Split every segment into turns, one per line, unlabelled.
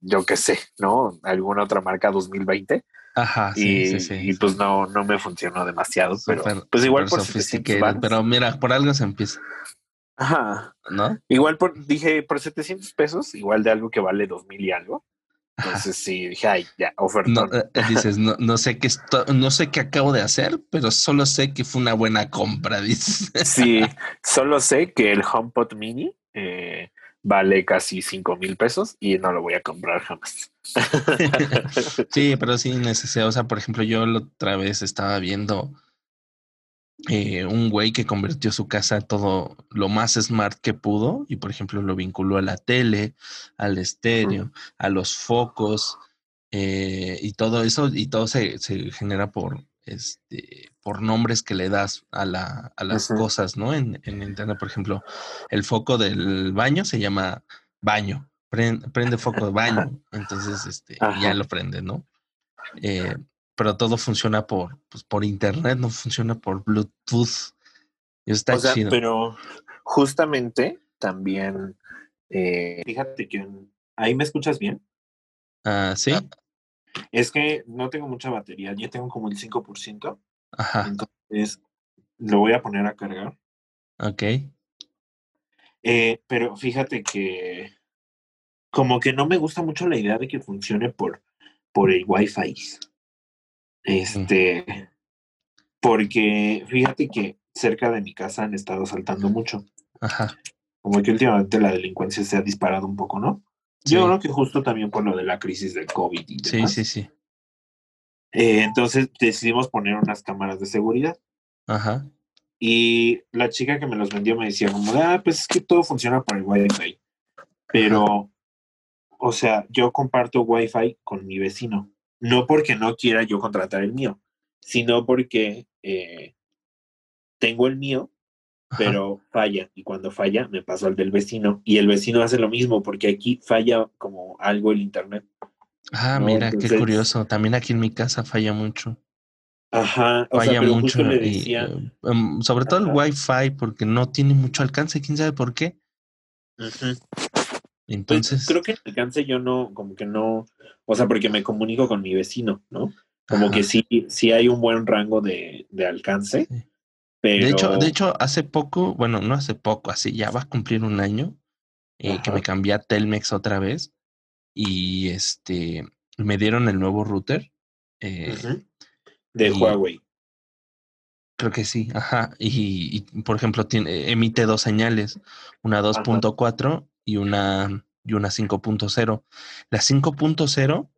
yo qué sé, ¿no? Alguna otra marca 2020.
Ajá, sí, sí, sí.
Y pues no, no me funcionó demasiado, pero pues igual por
sofisticado. Pero mira, por algo se empieza.
Ajá.
¿No?
Igual por, dije, por 700 pesos, igual de algo que vale 2000 y algo. Entonces sí, dije, ay, ya, oferta.
No, eh, dices, no, no sé qué no sé qué acabo de hacer, pero solo sé que fue una buena compra, dices.
Sí, solo sé que el HomePod Mini eh, vale casi 5 mil pesos y no lo voy a comprar jamás.
sí, pero sí necesario. O sea, por ejemplo, yo la otra vez estaba viendo eh, un güey que convirtió su casa todo lo más smart que pudo y por ejemplo lo vinculó a la tele, al estéreo, a los focos eh, y todo eso y todo se, se, genera por este por nombres que le das a, la, a las cosas, ¿no? En, en, internet, por ejemplo, el foco del baño se llama baño, prende, prende foco de baño, entonces este, ya lo prende, ¿no? Eh, pero todo funciona por, pues, por internet, no funciona por Bluetooth. Y está chido.
Pero justamente también, eh, fíjate que ahí me escuchas bien.
Ah, sí. Ah,
es que no tengo mucha batería, ya tengo como el 5%. Ajá. Entonces lo voy a poner a cargar.
Ok.
Eh, pero fíjate que como que no me gusta mucho la idea de que funcione por, por el Wi-Fi. Este, porque fíjate que cerca de mi casa han estado saltando mucho.
Ajá.
Como que últimamente la delincuencia se ha disparado un poco, ¿no? Yo creo que justo también por lo de la crisis del COVID y
demás. Sí, sí, sí.
Eh, entonces decidimos poner unas cámaras de seguridad.
Ajá.
Y la chica que me los vendió me decía como, ah, pues es que todo funciona por el Wi-Fi. Pero, o sea, yo comparto Wi-Fi con mi vecino no porque no quiera yo contratar el mío, sino porque eh, tengo el mío, pero falla. Y cuando falla, me paso al del vecino. Y el vecino hace lo mismo, porque aquí falla como algo el Internet.
Ah, mira, qué curioso. También aquí en mi casa falla mucho.
Ajá,
falla mucho. y, em, sobre todo el Wi-Fi, porque no tiene mucho alcance, quién sabe por qué.
Pues, Entonces. creo que el alcance yo no, como que no, o sea, porque me comunico con mi vecino, ¿no? Como que sí, sí hay un buen rango de, de alcance. Pero...
De hecho, de hecho, hace poco, bueno, no hace poco, así ya va a cumplir un año eh, que me cambié a Telmex otra vez y este me dieron el nuevo router. Eh,
De Huawei.
Creo que sí, ajá. Y, y, por ejemplo, tiene, emite dos señales, una 2.4 y una, y una 5.0. La 5.0,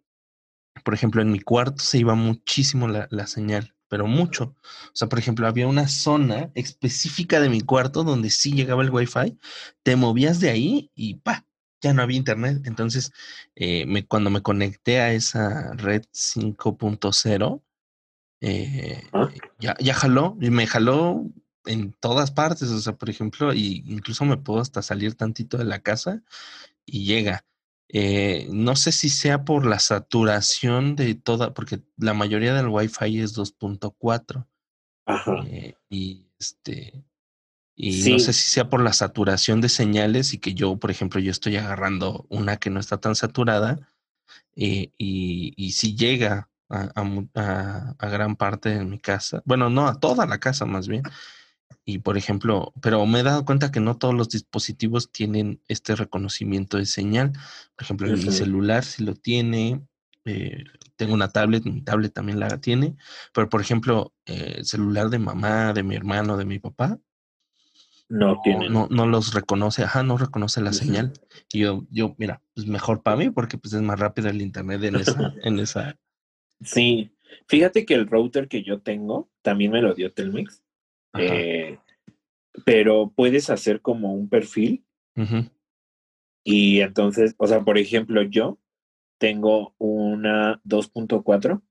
por ejemplo, en mi cuarto se iba muchísimo la, la, señal, pero mucho. O sea, por ejemplo, había una zona específica de mi cuarto donde sí llegaba el Wi-Fi, te movías de ahí y pa, ya no había internet. Entonces, eh, me, cuando me conecté a esa red 5.0, eh, ya, ya jaló, y me jaló en todas partes, o sea, por ejemplo, y incluso me puedo hasta salir tantito de la casa y llega. Eh, no sé si sea por la saturación de toda, porque la mayoría del Wi-Fi es 2.4. Eh, y este, y no sé si sea por la saturación de señales y que yo, por ejemplo, yo estoy agarrando una que no está tan saturada eh, y, y si llega a, a, a, gran parte de mi casa, bueno, no a toda la casa más bien, y por ejemplo, pero me he dado cuenta que no todos los dispositivos tienen este reconocimiento de señal. Por ejemplo, mi celular sí lo tiene. Eh, tengo una tablet, mi tablet también la tiene. Pero por ejemplo, eh, el celular de mamá, de mi hermano, de mi papá,
no.
No, no los reconoce, ajá, no reconoce la señal. Y yo, yo, mira, pues mejor para mí porque pues es más rápido el internet en esa, en esa.
Sí, fíjate que el router que yo tengo también me lo dio Telmex eh, pero puedes hacer como un perfil. Y entonces, o sea, por ejemplo, yo tengo una 2.4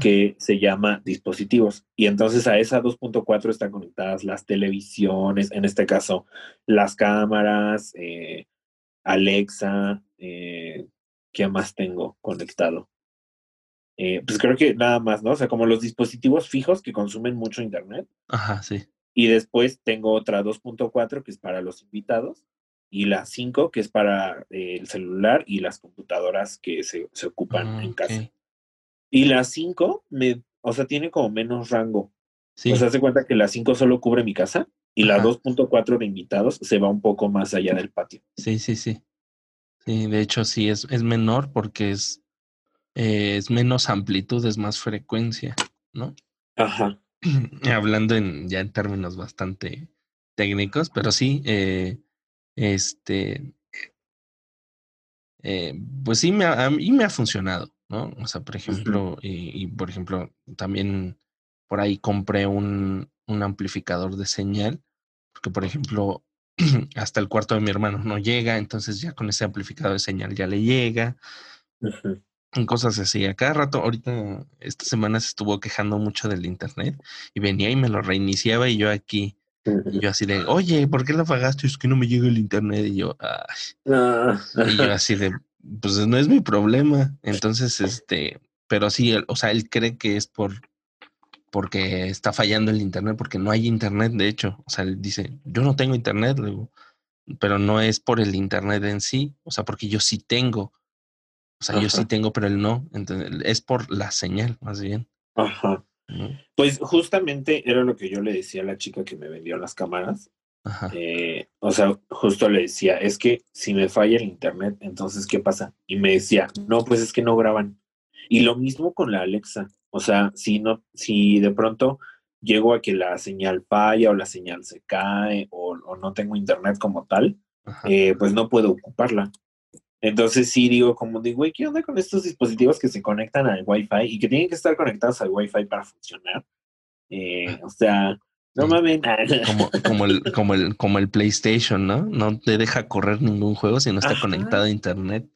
que se llama dispositivos. Y entonces a esa 2.4 están conectadas las televisiones, en este caso, las cámaras, eh, Alexa, eh, ¿qué más tengo conectado? Eh, pues creo que nada más, ¿no? O sea, como los dispositivos fijos que consumen mucho internet.
Ajá, sí.
Y después tengo otra 2.4 que es para los invitados. y la 5, que es para el celular y las computadoras que se, se ocupan
Ah,
en casa. Y la 5, me, o sea, tiene como menos rango.
Sí,
O sea, se cuenta que la 5 solo cubre mi casa y la
Ajá.
2.4 de invitados se va un poco más allá del patio.
sí, sí, sí. Sí, de hecho sí, es, es menor porque es, eh, es menos amplitud, es más frecuencia, ¿no?
Ajá.
Hablando en, ya en términos bastante técnicos, pero sí, eh, este, eh, pues sí, me ha, a mí me ha funcionado, ¿no? O sea, por ejemplo, y, y, por ejemplo, también por ahí compré un, un amplificador de señal, porque por ejemplo, hasta el cuarto de mi hermano no llega, entonces ya con ese amplificador de señal ya le llega, en cosas así. A cada rato, ahorita, esta semana se estuvo quejando mucho del internet y venía y me lo reiniciaba y yo aquí, y yo así de, oye, ¿por qué lo apagaste? Es que no me llega el internet. Y yo, "Ay".
Ah,
Y yo así de, pues no es mi problema. Entonces, este, pero sí, él- o sea, él cree que es por porque está fallando el internet, porque no hay internet, de hecho. O sea, él dice, yo no tengo internet, digo, pero no es por el internet en sí, o sea, porque yo sí tengo. O sea, yo sí tengo, pero él no. Entonces, es por la señal, más bien.
Ajá.
¿no?
Pues justamente era lo que yo le decía a la chica que me vendió las cámaras. Eh, o sea, justo le decía, es que si me falla el internet, entonces, ¿qué pasa? Y me decía, no, pues es que no graban. Y lo mismo con la Alexa. O sea, si no, si de pronto llego a que la señal falla o la señal se cae o, o no tengo internet como tal, eh, pues no puedo ocuparla. Entonces sí digo, como digo, güey, ¿qué onda con estos dispositivos que se conectan al Wi-Fi y que tienen que estar conectados al Wi-Fi para funcionar? Eh, o sea, no mames.
Como, como, el, como, el, como el PlayStation, ¿no? No te deja correr ningún juego si no está
Ajá.
conectado a internet.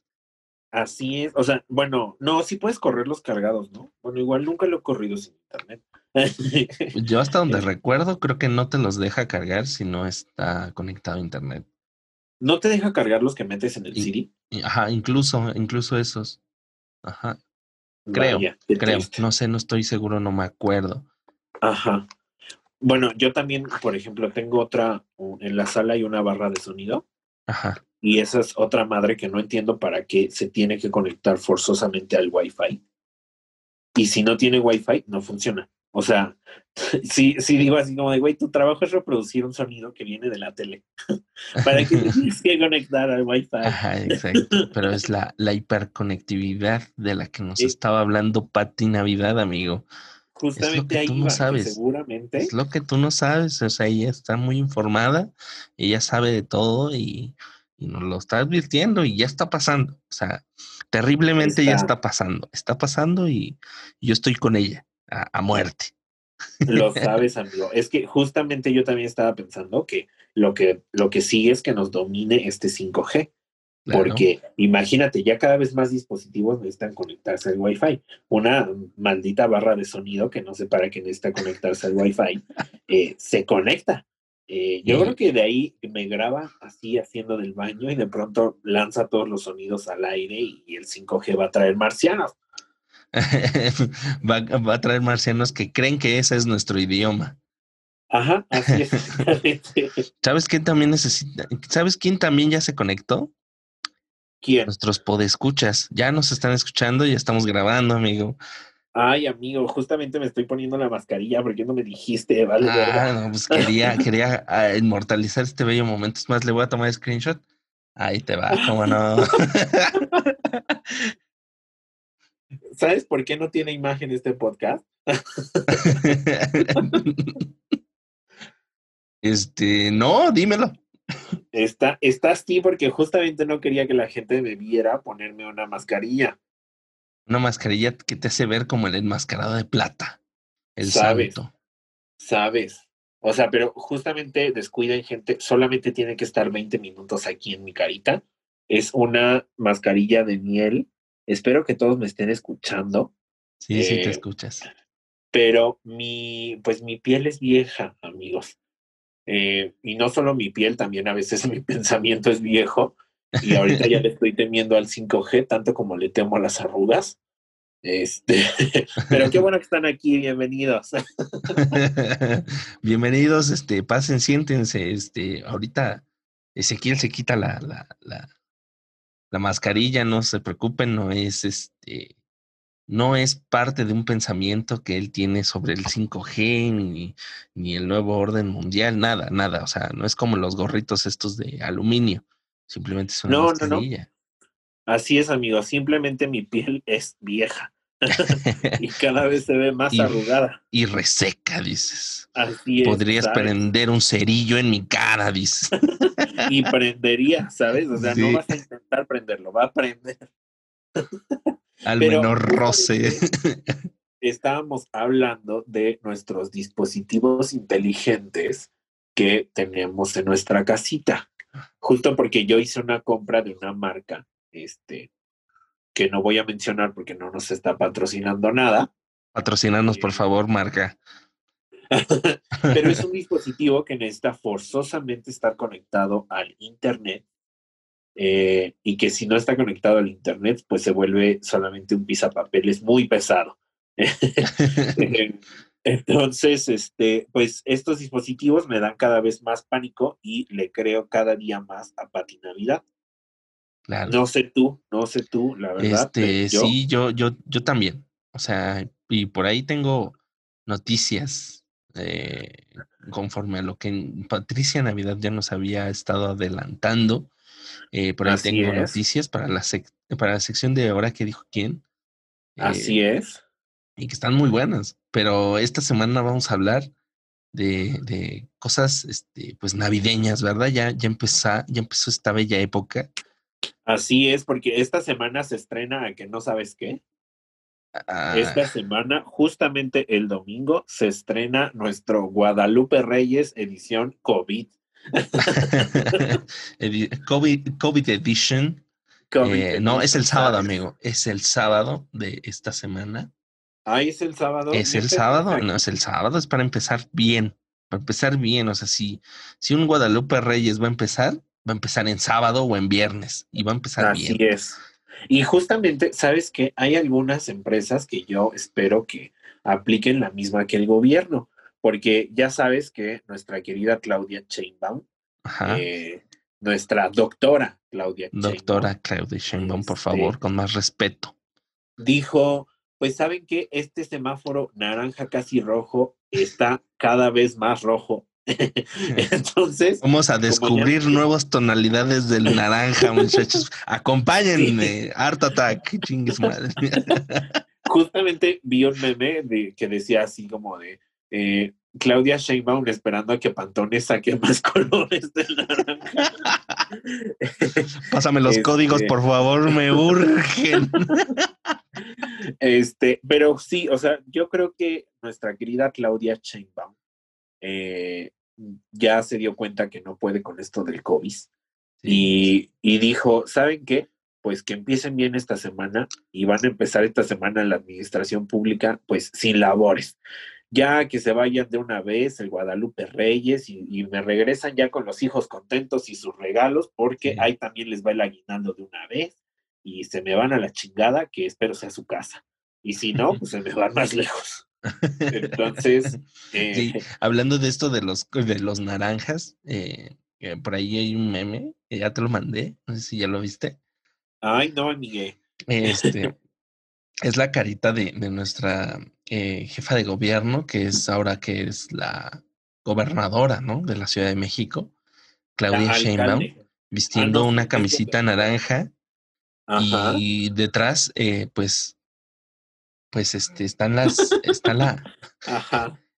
Así es. O sea, bueno, no, sí puedes correrlos cargados, ¿no? Bueno, igual nunca lo he corrido sin internet.
Yo hasta donde
Eh.
recuerdo, creo que no te los deja cargar si no está conectado a internet.
¿No te deja cargar los que metes en el
Y-
Siri?
Ajá, incluso, incluso esos. Ajá, Creo,
Vaya,
creo.
triste.
No sé, no estoy seguro, no me acuerdo.
Ajá. Bueno, yo también, por ejemplo, tengo otra, en la sala hay una barra de sonido
Ajá.
y esa es otra madre que no entiendo para qué se tiene que conectar forzosamente al Wi-Fi. Y si no tiene Wi-Fi, no funciona. O sea, sí, sí digo así como de, güey, tu trabajo es reproducir un sonido que viene de la tele. ¿Para qué tienes que conectar al Wi-Fi?
Ajá, exacto. Pero es la, la hiperconectividad de la que nos
Sí.
estaba hablando Pati Navidad, amigo.
Justamente
que
ahí
tú no sabes.
seguramente.
Es lo que tú no sabes. O sea, ella está muy informada, ella sabe de todo y, y nos lo está advirtiendo y ya está pasando. O sea, terriblemente ya
Está.
está pasando. Está pasando y yo estoy con ella a, a muerte.
Lo sabes, amigo. Es que justamente yo también estaba pensando que lo que, lo que sigue es que nos domine este 5G.
Claro.
Porque imagínate, ya cada vez más dispositivos necesitan conectarse al Wi-Fi. Una maldita barra de sonido que no sé para qué necesita conectarse al Wi-Fi, eh, se conecta. Eh, yo
Sí.
creo que de ahí me graba así haciendo del baño y de pronto lanza todos los sonidos al aire y, y el 5G va a traer marcianos.
va, va a traer marcianos que creen que ese es nuestro idioma.
Ajá, así es.
¿Sabes quién también necesita? ¿Sabes quién también ya se conectó?
¿Quién?
Nuestros podescuchas. Ya nos están escuchando y estamos grabando, amigo.
Ay, amigo, justamente me estoy poniendo la mascarilla porque no me dijiste, vale,
Ah, no, pues quería, quería ah, inmortalizar este bello momento. Es más, le voy a tomar screenshot. Ahí te va, cómo no.
¿Sabes por qué no tiene imagen este podcast?
este, no, dímelo.
Está, está así porque justamente no quería que la gente me viera ponerme una mascarilla.
Una mascarilla que te hace ver como el enmascarado de plata. El
Sabes.
santo.
¿Sabes? O sea, pero justamente descuiden gente, solamente tiene que estar 20 minutos aquí en mi carita. Es una mascarilla de miel. Espero que todos me estén escuchando,
Sí, sí te
Eh,
escuchas.
pero mi, pues mi piel es vieja, amigos. Eh, y no solo mi piel, también a veces mi pensamiento es viejo. Y ahorita ya le estoy temiendo al 5G, tanto como le temo a las arrugas. Este, pero qué bueno que están aquí, bienvenidos.
Bienvenidos, este, pasen, siéntense, este, ahorita Ezequiel se quita la, la, la, la mascarilla, no se preocupen, no es este, no es parte de un pensamiento que él tiene sobre el 5G ni, ni, el nuevo orden mundial, nada, nada. O sea, no es como los gorritos estos de aluminio. Simplemente es una mascarilla.
Así es, amigo. Simplemente mi piel es vieja. y cada vez se ve más arrugada.
Y reseca, dices. Así es. Podrías prender un cerillo en mi cara, dices.
y prendería, ¿sabes? O sea, no vas a intentar prenderlo, va a prender.
Al menor roce.
Estábamos hablando de nuestros dispositivos inteligentes que tenemos en nuestra casita. Justo porque yo hice una compra de una marca, este, que no voy a mencionar porque no nos está patrocinando nada.
Patrocinanos, por eh, favor, marca.
Pero es un dispositivo que necesita forzosamente estar conectado al Internet eh, y que si no está conectado al Internet, pues se vuelve solamente un pisapapeles muy pesado. Entonces, este, pues estos dispositivos me dan cada vez más pánico y le creo cada día más a Patinavidad. No sé tú, no sé tú, la verdad.
Este, sí, yo, yo, yo también. O sea, y por ahí tengo noticias eh, conforme a lo que Patricia Navidad ya nos había estado adelantando. Eh, por ahí tengo noticias para la, para la sección de ahora que dijo quién.
Así eh, es.
Y que están muy buenas. Pero esta semana vamos a hablar de, de cosas este, pues navideñas, ¿verdad? Ya, ya, empezó, ya empezó esta bella época
Así es, porque esta semana se estrena a que no sabes qué. Esta ah. semana, justamente el domingo, se estrena nuestro Guadalupe Reyes edición COVID.
COVID, COVID Edition. Eh, no, es el sábado, amigo. Es el sábado de esta semana.
Ah, es el sábado.
Es el sábado, no es el sábado, es para empezar bien. Para empezar bien, o sea, si, si un Guadalupe Reyes va a empezar, va a empezar en sábado o en viernes y va a empezar
bien. Así es. Y justamente, ¿sabes que Hay algunas empresas que yo espero que apliquen la misma que el gobierno, porque ya sabes que nuestra querida Claudia Chainbaum, eh, nuestra doctora Claudia
Doctora Claudia Chainbaum, por favor, este con más respeto.
Dijo, pues saben que este semáforo naranja casi rojo está cada vez más rojo Entonces.
Vamos a descubrir nuevas tonalidades del naranja, muchachos. Acompáñenme. Art Attack. Chingues madre.
Justamente vi un meme de, que decía así como de eh, Claudia Sheinbaum esperando a que Pantone saque más colores del naranja.
Pásame los códigos, este por favor, me urgen.
Este, pero sí, o sea, yo creo que nuestra querida Claudia Sheinbaum eh, ya se dio cuenta que no puede con esto del COVID y, dijo, ¿saben qué? Pues que empiecen bien esta semana y van a empezar esta semana la administración pública pues sin labores. Ya que se vayan de una vez el Guadalupe Reyes y, me regresan ya con los hijos contentos y sus regalos porque ahí también les va el aguinaldo de una vez y se me van a la chingada que espero sea su casa. Y si no, pues se me van más lejos. Entonces,
eh, hablando de esto de los, de los naranjas, eh, por ahí hay un meme, ya te lo mandé, no sé si ya lo viste.
Ay, no, Miguel.
Este, es la carita de, nuestra eh, jefa de gobierno, que es ahora que es la gobernadora, ¿no? De la Ciudad de México, Claudia Sheinbaum, ah, vistiendo una camisita naranja y detrás, pues pues este, están las, está la,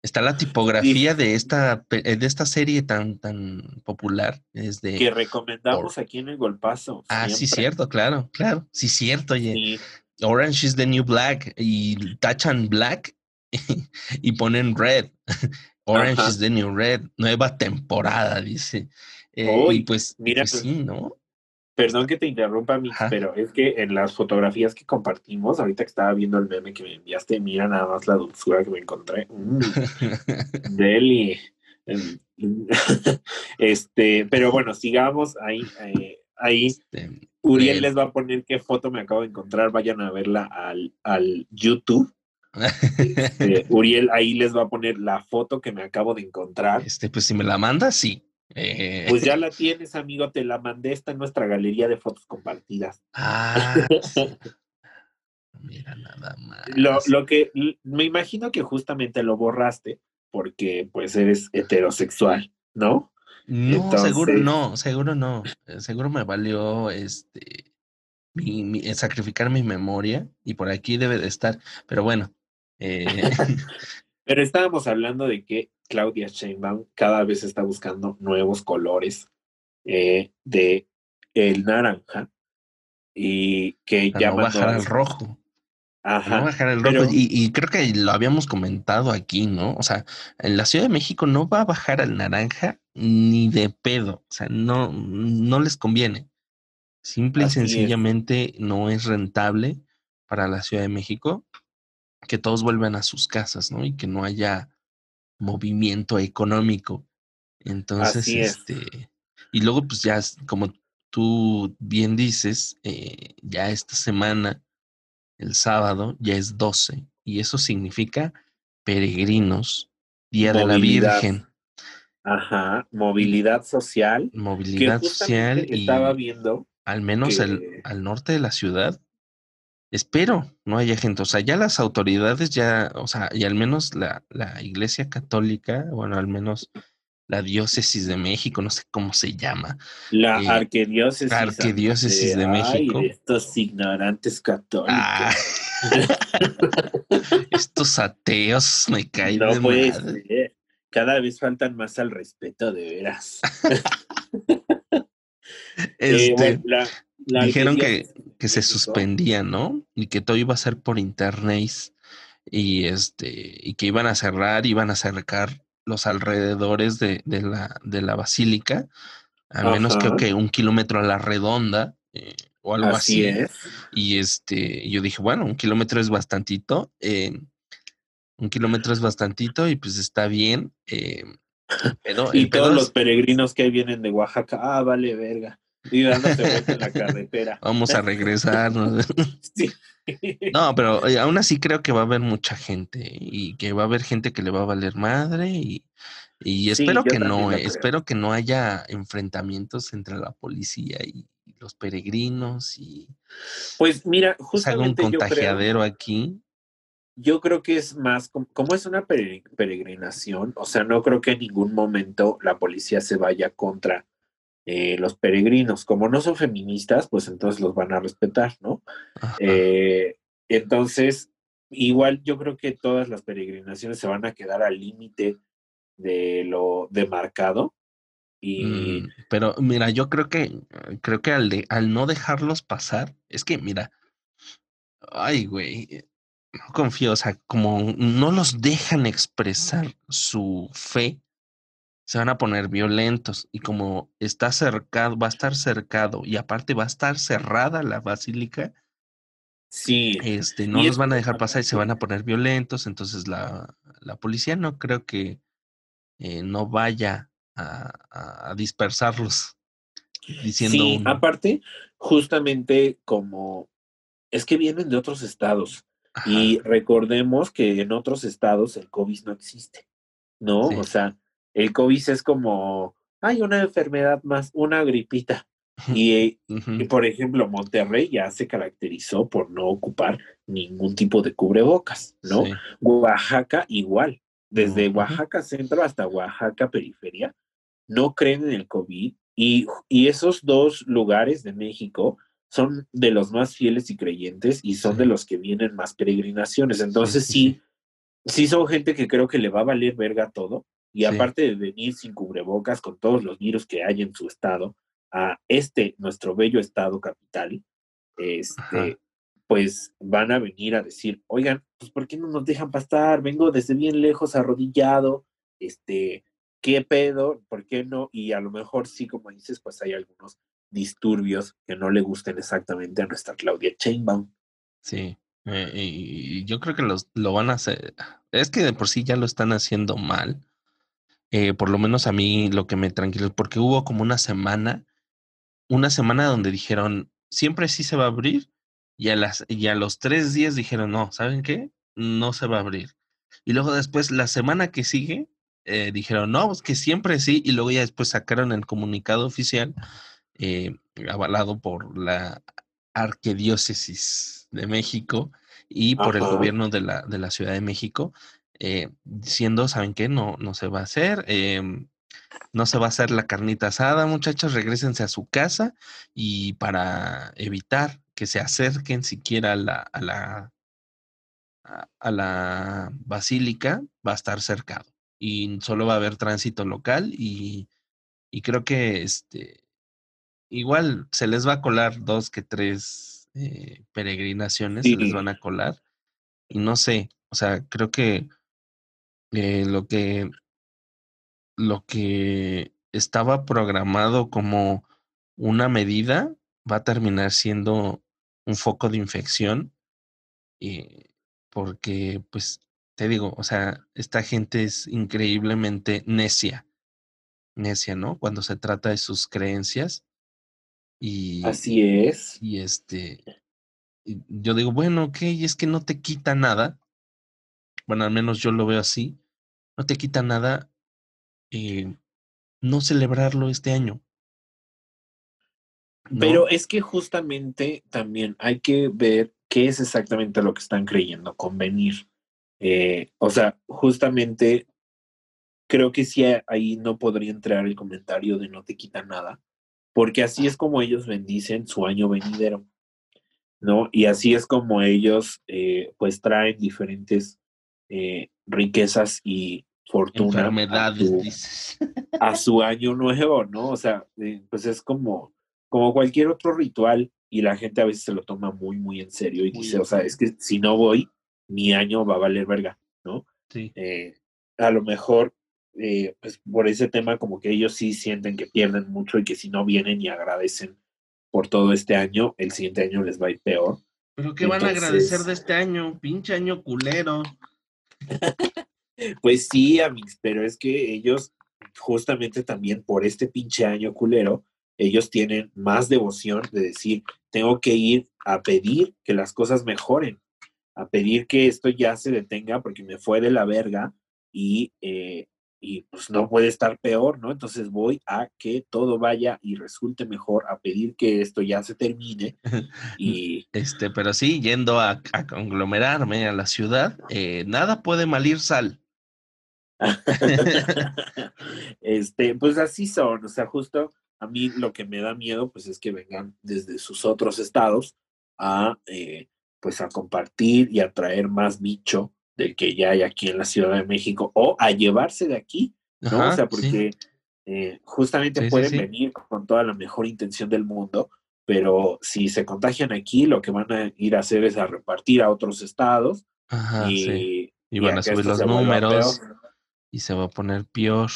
está la tipografía de esta, eh, de esta serie tan, tan popular. Es de,
que recomendamos aquí en el Golpazo.
Ah, sí, cierto, claro, claro, sí, cierto, oye. Orange is the new black y tachan black y ponen red. Orange is the new red, nueva temporada, dice. Eh, y pues, mira, pues sí, ¿no?
Perdón que te interrumpa, pero es que en las fotografías que compartimos, ahorita que estaba viendo el meme que me enviaste, mira nada más la dulzura que me encontré. Mm, Deli. Este, pero bueno, sigamos ahí. Eh, ahí. Uriel les va a poner qué foto me acabo de encontrar. Vayan a verla al, al YouTube. Este, Uriel ahí les va a poner la foto que me acabo de encontrar.
Este, pues si me la manda, sí.
Pues ya la tienes, amigo, te la mandé, está en nuestra galería de fotos compartidas. Ah,
mira nada más.
Lo, lo que me imagino que justamente lo borraste porque pues eres heterosexual, ¿no?
No, seguro no, seguro no. Eh, seguro me valió este mi, eh, sacrificar mi memoria y por aquí debe de estar. Pero bueno. Eh,
Pero estábamos hablando de que Claudia Sheinbaum cada vez está buscando nuevos colores de el naranja y que ya
a bajar al rojo. Ajá. bajar el rojo. Y, creo que lo habíamos comentado aquí, ¿no? O sea, en la Ciudad de México no va a bajar al naranja ni de pedo. O sea, no, no les conviene. Simple y sencillamente no es rentable para la Ciudad de México que todos vuelvan a sus casas, ¿no? Y que no haya movimiento económico. Entonces, este, y luego, pues ya, como tú bien dices, eh, ya esta semana el sábado ya es 12 y eso significa peregrinos, Día de la Virgen.
Ajá, movilidad social.
Movilidad social y estaba viendo al menos al norte de la ciudad. Espero no haya gente, o sea, ya las autoridades ya, o sea, y al menos la, la iglesia católica, bueno, al menos la diócesis de México, no sé cómo se llama.
La eh, arquidiócesis.
Arquidiócesis de, México.
estos ignorantes católicos. Ah.
estos ateos me caen no de
Cada vez faltan más al respeto, de veras. Eh,
este, dijeron que, que se suspendía, ¿no? Y que todo iba a ser por internet y este y que iban a cerrar, iban a acercar los alrededores de, de, la, de la basílica, al menos creo que un kilómetro a la redonda eh, o algo así. Y este, yo dije, bueno, un kilómetro es bastantito, eh, un kilómetro es bastantito y pues está bien. Eh,
y todos los peregrinos que vienen de Oaxaca, ah, vale, verga. Y dándose en la carretera.
Vamos a regresar. sí. No, pero aún así creo que va a haber mucha gente y que va a haber gente que le va a valer madre y, y espero que no, eh, espero que no haya enfrentamientos entre la policía y los peregrinos y
pues mira, justamente
un contagiadero aquí.
Yo creo que es más como es una peregrinación, o sea, no creo que en ningún momento la policía se vaya contra eh, los peregrinos, como no son feministas, pues entonces los van a respetar, ¿no? Eh, entonces, igual yo creo que todas las peregrinaciones se van a quedar al límite de lo demarcado. Y...
Mm, pero mira, yo creo que creo que al, de, al no dejarlos pasar, es que mira, ay, güey, no confío, o sea, como no los dejan expresar su fe, se van a poner violentos y como está cercado, va a estar cercado y aparte va a estar cerrada la basílica,
sí,
este, no los van a dejar pasar y se van a poner violentos, entonces la, la policía no creo que eh, no vaya a, dispersarlos. Diciendo
sí, aparte, justamente como es que vienen de otros estados y recordemos que en otros estados el COVID no existe, ¿no? O sea, el COVID es como, hay una enfermedad más, una gripita. Y, por ejemplo, Monterrey ya se caracterizó por no ocupar ningún tipo de cubrebocas, ¿no? Oaxaca igual, desde Oaxaca centro hasta Oaxaca periferia, no creen en el COVID y, y esos dos lugares de México son de los más fieles y creyentes y son de los que vienen más peregrinaciones. Entonces sí, sí son gente que creo que le va a valer verga todo y aparte de venir sin cubrebocas con todos los virus que hay en su estado, a este, nuestro bello estado capital, este, pues van a venir a decir, oigan, pues ¿por qué no nos dejan pasar? Vengo desde bien lejos arrodillado, este, ¿qué pedo? ¿Por qué no? Y a lo mejor sí, como dices, pues hay algunos disturbios que no le gusten exactamente a nuestra Claudia Chainbaum.
Sí, eh, y yo creo que los, lo van a hacer, es que de por sí ya lo están haciendo mal, eh, por lo menos a mí lo que me tranquilizó, porque hubo como una semana, una semana donde dijeron, siempre sí se va a abrir, y a, las, y a los tres días dijeron, no, ¿saben qué? No se va a abrir. Y luego después, la semana que sigue, eh, dijeron, no, pues que siempre sí, y luego ya después sacaron el comunicado oficial eh, avalado por la Arquidiócesis de México y por el gobierno de la, de la Ciudad de México, eh, diciendo, ¿saben qué? No, no se va a hacer. Em, no se va a hacer la carnita asada, muchachos, regresense a su casa y para evitar que se acerquen siquiera a la, a la, a la basílica, va a estar cercado y solo va a haber tránsito local y, y creo que este igual se les va a colar dos que tres eh, peregrinaciones, se les van a colar y no sé, o sea, creo que eh, lo que lo que estaba programado como una medida va a terminar siendo un foco de infección eh, porque pues te digo, o sea, esta gente es increíblemente necia, necia, ¿no? Cuando se trata de sus creencias. Y,
Así es.
Y este, yo digo, bueno, ok, es que no te quita nada. Bueno, al menos yo lo veo así. No te quita nada eh, no celebrarlo este año.
Pero es que justamente también hay que ver qué es exactamente lo que están creyendo convenir. Eh, o sea, justamente creo que sí ahí no podría entrar el comentario de no te quita nada, porque así es como ellos bendicen su año venidero, ¿no? Y así es como ellos eh, pues traen diferentes eh, riquezas y fortuna
enfermedades
a su, año nuevo, ¿no? O sea, pues es como, como cualquier otro ritual y la gente a veces se lo toma muy, muy en serio y dice, o sea, es que si no voy, mi año va a valer verga, ¿no?
Sí.
Eh, a lo mejor, eh, pues por ese tema, como que ellos sí sienten que pierden mucho y que si no vienen y agradecen por todo este año, el siguiente año les va a ir peor.
¿Pero qué van a agradecer de este año? Pinche año culero.
pues sí, amigos, pero es que ellos, justamente también por este pinche año culero, ellos tienen más devoción de decir, tengo que ir a pedir que las cosas mejoren a pedir que esto ya se detenga porque me fue de la verga y, eh, y pues no puede estar peor, ¿no? Entonces voy a que todo vaya y resulte mejor, a pedir que esto ya se termine. Y...
Este, pero sí, yendo a, conglomerarme a la ciudad, eh, nada puede malir sal.
este, pues así son, o sea, justo a mí lo que me da miedo, pues es que vengan desde sus otros estados a eh, pues a compartir y a traer más bicho del que ya hay aquí en la Ciudad de México o a llevarse de aquí, ¿no? o sea, porque eh, justamente pueden venir con toda la mejor intención del mundo, pero si se contagian aquí, lo que van a ir a hacer es a repartir a otros estados y,
y, van a subir los números y se va a poner peor.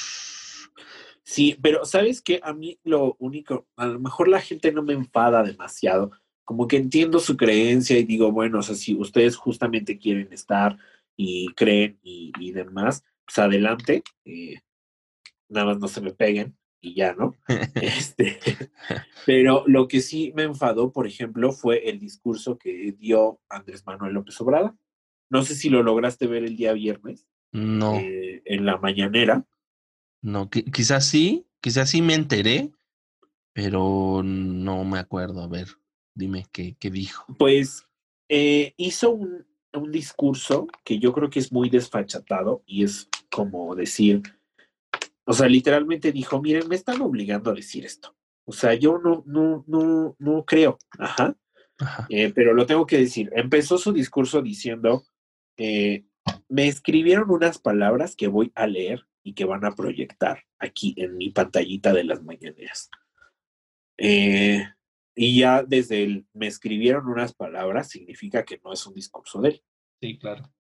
Sí, pero sabes que a mí lo único, a lo mejor la gente no me enfada demasiado, como que entiendo su creencia y digo, bueno, o sea, si ustedes justamente quieren estar y creen y, demás, pues adelante, eh, nada más no se me peguen y ya, ¿no? este, pero lo que sí me enfadó, por ejemplo, fue el discurso que dio Andrés Manuel López Obrada. No sé si lo lograste ver el día viernes.
No.
Eh, en la mañanera.
No, quizás sí, quizás sí me enteré, pero no me acuerdo. A ver. Dime qué, qué dijo.
Pues eh, hizo un, un, discurso que yo creo que es muy desfachatado y es como decir, o sea, literalmente dijo, miren, me están obligando a decir esto. O sea, yo no, no, no, no creo. Ajá. Eh, pero lo tengo que decir. Empezó su discurso diciendo, eh, me escribieron unas palabras que voy a leer y que van a proyectar aquí en mi pantallita de las mañaneras. Eh, y ya desde el me escribieron unas palabras significa que no es un discurso de él.
Sí, claro.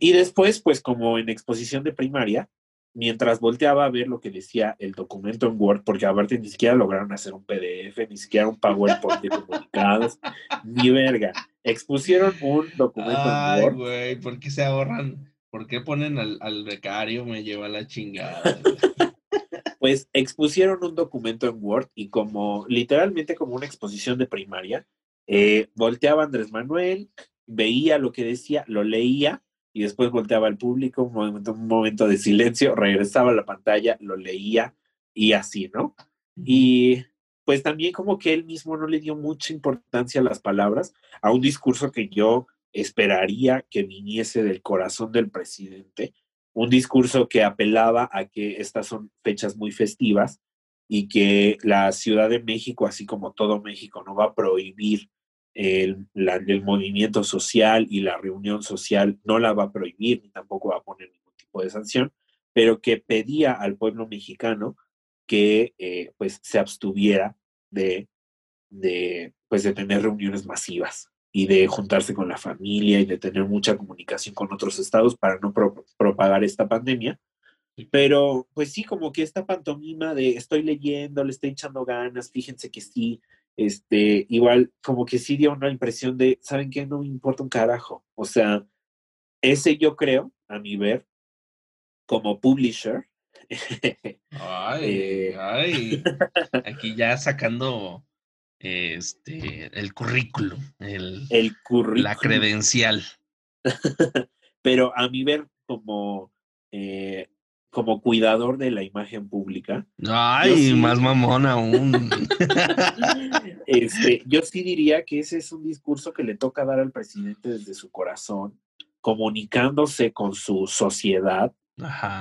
Y después, pues como en exposición de primaria, mientras volteaba a ver lo que decía el documento en Word, porque aparte ni siquiera lograron hacer un PDF, ni siquiera un PowerPoint de comunicados, ni verga. Expusieron un documento
en Word. güey, ¿por qué se ahorran? ¿Por qué ponen al, al becario? Me lleva la chingada.
pues expusieron un documento en Word y como literalmente como una exposición de primaria, eh, volteaba Andrés Manuel, veía lo que decía, lo leía y después volteaba al público, un momento, un momento de silencio, regresaba a la pantalla, lo leía y así, ¿no? Y pues también como que él mismo no le dio mucha importancia a las palabras, a un discurso que yo esperaría que viniese del corazón del presidente, un discurso que apelaba a que estas son fechas muy festivas y que la Ciudad de México, así como todo México, no va a prohibir el, el movimiento social y la reunión social, no la va a prohibir ni tampoco va a poner ningún tipo de sanción, pero que pedía al pueblo mexicano que eh, pues se abstuviera de, de, pues de tener reuniones masivas y de juntarse con la familia y de tener mucha comunicación con otros estados para no propagar esta pandemia. Pero pues sí, como que esta pantomima de estoy leyendo, le estoy echando ganas, fíjense que sí, este, igual como que sí dio una impresión de, ¿saben qué? No me importa un carajo. O sea, ese yo creo, a mi ver, como publisher,
ay, eh, ay. Aquí ya sacando este el currículum, el,
el currículum.
la credencial.
Pero a mi ver, como, eh, como cuidador de la imagen pública.
Ay, más mamón aún.
este, yo sí diría que ese es un discurso que le toca dar al presidente desde su corazón, comunicándose con su sociedad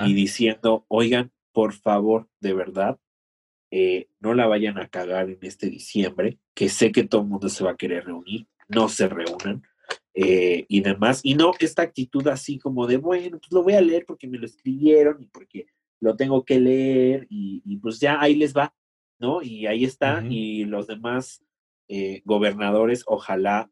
y diciendo, oigan, por favor, de verdad, eh, no la vayan a cagar en este diciembre, que sé que todo el mundo se va a querer reunir, no se reúnan eh, y demás. Y no esta actitud así como de, bueno, pues lo voy a leer porque me lo escribieron y porque lo tengo que leer y, pues ya ahí les va, ¿no? Y ahí está. Y los demás eh, gobernadores, ojalá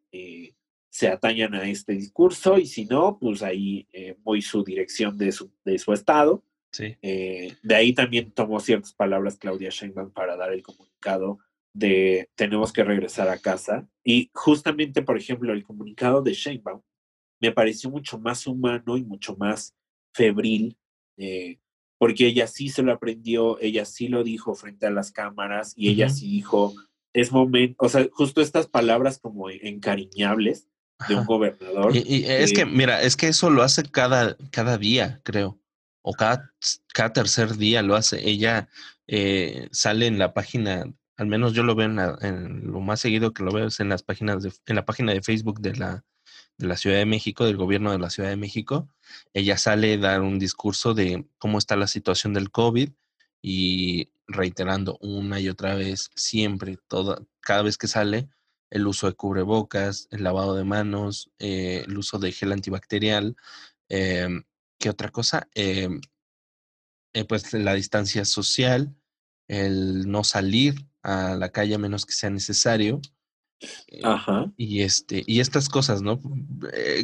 se atañan a este discurso y si no, pues ahí eh, voy su dirección de su, de su estado.
Sí.
Eh, de ahí también tomó ciertas palabras Claudia Sheinbaum para dar el comunicado de tenemos que regresar a casa. Y justamente, por ejemplo, el comunicado de Sheinbaum me pareció mucho más humano y mucho más febril, eh, porque ella sí se lo aprendió, ella sí lo dijo frente a las cámaras y ella sí dijo, es momento, o sea, justo estas palabras como encariñables de un gobernador.
Y, es que, mira, es que eso lo hace cada, cada día, creo, o cada, cada tercer día lo hace. Ella eh, sale en la página, al menos yo lo veo en, lo más seguido que lo veo es en las páginas de, en la página de Facebook de la, de la Ciudad de México, del gobierno de la Ciudad de México. Ella sale a dar un discurso de cómo está la situación del COVID y reiterando una y otra vez, siempre, toda, cada vez que sale, el uso de cubrebocas, el lavado de manos, eh, el uso de gel antibacterial. Em, ¿Qué otra cosa? Em, eh, pues la distancia social, el no salir a la calle a menos que sea necesario.
Eh, Ajá.
Y, este, y estas cosas, ¿no?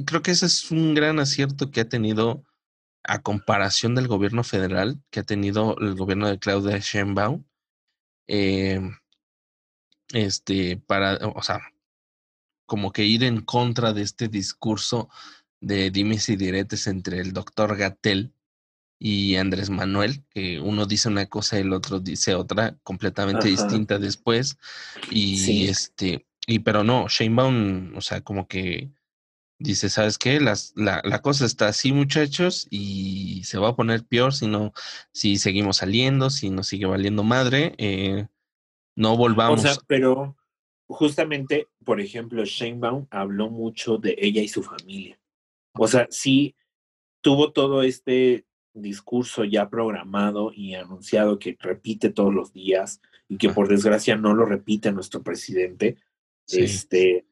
creo que ese es un gran acierto que ha tenido a comparación del gobierno federal que ha tenido el gobierno de Claudia Sheinbaum. Eh, este, para, o sea, como que ir en contra de este discurso de dimes y diretes entre el doctor Gatel y Andrés Manuel, que uno dice una cosa y el otro dice otra completamente distinta después. Y este, y pero no, Sheinbaum, o sea, como que dice, ¿sabes qué? Las, la, la, cosa está así, muchachos, y se va a poner peor si no, si seguimos saliendo, si nos sigue valiendo madre. Eh, no volvamos.
O sea, pero justamente, por ejemplo, Sheinbaum habló mucho de ella y su familia. O sea, sí tuvo todo este discurso ya programado y anunciado que repite todos los días y que por desgracia no lo repite nuestro presidente. Este,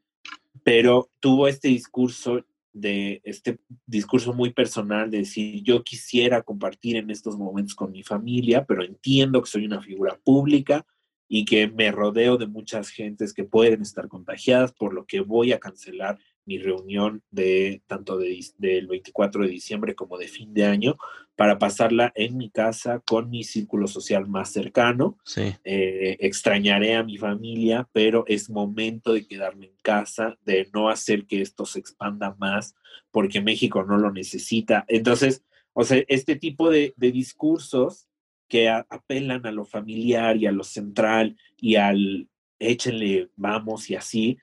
pero tuvo este discurso de este discurso muy personal de decir yo quisiera compartir en estos momentos con mi familia, pero entiendo que soy una figura pública y que me rodeo de muchas gentes que pueden estar contagiadas, por lo que voy a cancelar mi reunión de tanto de, del 24 de diciembre como de fin de año para pasarla en mi casa con mi círculo social más cercano.
Sí.
Eh, extrañaré a mi familia, pero es momento de quedarme en casa, de no hacer que esto se expanda más, porque México no lo necesita. Entonces, o sea, este tipo de, de discursos que apelan a lo familiar y a lo central y al échenle vamos y así,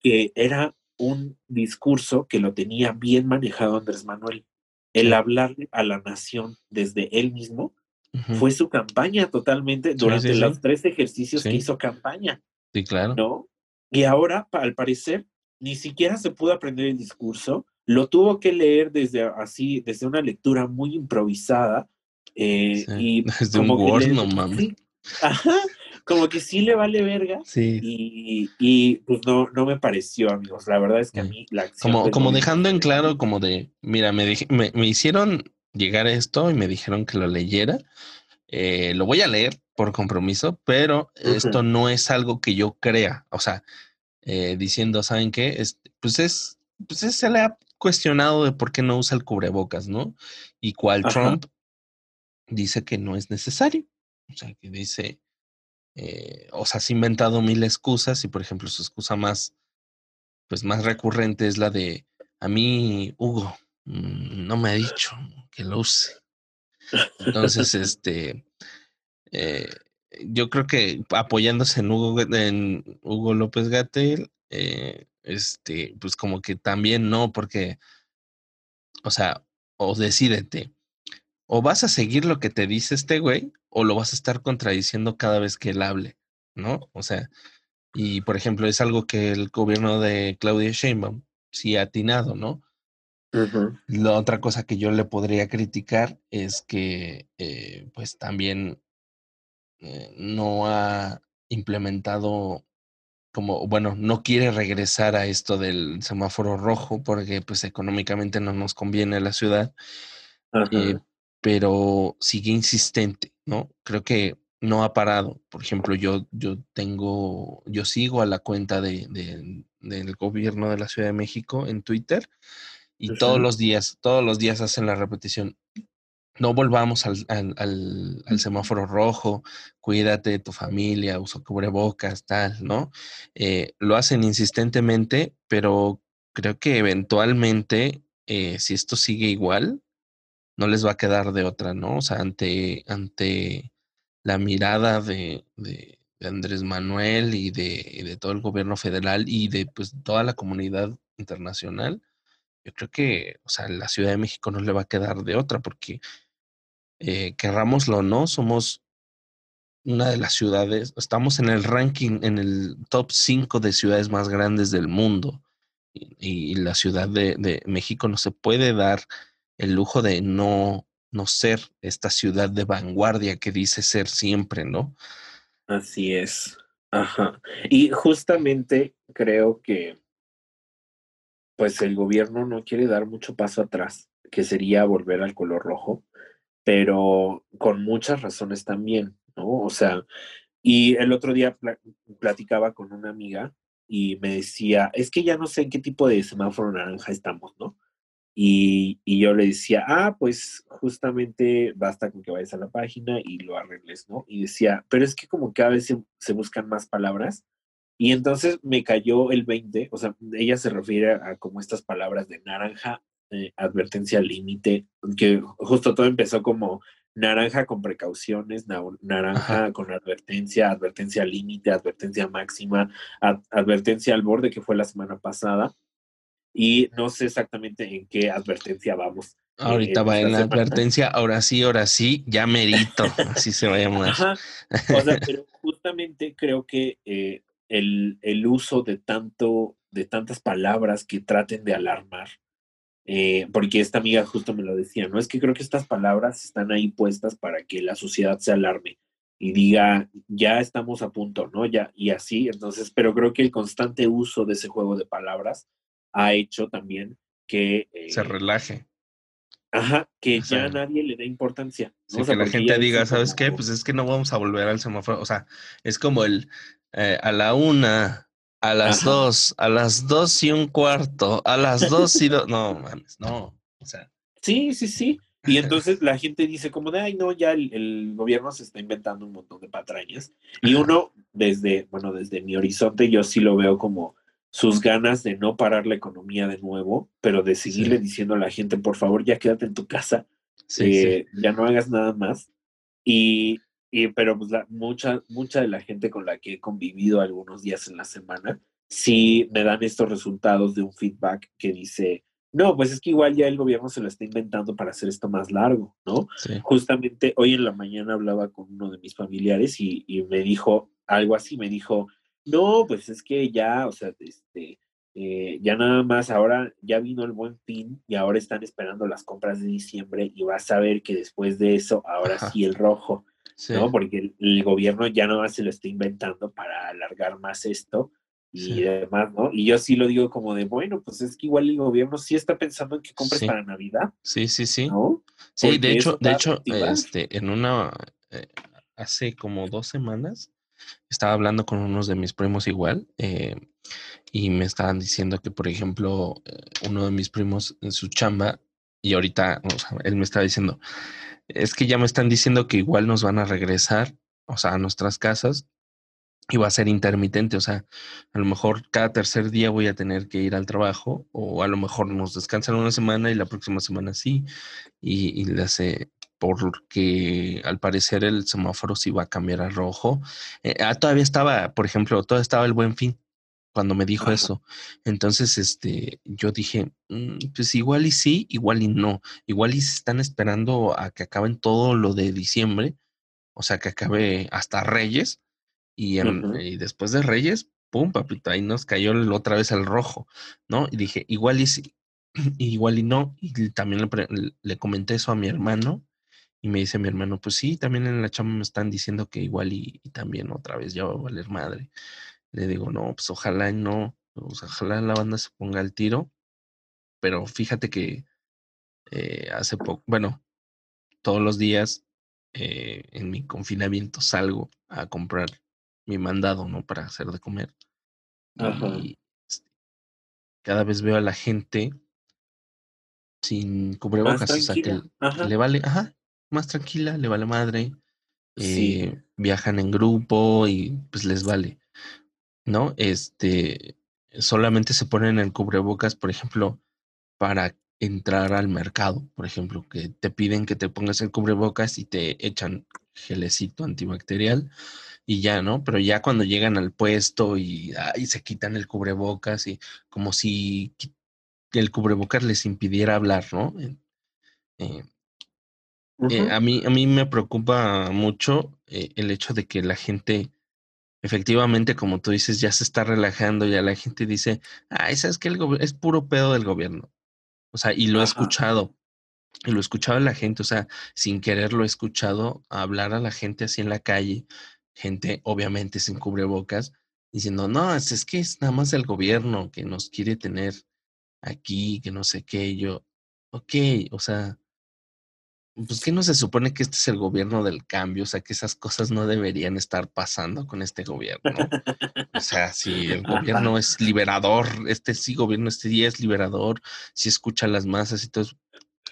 que era un discurso que lo tenía bien manejado Andrés Manuel. El hablarle a la nación desde él mismo fue su campaña totalmente durante los tres ejercicios que hizo campaña.
Sí, claro.
¿No? Y ahora, al parecer, ni siquiera se pudo aprender el discurso, lo tuvo que leer desde así, desde una lectura muy improvisada. Eh, y
desde como un Word, no mames.
Ajá, como que sí le vale verga.
Sí.
Y, y, pues no, no me pareció, amigos. La verdad es que a mí la acción
Como, como dejando en claro, como de, mira, me, me, me, hicieron llegar esto y me dijeron que lo leyera. Eh, lo voy a leer por compromiso, pero esto no es algo que yo crea. O sea, eh, diciendo, ¿saben qué? pues es, pues se le ha cuestionado de por qué no usa el cubrebocas, ¿no? Y cual Trump dice que no es necesario. O sea, que dice, eh, o sea, se inventado mil excusas y, por ejemplo, su excusa más, pues más recurrente es la de, a mí, Hugo, mm, no me ha dicho que lo use. Entonces, este, eh, yo creo que apoyándose en Hugo, en Hugo López Gatel, eh, este, pues como que también no, porque, o sea, o decídete, o vas a seguir lo que te dice este güey, o lo vas a estar contradiciendo cada vez que él hable, ¿no? O sea, y por ejemplo, es algo que el gobierno de Claudia Sheinbaum sí ha atinado, ¿no? La otra cosa que yo le podría criticar es que, eh, pues también eh, no ha implementado como, bueno, no quiere regresar a esto del semáforo rojo porque pues económicamente no nos conviene a la ciudad, eh, pero sigue insistente, ¿no? Creo que no ha parado. Por ejemplo, yo, yo tengo, yo sigo a la cuenta de, del gobierno de la Ciudad de México en Twitter y todos los días, todos los días hacen la repetición no volvamos al, al, semáforo rojo, cuídate de tu familia, usa cubrebocas, tal, ¿no? Eh, lo hacen insistentemente, pero creo que eventualmente, eh, si esto sigue igual, no les va a quedar de otra, ¿no? O sea, ante, ante la mirada de, de, Andrés Manuel y de, de, todo el gobierno federal y de pues, toda la comunidad internacional, yo creo que, o sea, la Ciudad de México no le va a quedar de otra porque eh, querrámoslo o no, somos una de las ciudades, estamos en el ranking, en el top 5 de ciudades más grandes del mundo. Y, la Ciudad de, México no se puede dar el lujo de no, no ser esta ciudad de vanguardia que dice ser siempre, ¿no?
Así es. Ajá. Y justamente creo que pues el gobierno no quiere dar mucho paso atrás, que sería volver al color rojo pero con muchas razones también, ¿no? O sea, y el otro día platicaba con una amiga y me decía, es que ya no sé en qué tipo de semáforo naranja estamos, ¿no? Y, y, yo le decía, ah, pues justamente basta con que vayas a la página y lo arregles, ¿no? Y decía, pero es que como que a veces se buscan más palabras. Y entonces me cayó el 20, o sea, ella se refiere a como estas palabras de naranja eh, advertencia límite, que justo todo empezó como naranja con precauciones, naranja con advertencia, advertencia límite, advertencia máxima, advertencia al borde, que fue la semana pasada. Y no sé exactamente en qué advertencia vamos.
Ahorita va en la advertencia, ahora sí, ahora sí, ya merito, así se va a llamar.
O sea, pero justamente creo que eh, el, el uso de tanto, de tantas palabras que traten de alarmar, eh, porque esta amiga justo me lo decía, ¿no? Es que creo que estas palabras están ahí puestas para que la sociedad se alarme y diga, ya estamos a punto, ¿no? Ya, y así, entonces, pero creo que el constante uso de ese juego de palabras ha hecho también que...
Eh, se relaje.
Ajá, que ya nadie le dé importancia.
que la gente diga, ¿sabes qué? Pues es que no vamos a volver al semáforo. O sea, es como el eh, a la una, a las dos, a las dos y un cuarto, a las dos y dos. No, mames, no. O sea.
Sí, sí, sí. Y entonces la gente dice como de, ay, no, ya el, gobierno se está inventando un montón de patrañas. Y uno, desde, bueno, desde mi horizonte, yo sí lo veo como sus ganas de no parar la economía de nuevo, pero de seguirle diciendo a la gente, por favor, ya quédate en tu casa, eh, ya no hagas nada más. Y y, pero pues la, mucha, mucha de la gente con la que he convivido algunos días en la semana sí me dan estos resultados de un feedback que dice, no, pues es que igual ya el gobierno se lo está inventando para hacer esto más largo, ¿no? Justamente hoy en la mañana hablaba con uno de mis familiares y, y, me dijo algo así, me dijo, no, pues es que ya, o sea, este, eh, ya nada más ahora ya vino el buen fin y ahora están esperando las compras de diciembre y vas a ver que después de eso, ahora sí el rojo, ¿no? Porque el, gobierno ya nada más se lo está inventando para alargar más esto y demás, ¿no? Y yo sí lo digo como de, bueno, pues es que igual el gobierno sí está pensando en que compres para Navidad.
Sí, sí, sí. Sí, de hecho, de hecho, este, en una, eh, hace como dos semanas, estaba hablando con unos de mis primos igual, eh, y me estaban diciendo que, por ejemplo, eh, uno de mis primos en su chamba, y ahorita él me estaba diciendo, es que ya me están diciendo que igual nos van a regresar, o sea, a nuestras casas, y va a ser intermitente, o sea, a lo mejor cada tercer día voy a tener que ir al trabajo, o a lo mejor nos descansan una semana y la próxima semana sí, y, y hace, porque al parecer el semáforo sí va a cambiar a rojo. Eh, ah, todavía estaba, por ejemplo, todavía estaba el buen fin cuando me dijo eso. Entonces, este, yo dije, mm, pues igual y sí, igual y no. Igual y se están esperando a que acaben todo lo de diciembre, o sea, que acabe hasta Reyes, y, y después de Reyes, pum, papito, ahí nos cayó otra vez el rojo, ¿no? Y dije, igual y sí, igual y no. Y también le, le comenté eso a mi hermano, y me dice mi hermano, pues sí, también en la chamba me están diciendo que igual y, y también otra vez ya va a valer madre. Le digo, no, pues ojalá y no, ojalá la banda se ponga al tiro. Pero fíjate que eh, hace poco, bueno, todos los días eh, en mi confinamiento salgo a comprar mi mandado, ¿no? Para hacer de comer. Y este, cada vez veo a la gente sin cubrebocas, o sea, que, le vale, ajá, más tranquila, le vale madre. Eh, viajan en grupo y pues les vale. ¿no? Este, solamente se ponen el cubrebocas, por ejemplo, para entrar al mercado, por ejemplo, que te piden que te pongas el cubrebocas y te echan gelecito antibacterial y ya, ¿no? Pero ya cuando llegan al puesto y, se quitan el cubrebocas y como si el cubrebocas les impidiera hablar, ¿no? Eh, eh, a, mí, a mí me preocupa mucho eh, el hecho de que la gente efectivamente, como tú dices, ya se está relajando, ya la gente dice, ay, ¿sabes que es puro pedo del gobierno. O sea, y lo he escuchado, y lo he escuchado a la gente, o sea, sin querer lo he escuchado hablar a la gente así en la calle, gente obviamente sin cubrebocas, diciendo, no, es, es que es nada más el gobierno que nos quiere tener aquí, que no sé qué, yo, ok, o sea, pues que no se supone que este es el gobierno del cambio, o sea, que esas cosas no deberían estar pasando con este gobierno. O sea, si el gobierno es liberador, este sí gobierno, este día es liberador, si escucha a las masas y todo,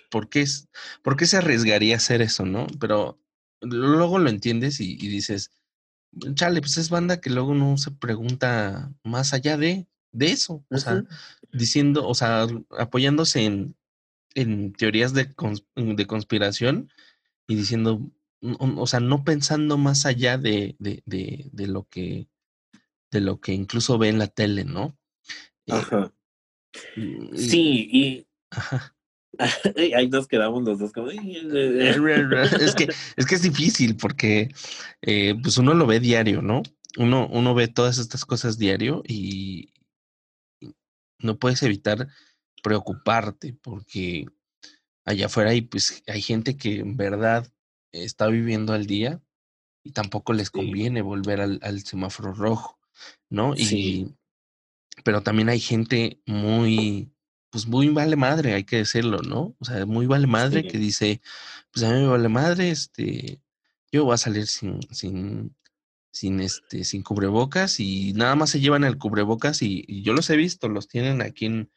¿por qué, es, ¿por qué se arriesgaría a hacer eso, no? Pero luego lo entiendes y, dices, chale, pues es banda que luego no se pregunta más allá de, de eso, o sea, diciendo, o sea, apoyándose en en teorías de, de conspiración y diciendo, o sea, no pensando más allá de, de, de, lo que de lo que incluso ve en la tele, ¿no?
Eh, Ajá. sí, y Ajá. ahí nos quedamos los dos como es
que es que es difícil porque eh, pues uno lo ve diario, ¿no? Uno, uno ve todas estas cosas diario y no puedes evitar preocuparte porque allá afuera hay, pues, hay gente que en verdad está viviendo al día y tampoco les conviene volver al, al, semáforo rojo, ¿no? Y, pero también hay gente muy, pues muy vale madre, hay que decirlo, ¿no? O sea, muy vale madre que dice, pues a mí me vale madre, este, yo voy a salir sin, sin, sin este, sin cubrebocas y nada más se llevan el cubrebocas y, y yo los he visto, los tienen aquí en,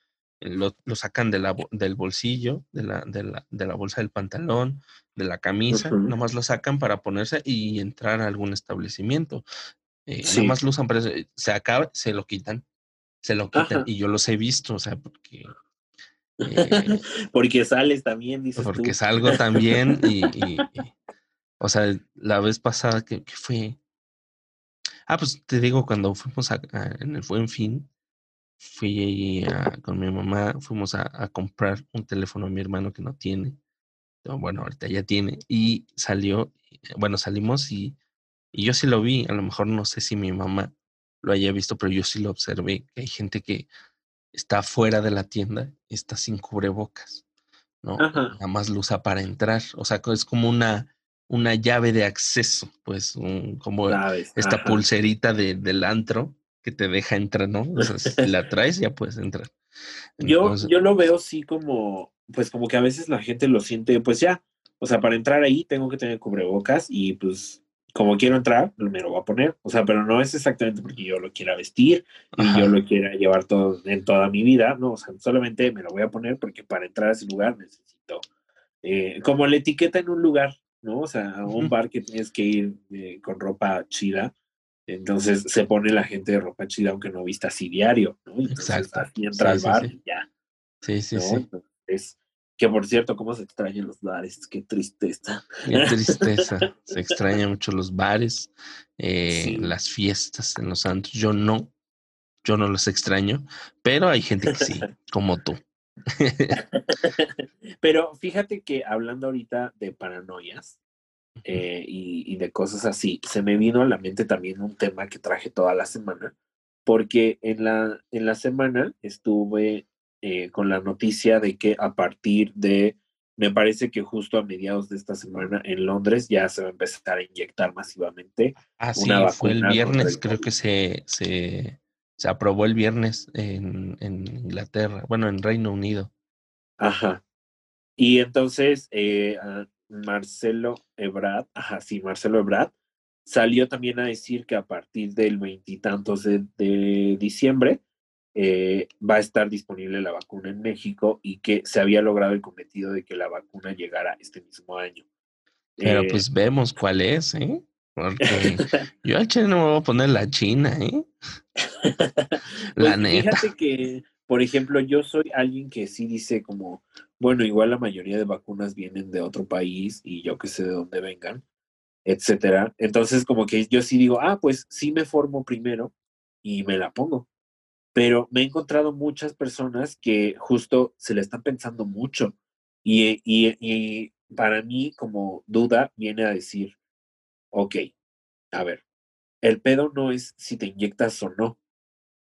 lo, lo sacan de la, del bolsillo, de la, de, la, de la bolsa del pantalón, de la camisa, nomás lo sacan para ponerse y entrar a algún establecimiento. Eh, Nomás lo usan para se acaba, se lo quitan, se lo quitan. Y yo los he visto, o sea, porque...
Eh, porque sales también, dices
Porque salgo también y, o sea, la vez pasada que, que fue, Ah, pues te digo, cuando fuimos a, en el Buen Fin, fui con mi mamá, fuimos a, comprar un teléfono a mi hermano que no tiene. Bueno, ahorita ya tiene. Y salió, bueno, salimos y, y yo sí lo vi. A lo mejor no sé si mi mamá lo haya visto, pero yo sí lo observé. Que hay gente que está fuera de la tienda, está sin cubrebocas, ¿no? Nada más lo usa para entrar. O sea, es como una, una llave de acceso, pues, como esta pulserita de, del antro que te deja entrar, ¿no? O sea, si la traes ya puedes entrar.
yo, yo lo veo así como, pues como que a veces la gente lo siente, pues ya, o sea, para entrar ahí tengo que tener cubrebocas y pues como quiero entrar, me lo voy a poner. O sea, pero no es exactamente porque yo lo quiera vestir y yo lo quiera llevar todo en toda mi vida, no, o sea, solamente me lo voy a poner porque para entrar a ese lugar necesito, eh, como la etiqueta en un lugar, ¿no? O sea, a un bar que tienes que ir eh, con ropa chida, entonces se pone la gente de ropa chida aunque no vista así diario, ¿no? Exacto. Así entra al bar y ya.
Sí, sí, sí.
Entonces, que por cierto, cómo se extrañan los bares, qué tristeza.
Qué tristeza. se extraña mucho los bares, eh, las fiestas en los santos. Yo no, yo no los extraño, pero hay gente que sí, como tú.
pero fíjate que hablando ahorita de paranoias eh, y, y de cosas así, se me vino a la mente también un tema que traje toda la semana, porque en la, en la semana estuve eh, con la noticia de que a partir de, me parece que justo a mediados de esta semana en Londres ya se va a empezar a inyectar masivamente.
Ah, sí, fue el viernes, creo que se, se, se, aprobó el viernes en, en, Inglaterra, bueno, en Reino Unido.
Ajá. Y entonces eh, Marcelo Ebrard, ajá, sí, Marcelo Ebrard, salió también a decir que a partir del veintitantos de, de diciembre eh, va a estar disponible la vacuna en México y que se había logrado el cometido de que la vacuna llegara este mismo año.
Pero eh, pues vemos cuál es, ¿eh? Porque yo al chile no me voy a poner la China, ¿eh?
la pues, neta. Fíjate que, por ejemplo, yo soy alguien que sí dice como, bueno, igual la mayoría de vacunas vienen de otro país y yo que sé de dónde vengan, etcétera. Entonces, como que yo sí digo, ah, pues sí me formo primero y me la pongo pero me he encontrado muchas personas que justo se le están pensando mucho y, y, para mí como duda viene a decir, ok, a ver, el pedo no es si te inyectas o no,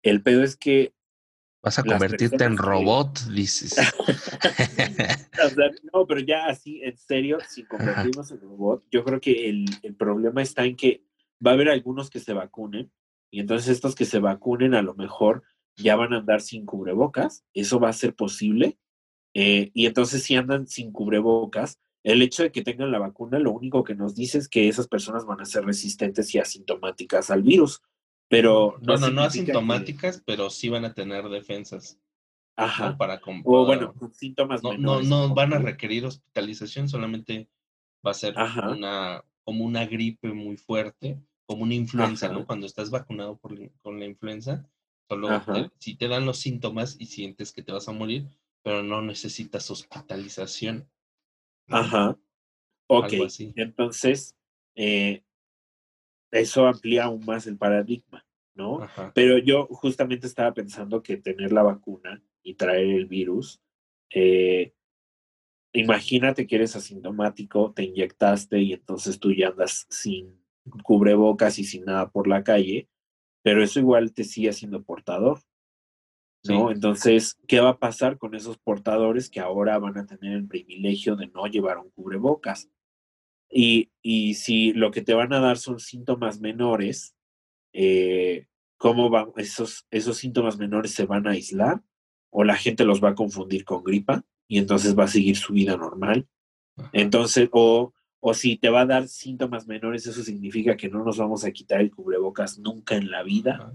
el pedo es que...
Vas a convertirte en robot, dices.
no, pero ya así, en serio, sin convertirnos en robot, yo creo que el, el problema está en que va a haber algunos que se vacunen y entonces estos que se vacunen a lo mejor ya van a andar sin cubrebocas, eso va a ser posible. Eh, y entonces si andan sin cubrebocas, el hecho de que tengan la vacuna lo único que nos dice es que esas personas van a ser resistentes y asintomáticas al virus. Pero
no, no, no asintomáticas, pero sí van a tener defensas.
Ajá.
Para,
o bueno, síntomas
no, No, no van a requerir hospitalización, solamente va a ser una como una gripe muy fuerte, como una influenza, ¿no? Cuando estás vacunado por, con la influenza, Solo si te dan los síntomas y sientes que te vas a morir, pero no necesitas hospitalización.
Ajá. Ok. Entonces, eh, eso amplía aún más el paradigma, ¿no? Pero yo justamente estaba pensando que tener la vacuna y traer el virus, eh, imagínate que eres asintomático, te inyectaste y entonces tú ya andas sin cubrebocas y sin nada por la calle pero eso igual te sigue siendo portador. ¿no? Entonces, ¿qué va a pasar con esos portadores que ahora van a tener el privilegio de no llevar un cubrebocas? Y, y si lo que te van a dar son síntomas menores, eh, ¿cómo van esos, esos síntomas menores se van a aislar? ¿O la gente los va a confundir con gripa y entonces va a seguir su vida normal? Entonces, o o si te va a dar síntomas menores, eso significa que no nos vamos a quitar el cubrebocas nunca en la vida.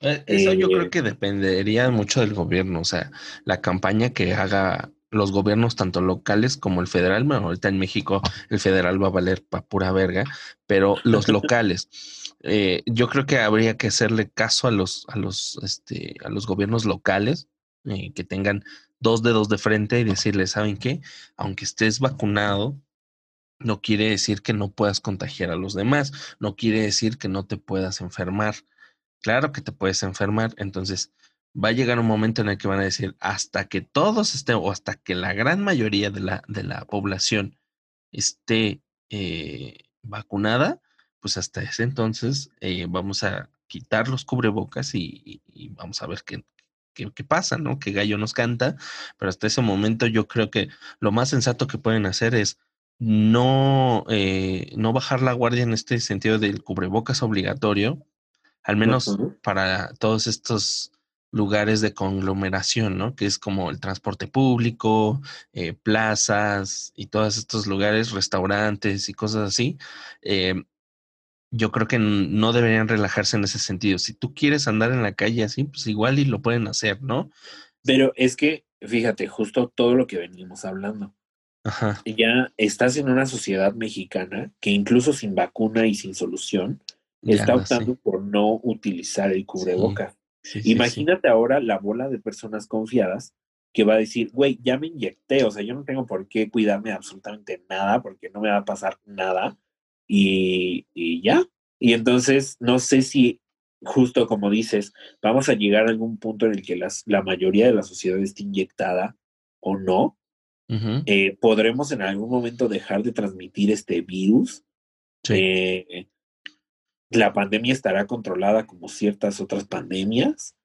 Eh, eso yo creo eh, que dependería mucho del gobierno, o sea, la campaña que haga los gobiernos tanto locales como el federal, bueno, ahorita en México el federal va a valer para pura verga, pero los locales, eh, yo creo que habría que hacerle caso a los, a los, este, a los gobiernos locales que tengan dos dedos de frente y decirles, ¿saben qué? Aunque estés vacunado, no quiere decir que no puedas contagiar a los demás, no quiere decir que no te puedas enfermar. Claro que te puedes enfermar, entonces va a llegar un momento en el que van a decir, hasta que todos estén, o hasta que la gran mayoría de la, de la población esté eh, vacunada, pues hasta ese entonces eh, vamos a quitar los cubrebocas y, vamos a ver qué, qué, pasa, ¿no? Qué gallo nos canta, pero hasta ese momento yo creo que lo más sensato que pueden hacer es no, eh, no bajar la guardia en este sentido del cubrebocas obligatorio, al menos para todos estos lugares de conglomeración, ¿no? Que es como el transporte público, eh, plazas y todos estos lugares, restaurantes y cosas así. Eh, yo creo que no deberían relajarse en ese sentido. Si tú quieres andar en la calle así, pues igual y lo pueden hacer, ¿no?
Pero es que, fíjate, justo todo lo que venimos hablando. Ajá. Ya estás en una sociedad mexicana que incluso sin vacuna y sin solución, está optando por no utilizar el cubreboca. Imagínate ahora la bola de personas confiadas que va a decir, güey, ya me inyecté, o sea, yo no tengo por qué cuidarme absolutamente nada porque no me va a pasar nada y, y ya. Y entonces, no sé si justo como dices, vamos a llegar a algún punto en el que las, la mayoría de la sociedad esté inyectada o no. Eh, podremos en algún momento dejar de transmitir este virus. Sí. Eh, la pandemia estará controlada como ciertas otras pandemias.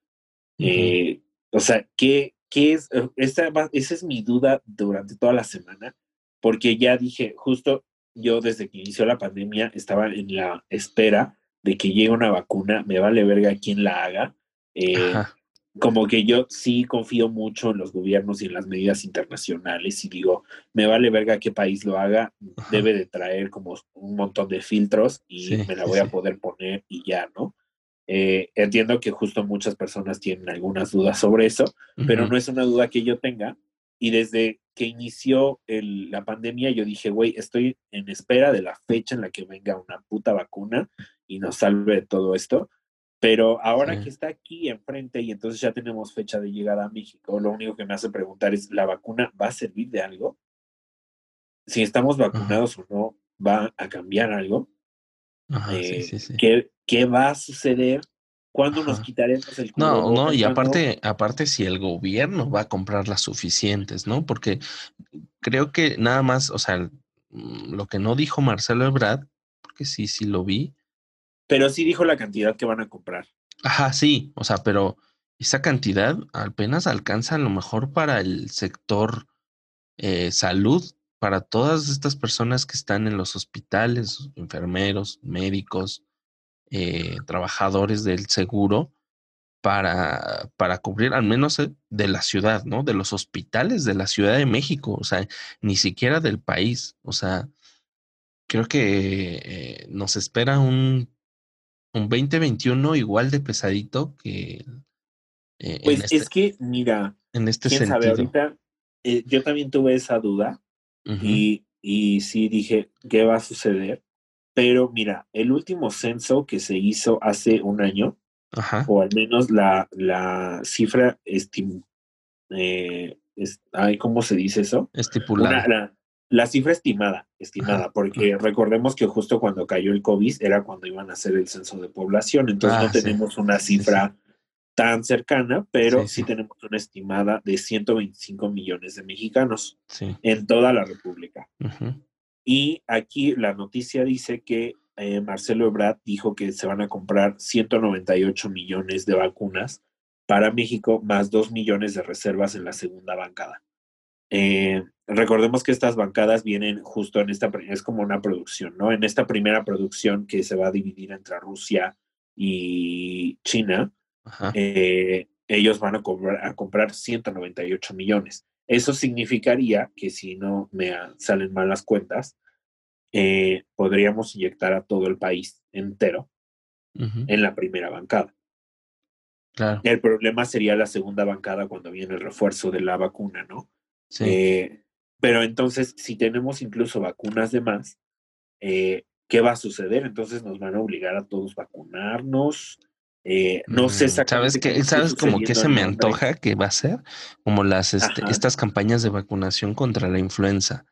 Eh, o sea, ¿qué, qué es? Eh, esa, esa es mi duda durante toda la semana, porque ya dije, justo yo desde que inició la pandemia estaba en la espera de que llegue una vacuna, me vale verga quién la haga. Eh, como que yo sí confío mucho en los gobiernos y en las medidas internacionales y digo, me vale verga qué país lo haga, debe de traer como un montón de filtros y me la voy a poder poner y ya, ¿no? Eh, entiendo que justo muchas personas tienen algunas dudas sobre eso, pero no es una duda que yo tenga. Y desde que inició la pandemia, yo dije, güey, estoy en espera de la fecha en la que venga una puta vacuna y nos salve de todo esto pero ahora que está aquí enfrente y entonces ya tenemos fecha de llegada a México, lo único que me hace preguntar es, ¿la vacuna va a servir de algo? Si estamos vacunados o no, ¿va a cambiar algo? Eh, ¿qué, va a suceder? ¿Cuándo nos quitaremos el
No, no, y aparte, aparte si el gobierno va a comprar las suficientes, ¿no? Porque creo que nada más, o sea, mm, lo que no dijo Marcelo Ebrard, porque sí, sí lo vi,
pero sí dijo la cantidad que van a comprar.
Ajá, sí, o sea, pero esa cantidad apenas alcanza a lo mejor para el sector eh, salud, para todas estas personas que están en los hospitales, enfermeros, médicos, eh, trabajadores del seguro, para, para cubrir al menos eh, de la ciudad, ¿no? De los hospitales de la Ciudad de México, o sea, ni siquiera del país, o sea, creo que nos espera un un 2021 igual de pesadito que...
Eh, pues es este que, mira, en este quién sentido. Sabe, ahorita eh, yo también tuve esa duda y, y sí dije, ¿qué va a suceder? Pero mira, el último censo que se hizo hace un año, o al menos la, la cifra estim, eh, ¿cómo se dice eso?
Estipulada
la cifra estimada, estimada, porque recordemos que justo cuando cayó el COVID era cuando iban a hacer el censo de población, entonces no ah, tenemos una cifra tan cercana, pero sí, tenemos una estimada de 125 millones de mexicanos en toda la República. Y aquí la noticia dice que eh, Marcelo Ebrard dijo que se van a comprar 198 millones de vacunas para México, más 2 millones de reservas en la segunda bancada. Eh, recordemos que estas bancadas vienen justo en esta, es como una producción, ¿no? En esta primera producción que se va a dividir entre Rusia y China, eh, ellos van a, a comprar 198 millones. Eso significaría que si no me salen mal las cuentas, eh, podríamos inyectar a todo el país entero en la primera bancada. El problema sería la segunda bancada cuando viene el refuerzo de la vacuna, ¿no? Eh, pero entonces, si tenemos incluso vacunas de más, eh, ¿qué va a suceder? Entonces nos van a obligar a todos vacunarnos. Eh, no sé
exactamente. ¿Sabes, qué, ¿sabes como que se me antoja que va a ser? Como las este, estas campañas de vacunación contra la influenza.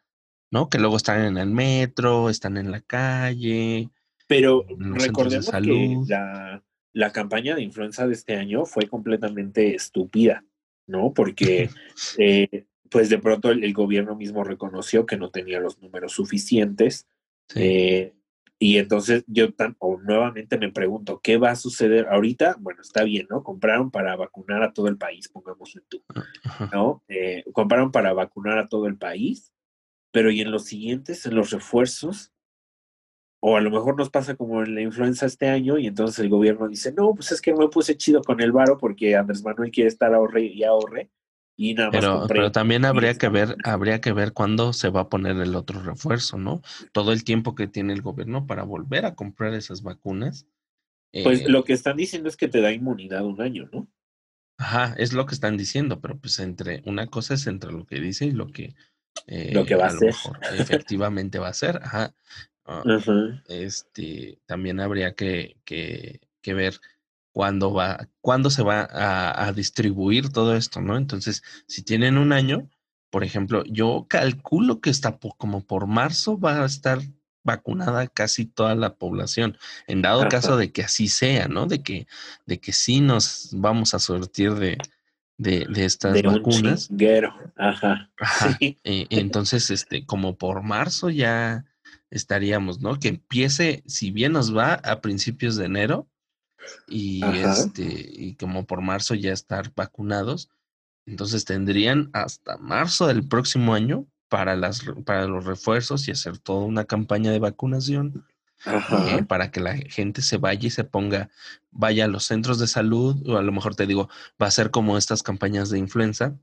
¿no? Que luego están en el metro, están en la calle.
Pero recordemos que la, la campaña de influenza de este año fue completamente estúpida, ¿no? Porque eh, pues de pronto el, gobierno mismo reconoció que no tenía los números suficientes. Eh, y entonces yo tan, o nuevamente me pregunto, ¿qué va a suceder ahorita? Bueno, está bien, ¿no? Compraron para vacunar a todo el país, pongámoslo tú, ¿no? Eh, compraron para vacunar a todo el país, pero ¿y en los siguientes, en los refuerzos? O a lo mejor nos pasa como en la influenza este año y entonces el gobierno dice, no, pues es que no me puse chido con el varo porque Andrés Manuel quiere estar ahorre y ahorre. Y nada más
pero, pero también habría que ver, habría que ver cuándo se va a poner el otro refuerzo, ¿no? Todo el tiempo que tiene el gobierno para volver a comprar esas vacunas.
Pues eh, lo que están diciendo es que te da inmunidad un año, ¿no?
Ajá, es lo que están diciendo, pero pues entre una cosa es entre lo que dice y lo que,
lo que va a, ser.
efectivamente va a ser. Ajá. Ah, este, también habría que, que, que, ver cuándo va, cuándo se va a, a, distribuir todo esto, ¿no? Entonces, si tienen un año, por ejemplo, yo calculo que está como por marzo va a estar vacunada casi toda la población, en dado caso de que así sea, ¿no? De que, de que sí nos vamos a sortir de, de, de estas de vacunas.
Ajá.
Ajá. Eh, entonces, este, como por marzo ya estaríamos, ¿no? Que empiece, si bien nos va, a principios de enero y este, y como por marzo ya estar vacunados, entonces tendrían hasta marzo del próximo año para las para los refuerzos y hacer toda una campaña de vacunación. Eh, para que la gente se vaya y se ponga, vaya a los centros de salud, o a lo mejor te digo, va a ser como estas campañas de influenza,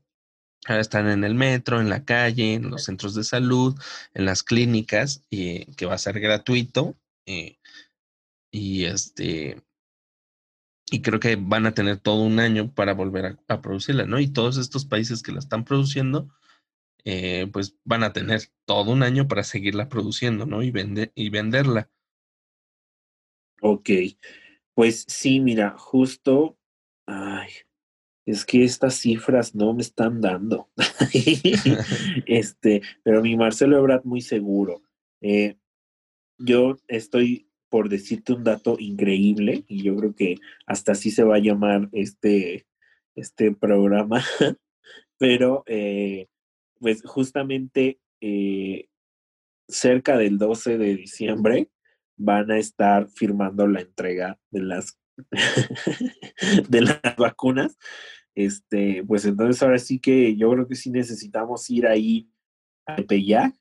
están en el metro, en la calle, en los centros de salud, en las clínicas, y que va a ser gratuito. Eh, y este y creo que van a tener todo un año para volver a, producirla, ¿no? Y todos estos países que la están produciendo, eh, pues van a tener todo un año para seguirla produciendo, ¿no? Y, vender y venderla.
Ok, pues sí, mira, justo, ay, es que estas cifras no me están dando. este, pero mi Marcelo Ebrard muy seguro. Eh, yo estoy por decirte un dato increíble y yo creo que hasta así se va a llamar este, este programa, pero eh, pues justamente eh, cerca del 12 de diciembre van a estar firmando la entrega de las de las vacunas. Este, pues entonces ahora sí que yo creo que sí necesitamos ir ahí a Tepeyac,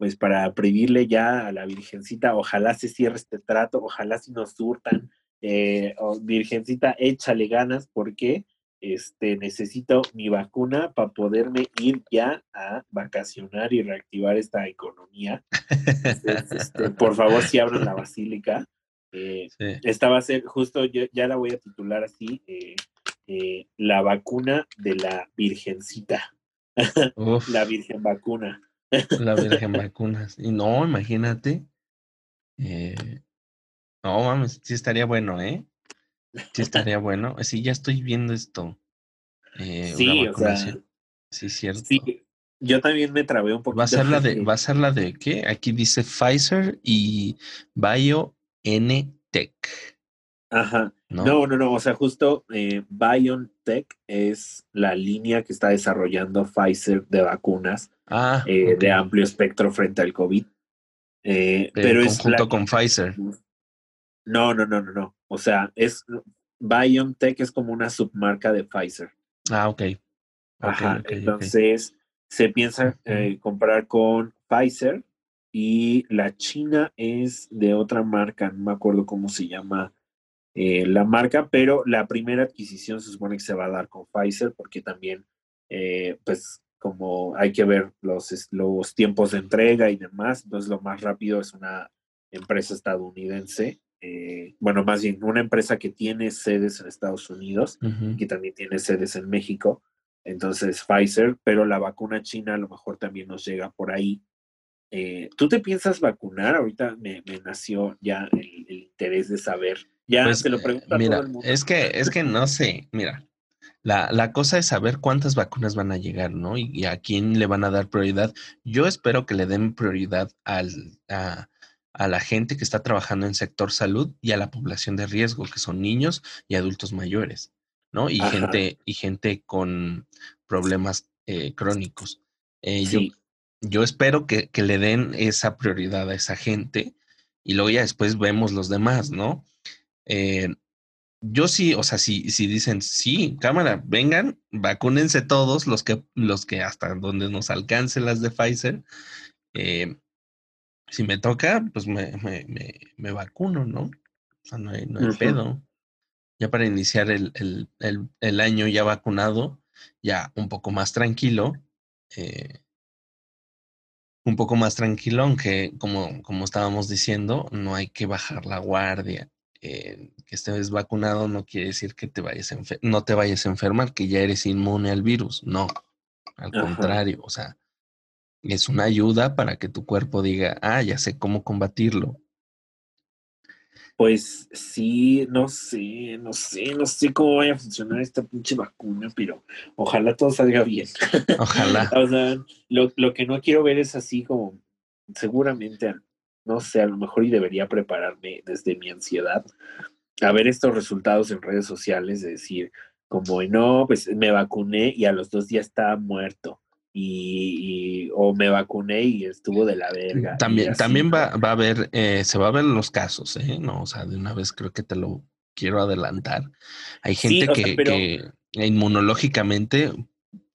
pues para pedirle ya a la Virgencita, ojalá se cierre este trato, ojalá si nos surtan, eh, Virgencita, échale ganas, porque este, necesito mi vacuna para poderme ir ya a vacacionar y reactivar esta economía. Este, por favor, si abran la basílica. Eh, esta va a ser, justo yo ya la voy a titular así, eh, eh, la vacuna de la virgencita. la virgen vacuna.
La virgen vacuna. Y no, imagínate. no, mames, sí estaría bueno, ¿eh? Sí estaría bueno. Sí, ya estoy viendo esto.
sí, o sea.
Sí, cierto.
Sí, yo también me trabé un poco.
Va a ser la de, va a ser la de qué? Aquí dice Pfizer y Bio N-Tech.
Ajá. ¿No? ¿no? no, O sea, justo eh, BioNTech es la línea que está desarrollando Pfizer de vacunas ah, eh, de amplio espectro frente al COVID. Eh, pero, es
junto con Pfizer.
No, no, no, no, no. O sea, es BioNTech es como una submarca de Pfizer.
Ah, ok.
Ajá. entonces se piensa eh, comprar con Pfizer y la China es de otra marca, no me acuerdo cómo se llama eh, la marca, pero la primera adquisición se supone que se va a dar con Pfizer porque también, eh, pues, como hay que ver los, los tiempos de entrega y demás, entonces lo más rápido es una empresa estadounidense, eh, bueno, más bien una empresa que tiene sedes en Estados Unidos, y que también tiene sedes en México, entonces Pfizer, pero la vacuna china a lo mejor también nos llega por ahí eh, ¿Tú te piensas vacunar? Ahorita me, nació ya el, interés de saber. Ya
pues,
se lo pregunto
mira, Es que, es que no sé, mira, La, la, cosa es saber cuántas vacunas van a llegar, ¿no? Y, a quién le van a dar prioridad. Yo espero que le den prioridad al, a, a la gente que está trabajando en sector salud y a la población de riesgo, que son niños y adultos mayores, ¿no? Y gente y gente con problemas eh, crónicos. Eh, yo, yo, espero que, que, le den esa prioridad a esa gente y luego ya después vemos los demás, ¿no? Eh, yo sí, o sea, si, si dicen, sí, cámara, vengan, vacúnense todos los que, los que hasta donde nos alcancen las de Pfizer. Eh, si me toca, pues me, me, me, vacuno, ¿no? O sea, no hay, no hay pedo. Ya para iniciar el, el, el, el, año ya vacunado, ya un poco más tranquilo, eh, un poco más tranquilo, aunque como, como estábamos diciendo, no hay que bajar la guardia. Eh, que estés vacunado no quiere decir que te vayas no te vayas a enfermar, que ya eres inmune al virus. No, al contrario, o sea, es una ayuda para que tu cuerpo diga, ah, ya sé cómo combatirlo.
Pues sí, no sé, no sé, no sé cómo vaya a funcionar esta pinche vacuna, pero ojalá todo salga bien.
Ojalá.
o sea, lo, lo, que no quiero ver es así como, seguramente, no sé, a lo mejor y debería prepararme desde mi ansiedad a ver estos resultados en redes sociales, de decir, como, no, pues me vacuné y a los dos días estaba muerto y, o me vacuné y estuvo de la verga.
También, también va, va, a haber, eh, se va a ver los casos, ¿eh? No, o sea, de una vez creo que te lo quiero adelantar. Hay gente que, que, inmunológicamente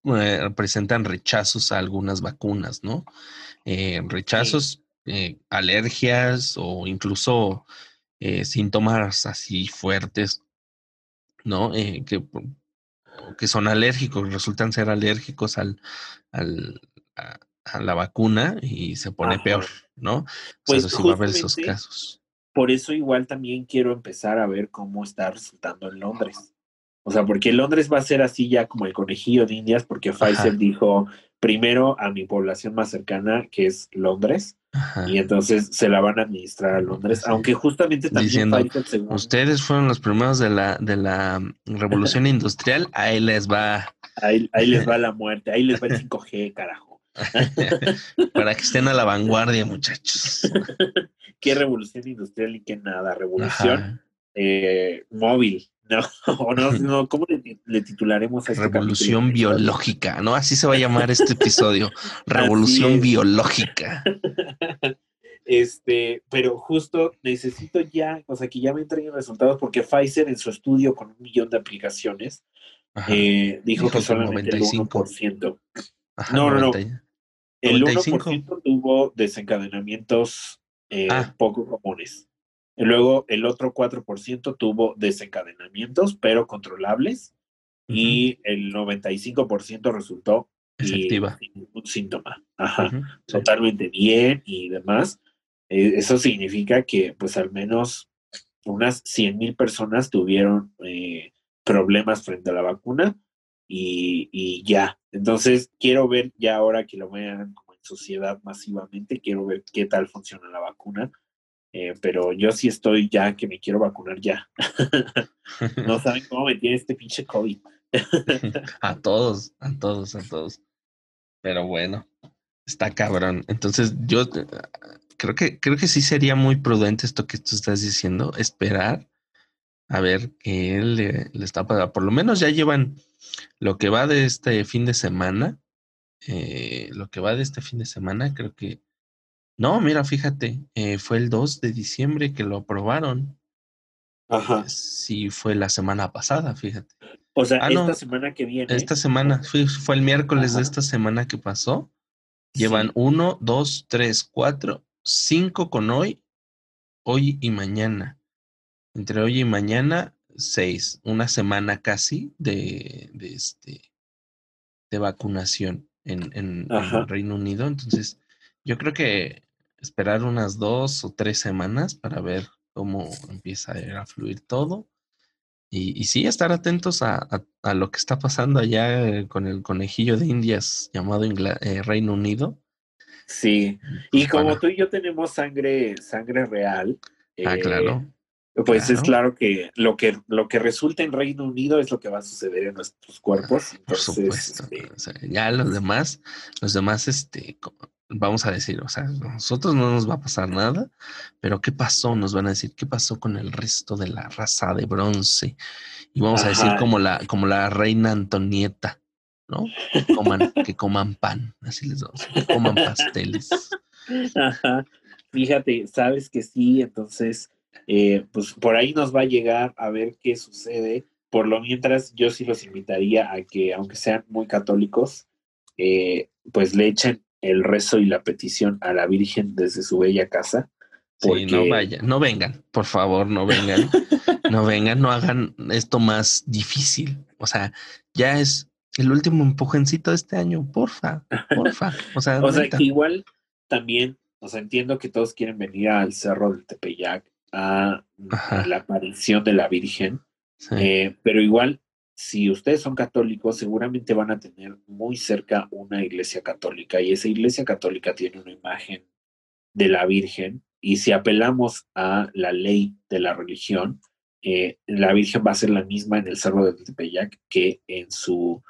eh, presentan rechazos a algunas vacunas, ¿no? Eh, rechazos, alergias o incluso síntomas así fuertes, ¿no? que que son alérgicos, resultan ser alérgicos al, al a, la vacuna y se pone peor, ¿no?
Pues sí va a haber esos casos. Por eso igual también quiero empezar a ver cómo está resultando en Londres. O sea, porque Londres va a ser así ya como el conejillo de indias, porque Pfizer dijo primero a mi población más cercana, que es Londres, y entonces se la van a administrar a Londres, aunque justamente también
Diciendo, ustedes fueron los primeros de la de la revolución industrial, ahí les va.
Ahí, les va la muerte, ahí les va el 5G, carajo.
Para que estén a la vanguardia, muchachos.
qué revolución industrial y qué nada, revolución eh, móvil. No, no, no, ¿cómo le, titularemos a
este Revolución biológica, ¿no? Así se va a llamar este episodio. Revolución biológica.
Este, pero justo necesito ya, o sea, que ya me entreguen resultados porque Pfizer en su estudio con un millón de aplicaciones eh, dijo, que solamente el 1%. no, no, no. El 1% tuvo desencadenamientos eh, ah. poco comunes. Luego el otro 4% tuvo desencadenamientos, pero controlables, y el 95% resultó
Efectiva.
sin ningún síntoma. Ajá, totalmente bien y demás. Eh, eso significa que pues al menos unas 100 mil personas tuvieron eh, problemas frente a la vacuna y, y, ya. Entonces quiero ver ya ahora que lo vean como en sociedad masivamente, quiero ver qué tal funciona la vacuna eh, pero yo sí estoy ya que me quiero vacunar ya. no saben cómo me este pinche COVID.
a todos, a todos, a todos. Pero bueno, está cabrón. Entonces yo eh, creo que creo que sí sería muy prudente esto que tú estás diciendo, esperar a ver qué le, le está pasando. Por lo menos ya llevan lo que va de este fin de semana. Eh, lo que va de este fin de semana, creo que no, mira, fíjate, eh, fue el 2 de diciembre que lo aprobaron.
Ajá.
Sí, fue la semana pasada, fíjate.
O sea, ah, esta semana que viene.
Esta semana, fue, fue el miércoles de esta semana que pasó. Llevan uno, dos, tres, cuatro, cinco con hoy, hoy y mañana. Entre hoy y mañana, seis. Una semana casi de, de este de vacunación en, en, en Reino Unido. Entonces, yo creo que esperar unas dos o tres semanas para ver cómo empieza a fluir todo. Y, y sí, estar atentos a, a, lo que está pasando allá con el conejillo de Indias llamado eh, Reino Unido.
Sí, y pues como tú y yo tenemos sangre, sangre real.
Ah, claro. Eh,
Pues es claro que lo que lo que resulta en Reino Unido es lo que va a suceder en nuestros cuerpos.
Por supuesto. Este ya los demás, los demás, este, vamos a decir, o sea, a nosotros no nos va a pasar nada, pero ¿qué pasó? Nos van a decir, ¿qué pasó con el resto de la raza de bronce? Y vamos a decir como la, como la reina Antonieta, ¿no? Que coman, que coman pan, así les vamos, que coman pasteles.
Ajá. Fíjate, sabes que sí, entonces eh, pues por ahí nos va a llegar a ver qué sucede. Por lo mientras, yo sí los invitaría a que, aunque sean muy católicos, eh, pues le echen el rezo y la petición a la Virgen desde su bella casa.
Sí, no vayan, no vengan, por favor, no vengan, no vengan, no hagan esto más difícil. O sea, ya es el último empujoncito de este año, porfa, porfa. O sea,
o sea que igual también, o sea, entiendo que todos quieren venir al Cerro del Tepeyac, a, la aparición de la Virgen. Eh, pero igual, si ustedes son católicos, seguramente van a tener muy cerca una iglesia católica y esa iglesia católica tiene una imagen de la Virgen y si apelamos a la ley de la religión, eh, la Virgen va a ser la misma en el Cerro de Tepeyac que en su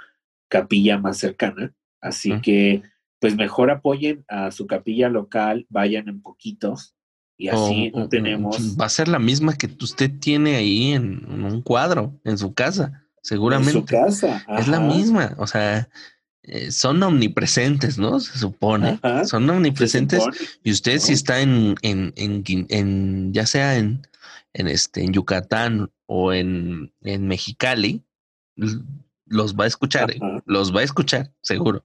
capilla más cercana. Así que, pues mejor apoyen a su capilla local, vayan en poquitos y así no tenemos.
Va a ser la misma que usted tiene ahí en, un cuadro, en su casa, seguramente. En su casa. Es la misma. O sea, eh, son omnipresentes, ¿no? Se supone. son omnipresentes. y usted, si está en, en, en, ya sea en, en, este, en Yucatán o en, en Mexicali, los va a escuchar, ¿eh? los va a escuchar, seguro.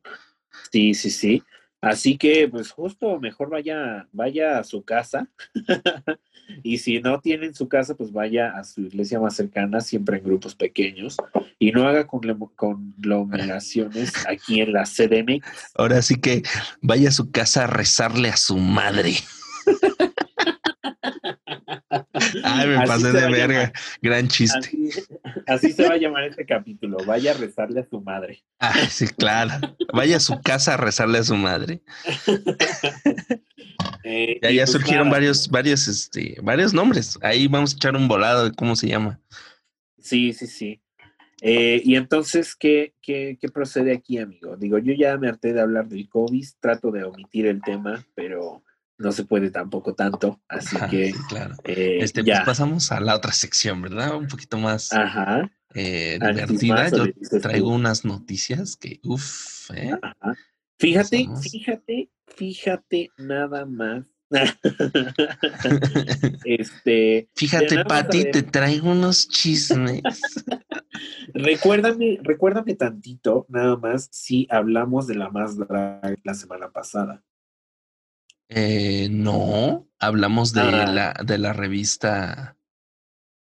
Sí, sí, sí. Así que, pues justo mejor vaya, vaya a su casa. y si no tienen su casa, pues vaya a su iglesia más cercana, siempre en grupos pequeños. Y no haga conglomeraciones aquí en la CDM.
Ahora sí que vaya a su casa a rezarle a su madre. Ay, me pasé de verga. Gran chiste.
Así, se va a llamar este capítulo. Vaya a rezarle a su madre.
Ah, sí, claro. Vaya a su casa a rezarle a su madre. Eh, ya, pues surgieron varios, varios, este, varios nombres. Ahí vamos a echar un volado de cómo se llama.
Sí, sí, sí. Eh, y entonces, ¿qué, ¿qué, qué, procede aquí, amigo? Digo, yo ya me harté de hablar del COVID, trato de omitir el tema, pero no se puede tampoco tanto, así que
claro. Eh, este, pues pasamos a la otra sección, ¿verdad? Un poquito más eh, divertida. Yo traigo unas noticias que, uff, ¿eh?
Fíjate, fíjate, fíjate nada más. este,
fíjate, Pati, te traigo unos chismes.
recuérdame, recuérdame tantito, nada más, si hablamos de la más la semana pasada.
Eh, no, hablamos de, ah. la, de la revista.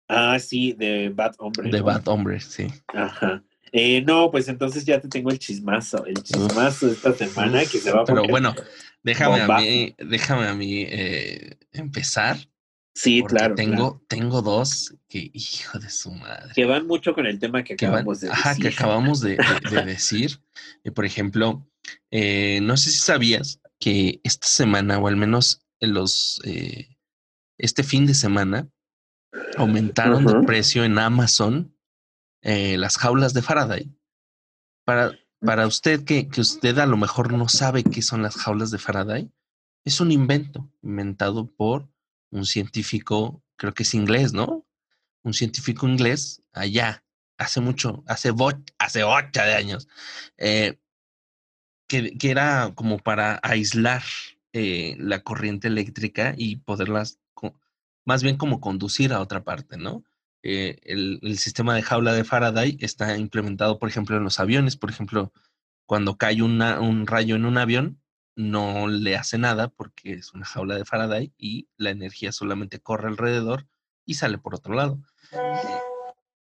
Ah, sí, de Bad Hombre.
De Bad Hombre, sí.
Ajá. Eh, no, pues entonces ya te tengo el chismazo, el chismazo de esta semana que se va a
Pero bueno, déjame a mí, déjame a mí eh, empezar.
Sí, claro.
Tengo, tengo dos que, hijo de su madre.
Que van mucho con el tema que acabamos de
decir. Ajá, que acabamos de, de decir. por ejemplo, no sé si sabías, que esta semana, o al menos en los eh, este fin de semana, aumentaron de precio en Amazon eh, las jaulas de Faraday. Para, para usted que, que usted a lo mejor no sabe qué son las jaulas de Faraday, es un invento inventado por un científico, creo que es inglés, ¿no? Un científico inglés allá, hace mucho, hace, hace ocho de años, eh, que, era como para aislar eh, la corriente eléctrica y poderlas, más bien como conducir a otra parte, ¿no? Eh, el, sistema de jaula de Faraday está implementado, por ejemplo, en los aviones. Por ejemplo, cuando cae un rayo en un avión, no le hace nada porque es una jaula de Faraday y la energía solamente corre alrededor y sale por otro lado.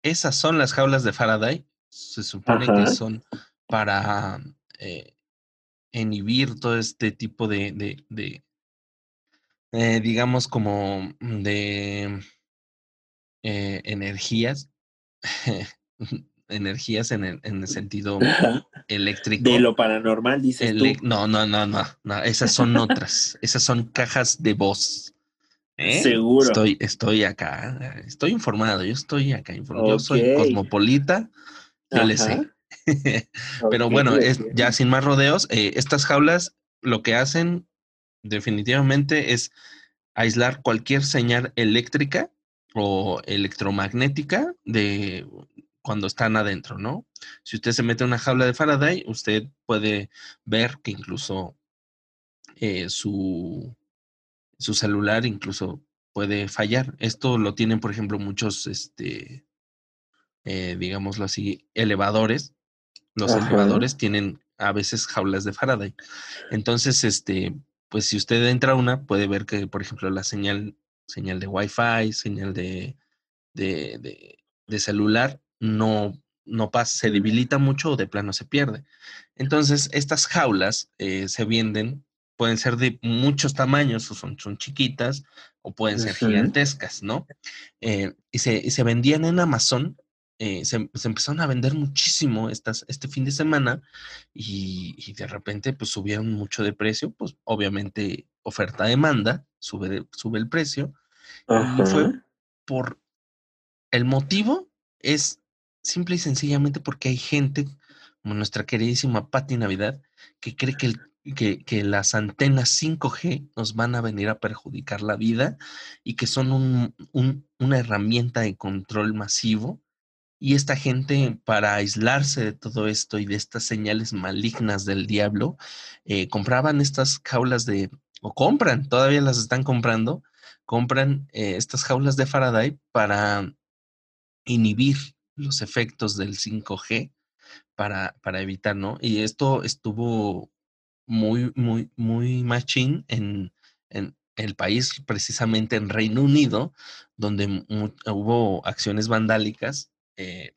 esas son las jaulas de Faraday. Se supone que son para eh, inhibir todo este tipo de, de, eh, digamos, como de eh, energías, energías en el, en el sentido eléctrico.
De lo paranormal, dices tú.
No, no, no, no, no, esas son otras, esas son cajas de voz. ¿Eh? Seguro. Estoy, estoy acá, estoy informado, yo estoy acá informado. Yo soy cosmopolita, yo le sé. Pero bueno, es, ya sin más rodeos, eh, estas jaulas lo que hacen definitivamente es aislar cualquier señal eléctrica o electromagnética de cuando están adentro, ¿no? Si usted se mete en una jaula de Faraday, usted puede ver que incluso eh, su, su celular incluso puede fallar. Esto lo tienen, por ejemplo, muchos, este, eh, digámoslo así, elevadores. Los elevadores tienen a veces jaulas de Faraday. Entonces, este, pues si usted entra a una, puede ver que, por ejemplo, la señal señal de Wi-Fi, señal de, de, de, celular, no, no pasa, se debilita mucho o de plano se pierde. Entonces, estas jaulas eh, se venden, pueden ser de muchos tamaños, o son, son chiquitas, o pueden ser gigantescas, ¿no? Eh, y, se, y, se, vendían en Amazon. Eh, se, se, empezaron a vender muchísimo estas, este fin de semana y, y, de repente pues subieron mucho de precio, pues obviamente oferta-demanda, sube, sube el precio. Y fue por el motivo es simple y sencillamente porque hay gente, como nuestra queridísima Patti Navidad, que cree que, que, que, las antenas 5G nos van a venir a perjudicar la vida y que son un, un, una herramienta de control masivo. Y esta gente, para aislarse de todo esto y de estas señales malignas del diablo, eh, compraban estas jaulas de, o compran, todavía las están comprando, compran eh, estas jaulas de Faraday para inhibir los efectos del 5G para, para evitar, ¿no? Y esto estuvo muy, muy, muy machín en, en el país, precisamente en Reino Unido, donde hubo acciones vandálicas. Eh,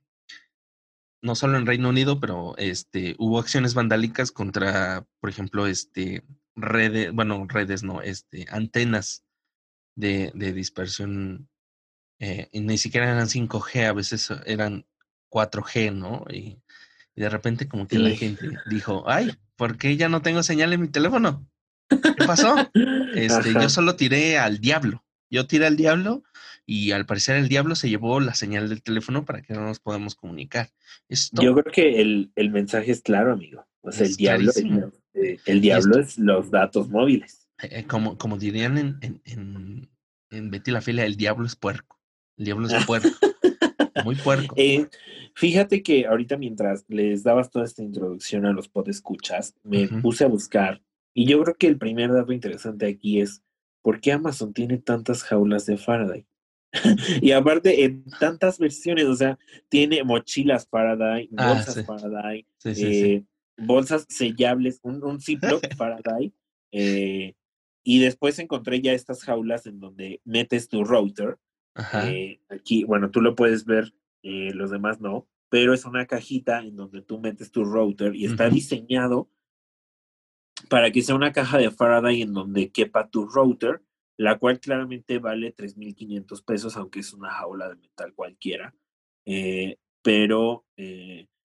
no solo en Reino Unido, pero este, hubo acciones vandálicas contra, por ejemplo, este, redes, bueno, redes no, este, antenas de, de dispersión, eh, y ni siquiera eran 5G, a veces eran 4G, ¿no? Y, de repente como que la gente dijo, ay, ¿por qué ya no tengo señal en mi teléfono? ¿Qué pasó? Este, yo solo tiré al diablo. Yo tiré al diablo y al parecer el diablo se llevó la señal del teléfono para que no nos podamos comunicar.
Yo creo que el, el, mensaje es claro, amigo. O sea, el diablo, eh, el diablo es los datos móviles.
Eh, como, como dirían en, en, en, en, Betty la Fila, el diablo es puerco. El diablo es puerco. Muy puerco.
Eh, fíjate que ahorita mientras les dabas toda esta introducción a los podescuchas, me puse a buscar y yo creo que el primer dato interesante aquí es ¿por qué Amazon tiene tantas jaulas de Faraday? y aparte, en tantas versiones, o sea, tiene mochilas Faraday, ah, bolsas Faraday, bolsas sellables, un, un Ziploc Faraday, eh, y después encontré ya estas jaulas en donde metes tu router. Eh, aquí, bueno, tú lo puedes ver, eh, los demás no, pero es una cajita en donde tú metes tu router y está diseñado para que sea una caja de Faraday en donde quepa tu router, la cual claramente vale 3.500 pesos, aunque es una jaula de metal cualquiera. Eh, pero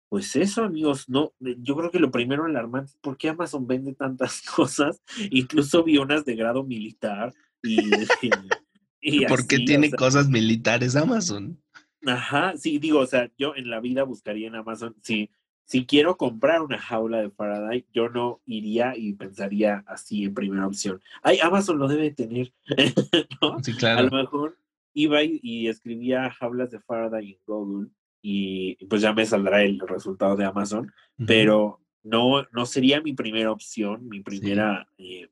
pues eso, amigos, no, yo creo que lo primero alarmante es por qué Amazon vende tantas cosas, incluso vi unas de grado militar y...
y ¿Por qué tiene cosas militares Amazon?
Ajá, sí, digo, o sea, yo en la vida buscaría en Amazon, sí, si quiero comprar una jaula de Faraday, yo no iría y pensaría así en primera opción. Ay, Amazon lo debe tener, ¿no? Sí, claro. A lo mejor iba y, y escribía jaulas de Faraday en Google y pues ya me saldrá el resultado de Amazon, pero no, no sería mi primera opción, mi primera... Eh,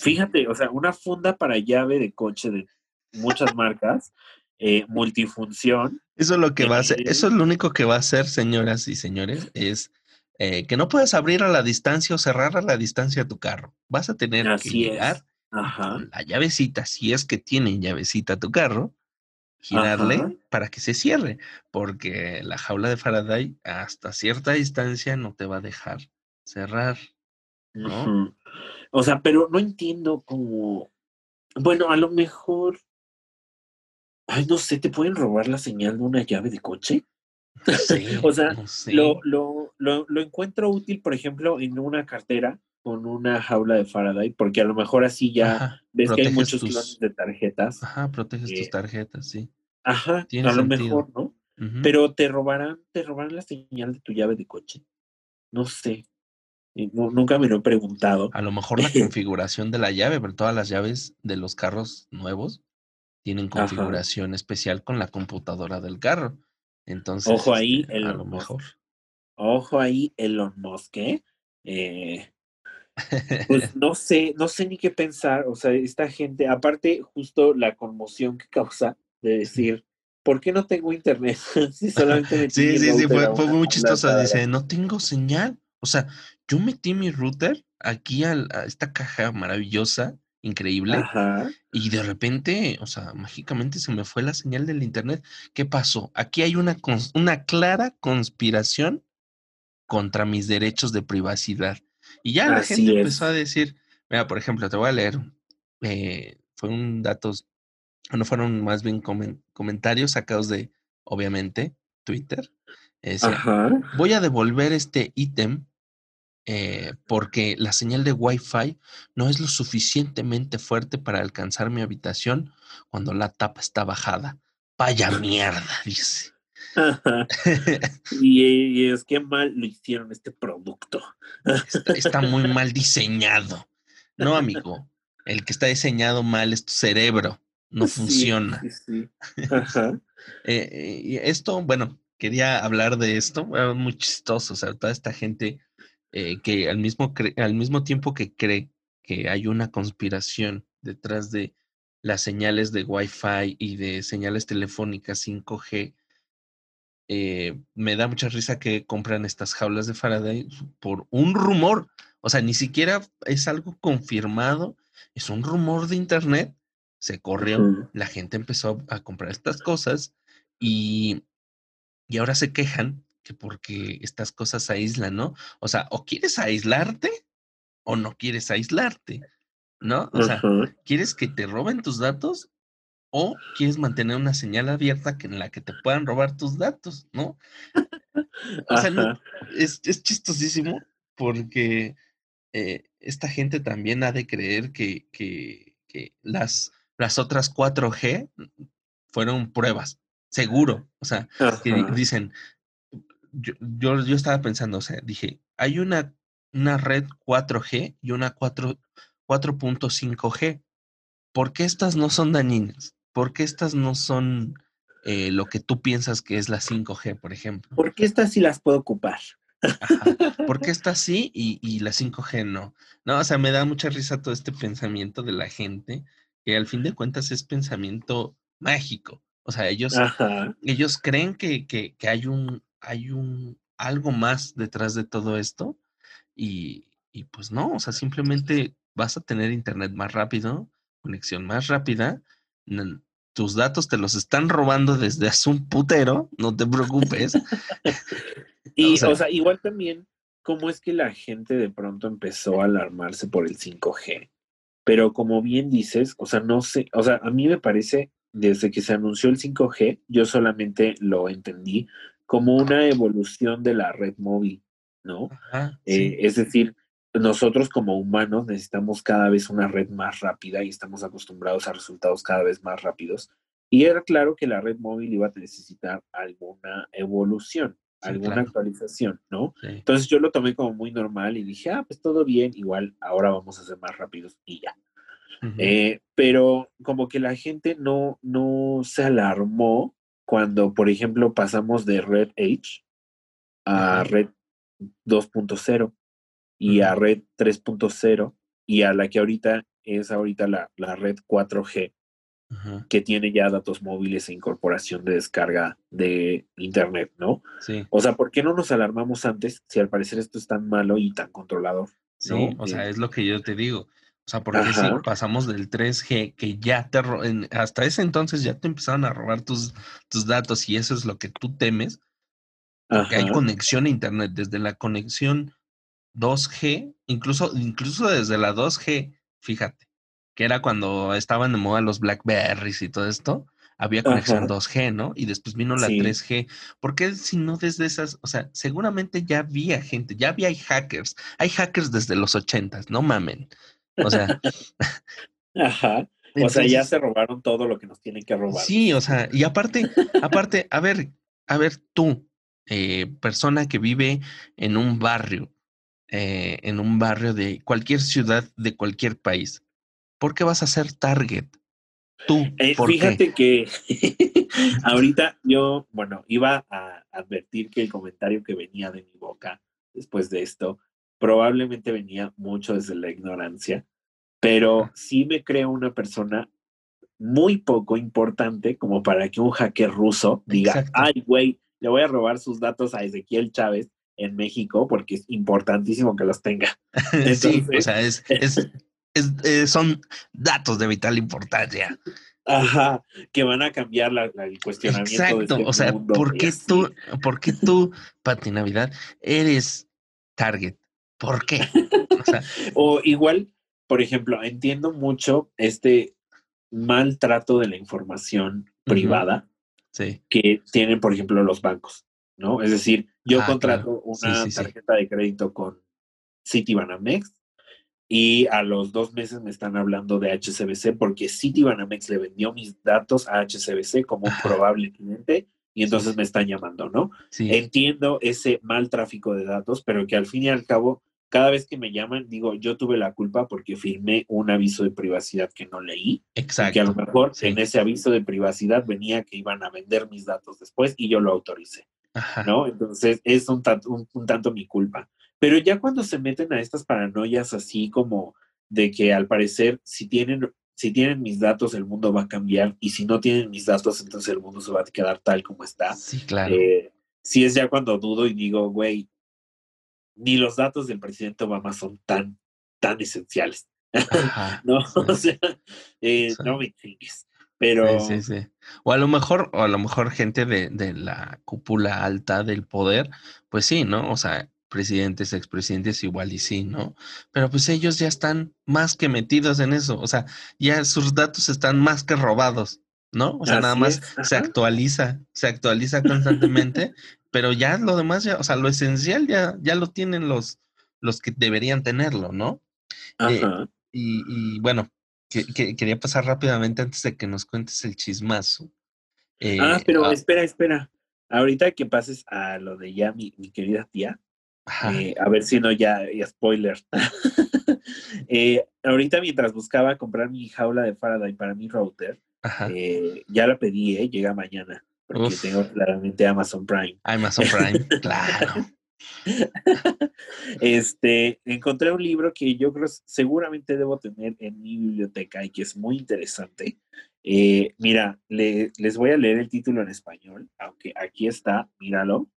fíjate, o sea, una funda para llave de coche de muchas marcas, eh, multifunción.
Eso es lo que va a hacer, eso es lo único que va a hacer, señoras y señores, es eh, que no puedes abrir a la distancia o cerrar a la distancia tu carro. Vas a tener que llegar la llavecita, si es que tiene llavecita tu carro, girarle para que se cierre, porque la jaula de Faraday hasta cierta distancia no te va a dejar cerrar. ¿no?
O sea, pero no entiendo cómo. Bueno, a lo mejor. Ay, no sé, ¿te pueden robar la señal de una llave de coche? o sea, lo, lo, lo, lo, encuentro útil, por ejemplo, en una cartera con una jaula de Faraday, porque a lo mejor así ya ves que hay muchos clones de tarjetas.
Ajá, proteges tus tarjetas, sí.
Ajá, a lo mejor, ¿no? Pero te robarán, te robarán la señal de tu llave de coche. No sé. nunca me lo he preguntado.
A lo mejor la configuración de la llave, pero todas las llaves de los carros nuevos tienen configuración especial con la computadora del carro. Entonces,
ojo ahí, este, a lo mejor. Ojo ahí, Elon Musk, ¿eh? eh pues no sé, no sé ni qué pensar. O sea, esta gente, aparte, justo la conmoción que causa de decir, ¿por qué no tengo internet?
sí, solamente sí, sí, sí, fue, muy chistoso. Dice, no tengo señal. O sea, yo metí mi router aquí a, esta caja maravillosa, increíble, y de repente, o sea, mágicamente se me fue la señal del internet. ¿Qué pasó? Aquí hay una, una clara conspiración contra mis derechos de privacidad. Y ya la gente empezó a decir, mira, por ejemplo, te voy a leer, eh, fue un datos no fueron más bien comentarios sacados de, obviamente, Twitter. voy a devolver este ítem eh, porque la señal de Wi-Fi no es lo suficientemente fuerte para alcanzar mi habitación cuando la tapa está bajada. Vaya mierda, dice.
y, es que mal lo hicieron este producto.
está muy mal diseñado. No, amigo. El que está diseñado mal es tu cerebro no funciona. Eh, eh, y esto, bueno, quería hablar de esto, muy chistoso, o sea, toda esta gente eh, que al mismo, al mismo tiempo que cree que hay una conspiración detrás de las señales de Wi-Fi y de señales telefónicas 5G, me da mucha risa que compran estas jaulas de Faraday por un rumor. O sea, ni siquiera es algo confirmado, es un rumor de internet se corrió, la gente empezó a comprar estas cosas y, y ahora se quejan que porque estas cosas aíslan, ¿no? O sea, o quieres aislarte o no quieres aislarte, ¿no? O sea, ¿quieres que te roben tus datos o quieres mantener una señal abierta que en la que te puedan robar tus datos, ¿no? O sea, es, es, chistosísimo porque eh, esta gente también ha de creer que, que, que las las otras 4G fueron pruebas, seguro. O sea, que dicen, yo, yo, yo, estaba pensando, o sea, dije, hay una, una red 4G y una 4.5G. ¿Por qué estas no son dañinas? ¿Por qué estas no son eh, lo que tú piensas que es la 5G, por ejemplo?
¿Por qué estas sí las puedo ocupar?
Ajá. ¿Por qué estas sí y, y la 5G no? No, o sea, me da mucha risa todo este pensamiento de la gente que al fin de cuentas es pensamiento mágico. O sea, ellos, ellos creen que, que, que, hay un, hay un algo más detrás de todo esto. Y, y, pues no, o sea, simplemente vas a tener internet más rápido, conexión más rápida. Tus datos te los están robando desde hace un putero, no te preocupes.
y, o sea, igual también, ¿cómo es que la gente de pronto empezó a alarmarse por el 5G? Pero como bien dices, o sea, no sé, o sea, a mí me parece, desde que se anunció el 5G, yo solamente lo entendí como una evolución de la red móvil, ¿no? Eh, es decir, nosotros como humanos necesitamos cada vez una red más rápida y estamos acostumbrados a resultados cada vez más rápidos. Y era claro que la red móvil iba a necesitar alguna evolución alguna actualización, ¿no? Entonces yo lo tomé como muy normal y dije, ah, pues todo bien, igual ahora vamos a ser más rápidos y ya. Eh, pero como que la gente no, no se alarmó cuando, por ejemplo, pasamos de Red H a Red 2.0 y a Red 3.0 y a la que ahorita es ahorita la, la Red 4G, que tiene ya datos móviles e incorporación de descarga de Internet, ¿no? Sí. O sea, ¿por qué no nos alarmamos antes si al parecer esto es tan malo y tan controlador?
Sí, o sea, es lo que yo te digo. O sea, porque si pasamos del 3G, que ya te hasta ese entonces ya te empezaron a robar tus, tus datos y eso es lo que tú temes, porque hay conexión a Internet, desde la conexión 2G, incluso, incluso desde la 2G, fíjate, que era cuando estaban de moda los Blackberries y todo esto, había conexión 2G, ¿no? Y después vino la 3G. ¿Por qué si no desde esas, o sea, seguramente ya había gente, ya había hackers. Hay hackers desde los 80, no mamen. O sea.
Ajá. o sea, ya se robaron todo lo que nos tienen que robar.
Sí, o sea, y aparte, aparte, a ver, a ver, tú, eh, persona que vive en un barrio, eh, en un barrio de cualquier ciudad de cualquier país, ¿por qué vas a ser target? Tú,
eh, fíjate que ahorita yo, bueno, iba a advertir que el comentario que venía de mi boca después de esto probablemente venía mucho desde la ignorancia, pero sí me creo una persona muy poco importante como para que un hacker ruso diga, ay, güey, le voy a robar sus datos a Ezequiel Chávez en México porque es importantísimo que los tenga.
sí, o sea, es, eh, son datos de vital importancia.
Ajá, que van a cambiar la, el cuestionamiento.
Exacto, este o sea, ¿por qué, tú, ¿por qué tú, Pati Navidad, eres target? ¿Por qué?
O, igual, por ejemplo, entiendo mucho este maltrato de la información privada que tienen, por ejemplo, los bancos, ¿no? Es decir, yo ah, contrato una tarjeta de crédito con Citibanamex y a los dos meses me están hablando de HCBC porque Citibanamex le vendió mis datos a HCBC como un probable cliente y entonces me están llamando, ¿no? Entiendo ese mal tráfico de datos, pero que al fin y al cabo, cada vez que me llaman, digo, yo tuve la culpa porque firmé un aviso de privacidad que no leí. Exacto. que a lo mejor en ese aviso de privacidad venía que iban a vender mis datos después y yo lo autoricé. ¿No? Entonces es un, un tanto mi culpa. Pero ya cuando se meten a estas paranoias así como de que al parecer si tienen, si tienen mis datos el mundo va a cambiar y si no tienen mis datos entonces el mundo se va a quedar tal como está.
Sí, claro.
Eh, sí es ya cuando dudo y digo, güey, ni los datos del presidente Obama son tan, tan esenciales. no, o sea, eh, no me chingues. Pero.
Sí. O a lo mejor, o a lo mejor gente de, de la cúpula alta del poder, pues sí, ¿no? O sea, presidentes, expresidentes, igual y sí, ¿no? Pero pues ellos ya están más que metidos en eso, o sea, ya sus datos están más que robados, ¿no? O sea, nada más se actualiza, se actualiza constantemente, pero ya lo demás, ya, o sea, lo esencial ya, ya lo tienen los, los que deberían tenerlo, ¿no? Eh, y, bueno, quería pasar rápidamente antes de que nos cuentes el chismazo.
ah, pero espera, espera. Ahorita que pases a lo de ya mi querida tía, eh, a ver si no ya, spoiler. Eh, ahorita mientras buscaba comprar mi jaula de Faraday para mi router, eh, ya la pedí, llega mañana, porque tengo claramente Amazon Prime.
Amazon Prime, claro.
este, encontré un libro que yo creo seguramente debo tener en mi biblioteca y que es muy interesante. mira, les voy a leer el título en español, aunque aquí está, míralo.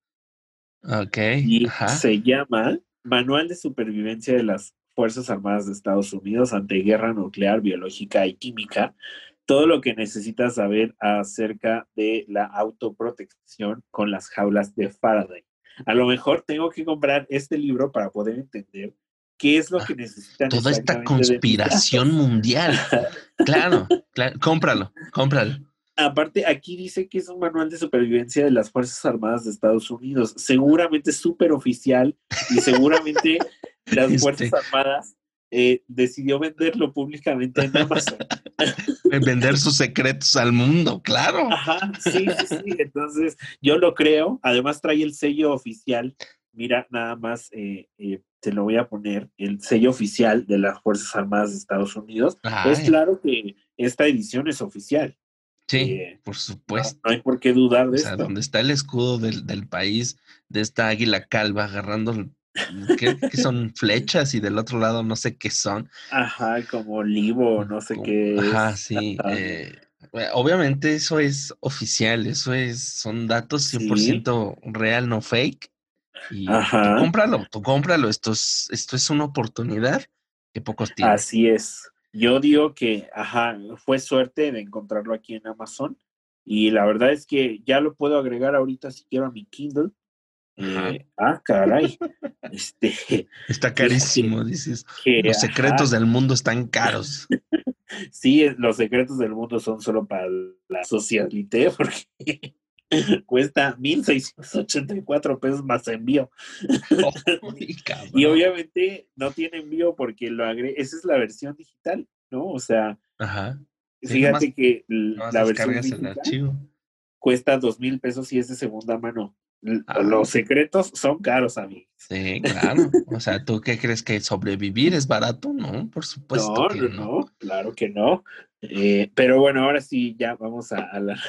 Ok.
Y se llama Manual de Supervivencia de las Fuerzas Armadas de Estados Unidos ante guerra nuclear, biológica y química. Todo lo que necesitas saber acerca de la autoprotección con las jaulas de Faraday. A lo mejor tengo que comprar este libro para poder entender qué es lo que necesitan.
Toda esta conspiración mundial. claro, claro, cómpralo, cómpralo
aparte, aquí dice que es un manual de supervivencia de las Fuerzas Armadas de Estados Unidos. Seguramente súper oficial y seguramente las este Fuerzas Armadas eh, decidió venderlo públicamente en Amazon.
Vender sus secretos al mundo, claro.
Ajá, sí, sí, sí. Entonces, yo lo creo. Además, trae el sello oficial. Mira, nada más eh, eh, te lo voy a poner, el sello oficial de las Fuerzas Armadas de Estados Unidos. Es claro que esta edición es oficial.
Sí, eh, por supuesto.
No, hay por qué dudar de
o sea, donde está el escudo del, del, país, de esta águila calva agarrando, ¿qué, son flechas y del otro lado no sé qué son.
Ajá, como olivo, no sé qué.
Ajá, sí. Eh, obviamente eso es oficial, eso es, son datos 100% real, no fake. Y Ajá. tú cómpralo, tú cómpralo, esto es, esto es una oportunidad que pocos tienen.
Así es. Yo digo que, ajá, fue suerte de encontrarlo aquí en Amazon y la verdad es que ya lo puedo agregar ahorita si quiero a mi Kindle. Eh, ah, caray. este,
Está carísimo, dices. Los secretos del mundo están caros.
sí, los secretos del mundo son solo para la socialité porque cuesta 1.684 pesos más envío. y obviamente no tiene envío porque lo agregué, esa es la versión digital, ¿no? O sea, fíjate que la versión digital cuesta dos mil pesos y es de segunda mano. Ah. Los secretos son caros, a mí.
Sí, claro. O sea, ¿tú qué crees que sobrevivir es barato? No, por supuesto.
No, que no, no, claro que no. Eh, pero bueno, ahora sí, ya vamos a, la,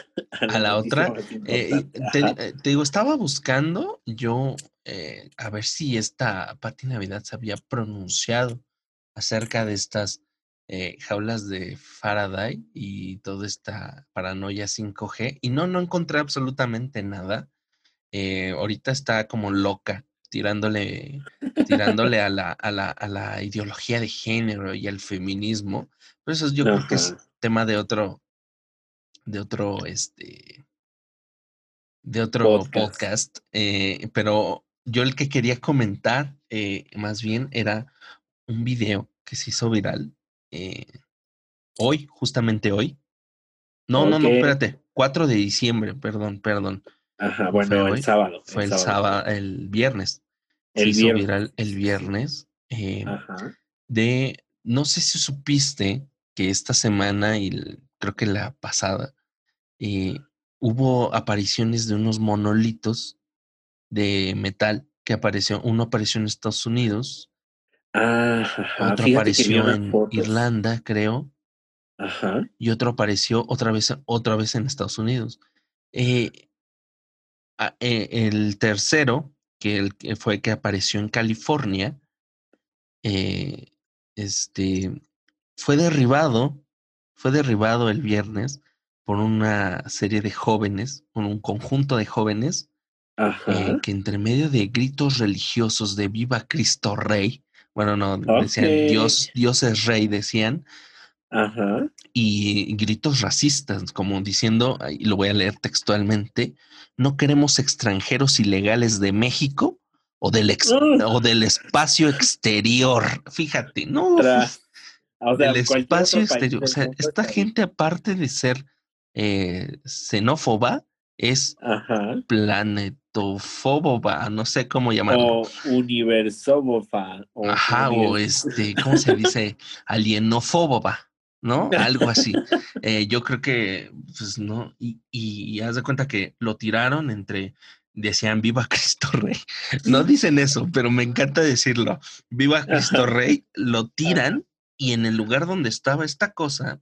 a la, otra. Eh, eh, te, digo, estaba buscando yo a ver si esta Pati Navidad se había pronunciado acerca de estas jaulas de Faraday y toda esta paranoia 5G. Y no, no encontré absolutamente nada. Ahorita está como loca tirándole, tirándole a, la, a, la, a la ideología de género y al feminismo eso yo creo que es tema de otro, de otro, este, de otro podcast. Eh, pero yo el que quería comentar eh, más bien era un video que se hizo viral eh, hoy, justamente hoy. No, no, no, espérate. 4 de diciembre, perdón, perdón.
Ajá, bueno, el sábado.
Fue el, sábado, el viernes. El se hizo viral el viernes. de, no sé si supiste que esta semana y creo que la pasada eh, hubo apariciones de unos monolitos de metal que apareció, uno apareció en Estados Unidos, otro apareció en Irlanda, creo, y otro apareció otra vez, otra vez en Estados Unidos. Eh, el tercero, que, el, que fue que apareció en California, este, fue derribado, fue derribado el viernes por una serie de jóvenes, por un conjunto de jóvenes, eh, que entre medio de gritos religiosos de Viva Cristo Rey, bueno, no, decían Dios, Dios es Rey, decían, y gritos racistas, como diciendo, y lo voy a leer textualmente, no queremos extranjeros ilegales de México o del, o del espacio exterior. Fíjate, no. O sea, el espacio exterior. O sea, esta gente, aparte de ser eh, xenófoba, es planetofóboba, no sé cómo llamarlo.
O universóboba.
Ajá, o este, ¿cómo se dice? Alienofóboba, ¿no? Algo así. Eh, yo creo que, pues no, y, y, haz de cuenta que lo tiraron entre decían viva Cristo Rey. No dicen eso, pero me encanta decirlo. Viva Cristo Rey, lo tiran y en el lugar donde estaba esta cosa,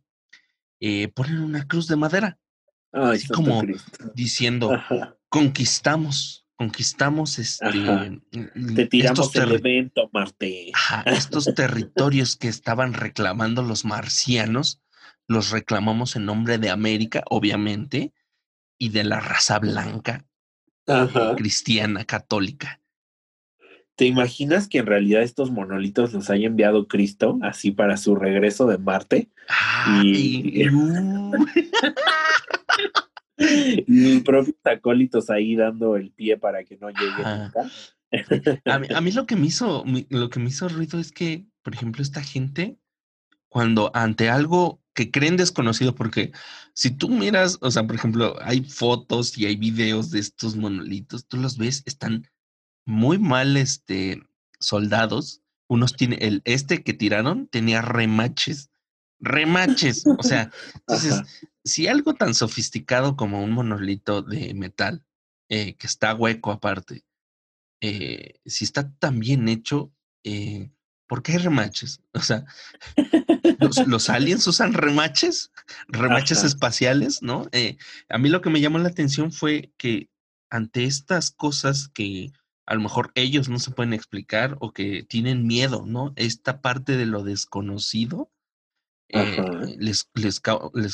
eh, ponen una cruz de madera. así como diciendo, conquistamos, conquistamos este.
Te tiramos el evento, Marte.
estos territorios que estaban reclamando los marcianos, los reclamamos en nombre de América, obviamente, y de la raza blanca, cristiana, católica.
¿Te imaginas que en realidad estos monolitos los haya enviado Cristo así para su regreso de Marte? y, y propios acólitos ahí dando el pie para que no llegue nunca.
a, mí, lo que me hizo lo que me hizo ruido es que, por ejemplo, esta gente cuando ante algo que creen desconocido, porque si tú miras, o sea, por ejemplo, hay fotos y hay videos de estos monolitos, tú los ves, están muy mal este, soldados. Unos tiene, el este que tiraron tenía remaches. Remaches. O sea, entonces, si algo tan sofisticado como un monolito de metal, eh, que está hueco aparte, eh, si está tan bien hecho, eh, ¿por qué hay remaches? O sea, los, aliens usan remaches, remaches espaciales, ¿no? a mí lo que me llamó la atención fue que ante estas cosas que a lo mejor ellos no se pueden explicar o que tienen miedo, ¿no? Esta parte de lo desconocido eh, les, les,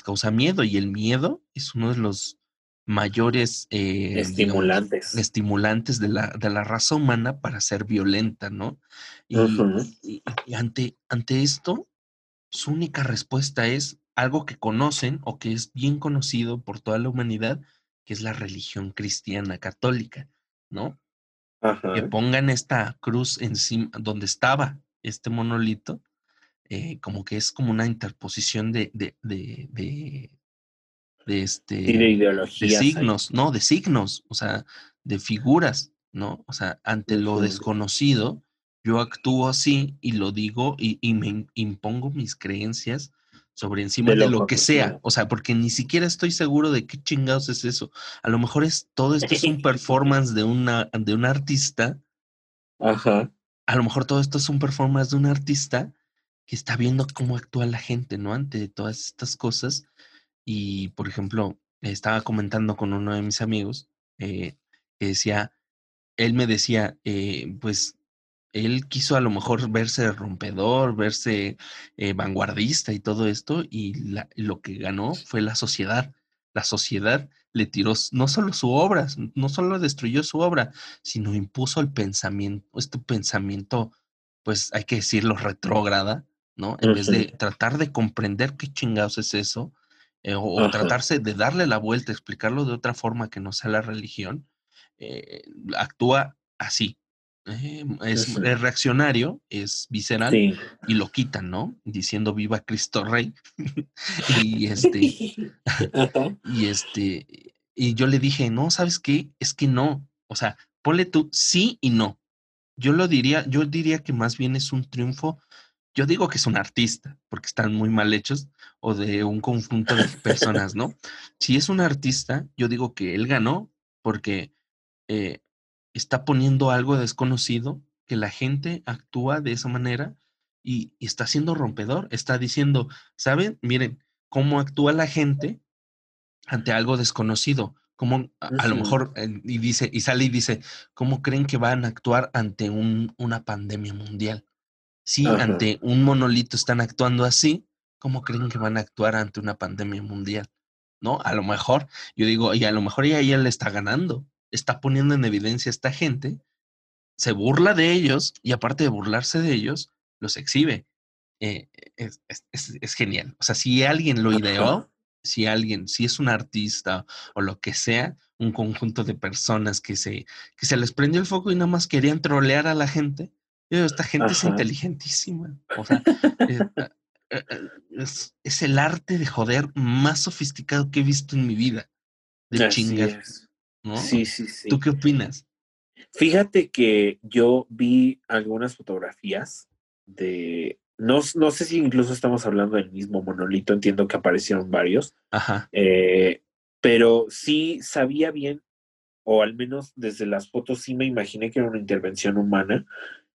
causa miedo y el miedo es uno de los mayores
eh, estimulantes.
estimulantes de la, de la, raza humana para ser violenta, ¿no? Y, y, ante, ante esto, su única respuesta es algo que conocen o que es bien conocido por toda la humanidad, que es la religión cristiana católica, ¿no? que pongan esta cruz encima donde estaba este monolito eh, como que es como una interposición de, de, de, de, este...
de
signos, no, de signos, o sea, de figuras, ¿no? O sea, ante lo desconocido, yo actúo así y lo digo y, y me impongo mis creencias sobre encima de lo, que sea. O sea, porque ni siquiera estoy seguro de qué chingados es eso. A lo mejor es todo esto es un performance de una de un artista.
Ajá.
A lo mejor todo esto es un performance de un artista que está viendo cómo actúa la gente, ¿no? Ante todas estas cosas. Y, por ejemplo, estaba comentando con uno de mis amigos eh, que decía, él me decía, eh, pues él quiso a lo mejor verse rompedor, verse eh, vanguardista y todo esto, y lo que ganó fue la sociedad. La sociedad le tiró no solo su obra, no solo destruyó su obra, sino impuso el pensamiento, este pensamiento, pues hay que decirlo, retrógrada, ¿no? En vez de tratar de comprender qué chingados es eso, eh, o, tratarse de darle la vuelta, explicarlo de otra forma que no sea la religión, eh, actúa así, Em, es, reaccionario, es visceral y lo quitan, ¿no? Diciendo viva Cristo Rey. y este, y este, y yo le dije, no, ¿sabes qué? Es que no. O sea, ponle tú sí y no. Yo lo diría, yo diría que más bien es un triunfo. Yo digo que es un artista, porque están muy mal hechos, o de un conjunto de personas, ¿no? Si es un artista, yo digo que él ganó porque eh, está poniendo algo desconocido, que la gente actúa de esa manera y, está siendo rompedor, está diciendo, ¿saben? Miren cómo actúa la gente ante algo desconocido, como a, lo mejor, eh, y dice, y sale y dice, ¿cómo creen que van a actuar ante un, una pandemia mundial? Si ante un monolito están actuando así, ¿cómo creen que van a actuar ante una pandemia mundial? ¿No? A lo mejor, yo digo, y a lo mejor ya ella le está ganando, está poniendo en evidencia a esta gente, se burla de ellos y aparte de burlarse de ellos, los exhibe. Eh, es, genial. O sea, si alguien lo ideó, si alguien, si es un artista o lo que sea, un conjunto de personas que se, que se les prendió el foco y nada más querían trolear a la gente, esta gente es inteligentísima. O sea, eh, eh, es, es, el arte de joder más sofisticado que he visto en mi vida. De chingar.
Sí, sí, sí.
¿Tú qué opinas?
Fíjate que yo vi algunas fotografías de, no, no sé si incluso estamos hablando del mismo monolito, entiendo que aparecieron varios,
Ajá.
Eh, pero sí sabía bien, o al menos desde las fotos sí me imaginé que era una intervención humana,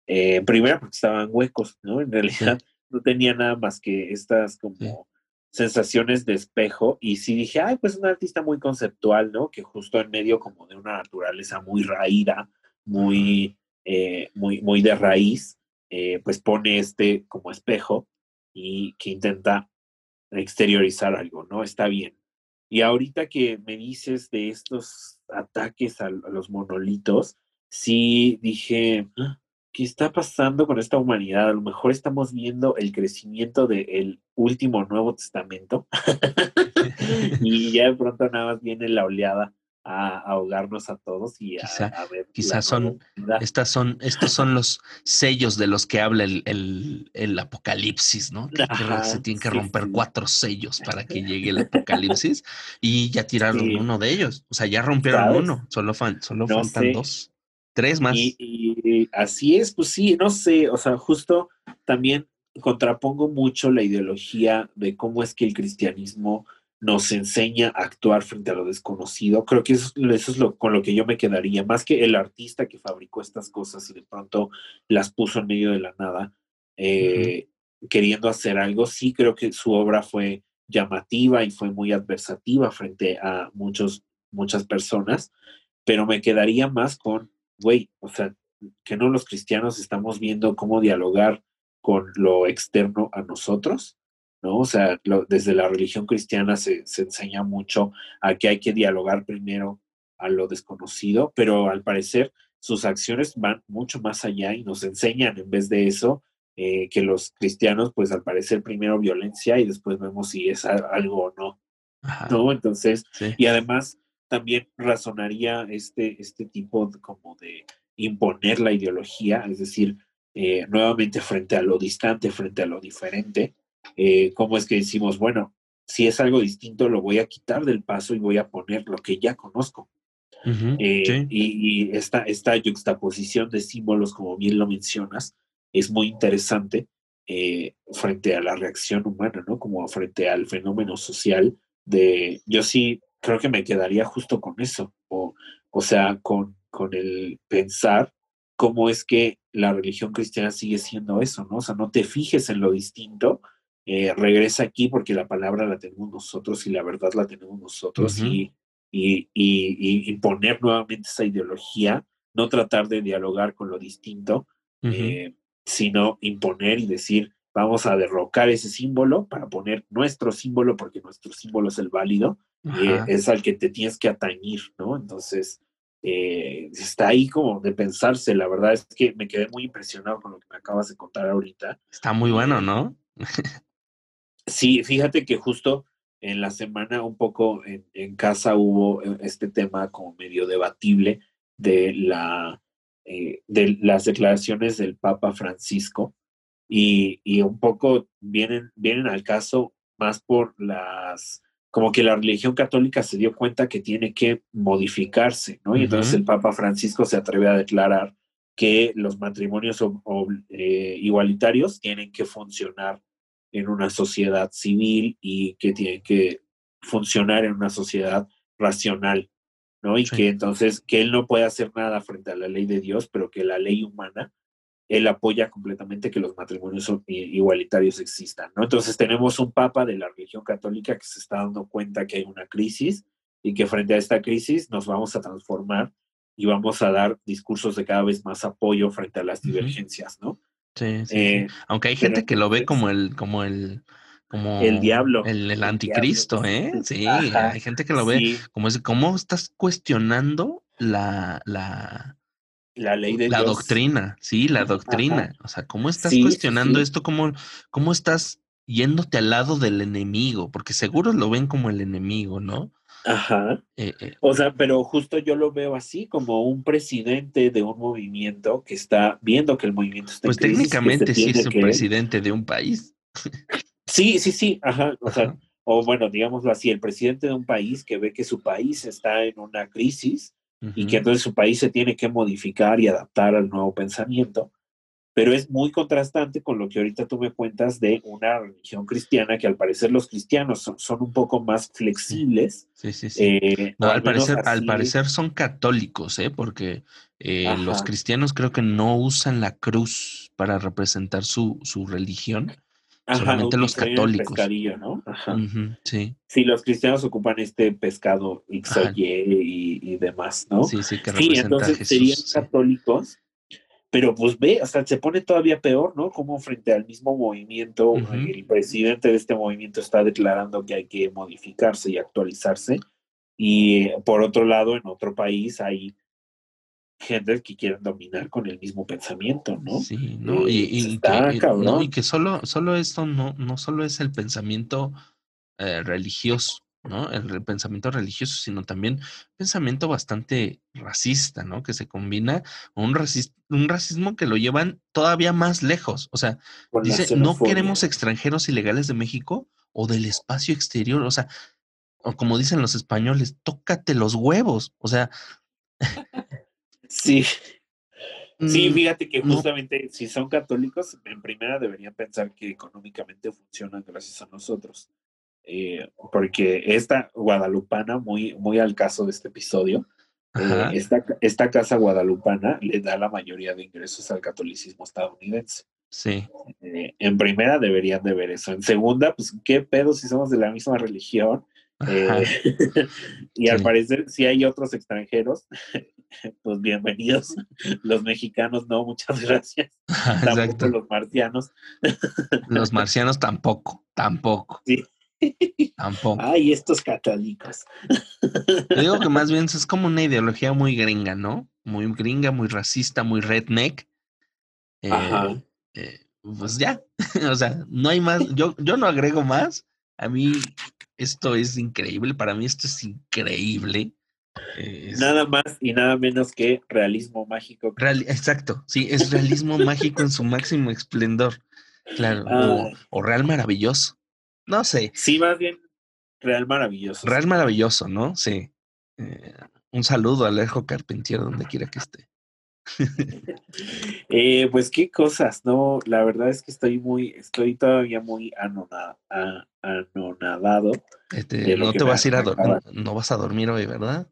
eh, primero porque estaban huecos, ¿no? En realidad no tenía nada más que estas como sensaciones de espejo y sí dije, ay, pues un artista muy conceptual, ¿no? Que justo en medio como de una naturaleza muy raída, muy, eh, muy, muy de raíz, eh, pues pone este como espejo y que intenta exteriorizar algo, ¿no? Está bien. Y ahorita que me dices de estos ataques a, los monolitos, sí dije, ah, ¿qué está pasando con esta humanidad? A lo mejor estamos viendo el crecimiento del último Nuevo Testamento y ya de pronto nada más viene la oleada a ahogarnos a todos y a, ver.
Quizás son, estas son, estos son los sellos de los que habla el, el, apocalipsis, ¿no? Que, se tienen que romper cuatro sellos para que llegue el apocalipsis y ya tiraron uno de ellos. O sea, ya rompieron uno, solo, solo faltan dos. Tres más.
Y, así es, pues sí, no sé, o sea, justo también contrapongo mucho la ideología de cómo es que el cristianismo nos enseña a actuar frente a lo desconocido. Creo que eso, es lo, con lo que yo me quedaría, más que el artista que fabricó estas cosas y de pronto las puso en medio de la nada, eh, queriendo hacer algo. Sí creo que su obra fue llamativa y fue muy adversativa frente a muchos, muchas personas, pero me quedaría más con güey, o sea, que no los cristianos estamos viendo cómo dialogar con lo externo a nosotros, ¿no? O sea, desde la religión cristiana se, se, enseña mucho a que hay que dialogar primero a lo desconocido, pero al parecer sus acciones van mucho más allá y nos enseñan en vez de eso eh, que los cristianos, pues al parecer primero violencia y después vemos si es algo o no, ¿no? Entonces, y además también razonaría este, este tipo como de imponer la ideología, es decir, eh, nuevamente frente a lo distante, frente a lo diferente, eh, cómo es que decimos, bueno, si es algo distinto, lo voy a quitar del paso y voy a poner lo que ya conozco. Eh, y, esta, esta juxtaposición de símbolos, como bien lo mencionas, es muy interesante frente a la reacción humana, ¿no? Como frente al fenómeno social de, yo sí creo que me quedaría justo con eso, o, o sea, con, con el pensar cómo es que la religión cristiana sigue siendo eso, ¿no? O sea, no te fijes en lo distinto, eh, regresa aquí porque la palabra la tenemos nosotros y la verdad la tenemos nosotros y, y, nuevamente esa ideología, no tratar de dialogar con lo distinto, eh, sino imponer y decir, vamos a derrocar ese símbolo para poner nuestro símbolo, porque nuestro símbolo es el válido, y es al que te tienes que atañir, ¿no? Entonces, eh, está ahí como de pensarse. La verdad es que me quedé muy impresionado con lo que me acabas de contar ahorita.
Está muy bueno, ¿no?
sí, fíjate que justo en la semana un poco en, casa hubo eh, este tema como medio debatible de la eh, de las declaraciones del Papa Francisco y, y un poco vienen, vienen al caso más por las como que la religión católica se dio cuenta que tiene que modificarse, ¿no? Y entonces el Papa Francisco se atreve a declarar que los matrimonios eh, igualitarios tienen que funcionar en una sociedad civil y que tienen que funcionar en una sociedad racional, ¿no? Y que entonces que él no puede hacer nada frente a la ley de Dios, pero que la ley humana él apoya completamente que los matrimonios igualitarios existan, ¿no? Entonces tenemos un papa de la religión católica que se está dando cuenta que hay una crisis y que frente a esta crisis nos vamos a transformar y vamos a dar discursos de cada vez más apoyo frente a las divergencias, ¿no?
Sí, sí, eh, Aunque hay gente que lo ve como el, como el, como
el diablo,
el, anticristo, ¿eh? Sí, hay gente que lo ve como es, ¿cómo estás cuestionando la, la,
la ley de
la doctrina, sí, la doctrina. O sea, ¿cómo estás cuestionando esto? ¿Cómo, ¿Cómo estás yéndote al lado del enemigo? Porque seguro lo ven como el enemigo, ¿no?
Ajá. Eh, eh. O sea, pero justo yo lo veo así, como un presidente de un movimiento que está viendo que el movimiento está
Pues técnicamente sí es un presidente de un país.
Sí, sí, sí, ajá. O sea, o bueno, digámoslo así, el presidente de un país que ve que su país está en una crisis y que entonces su país se tiene que modificar y adaptar al nuevo pensamiento. Pero es muy contrastante con lo que ahorita tú me cuentas de una religión cristiana que al parecer los cristianos son, un poco más flexibles.
Sí, sí, sí. Eh, no, al, parecer, al parecer son católicos, ¿eh? porque eh, los cristianos creo que no usan la cruz para representar su, su religión. Solamente los católicos.
pescadillo, ¿no? Ajá.
sí.
Sí, los cristianos ocupan este pescado XY y, y demás, ¿no?
Sí, sí, que sí,
entonces serían católicos, pero pues ve, hasta se pone todavía peor, ¿no? Como frente al mismo movimiento, el presidente de este movimiento está declarando que hay que modificarse y actualizarse. Y por otro lado, en otro país hay gente que quieren dominar con el mismo pensamiento, ¿no?
Sí, ¿no? y, que, que solo, solo esto no, no solo es el pensamiento eh, religioso, ¿no? El, pensamiento religioso, sino también pensamiento bastante racista, ¿no? Que se combina un, un racismo que lo llevan todavía más lejos. O sea, dice, no queremos extranjeros ilegales de México o del espacio exterior, o sea, o como dicen los españoles, tócate los huevos, o sea,
Sí. Sí, mm, fíjate que justamente si son católicos, en primera deberían pensar que económicamente funcionan gracias a nosotros. Eh, porque esta guadalupana, muy, muy al caso de este episodio, eh, esta, esta, casa guadalupana le da la mayoría de ingresos al catolicismo estadounidense.
Sí.
Eh, en primera deberían de ver eso. En segunda, pues qué pedo si somos de la misma religión. y al parecer, si hay otros extranjeros, pues bienvenidos. Los mexicanos no, muchas gracias. Tampoco los marcianos.
Los marcianos tampoco, tampoco.
Sí.
Tampoco.
Ay, estos católicos.
digo que más bien es como una ideología muy gringa, ¿no? Muy gringa, muy racista, muy redneck. Eh, Ajá. Eh, pues ya, o sea, no hay más, yo, yo no agrego más. A mí esto es increíble, para mí esto es increíble
Nada más y nada menos que realismo mágico.
exacto, sí, es realismo mágico en su máximo esplendor. Claro, o, real maravilloso. No sé.
Sí, más bien real maravilloso.
Real maravilloso, ¿no? Sí. Eh, un saludo a Alejo Carpentier, donde quiera que esté.
Eh, pues qué cosas, ¿no? La verdad es que estoy muy, estoy todavía muy anonadado.
Este, no te vas a ir a dormir, no vas a dormir hoy, ¿verdad?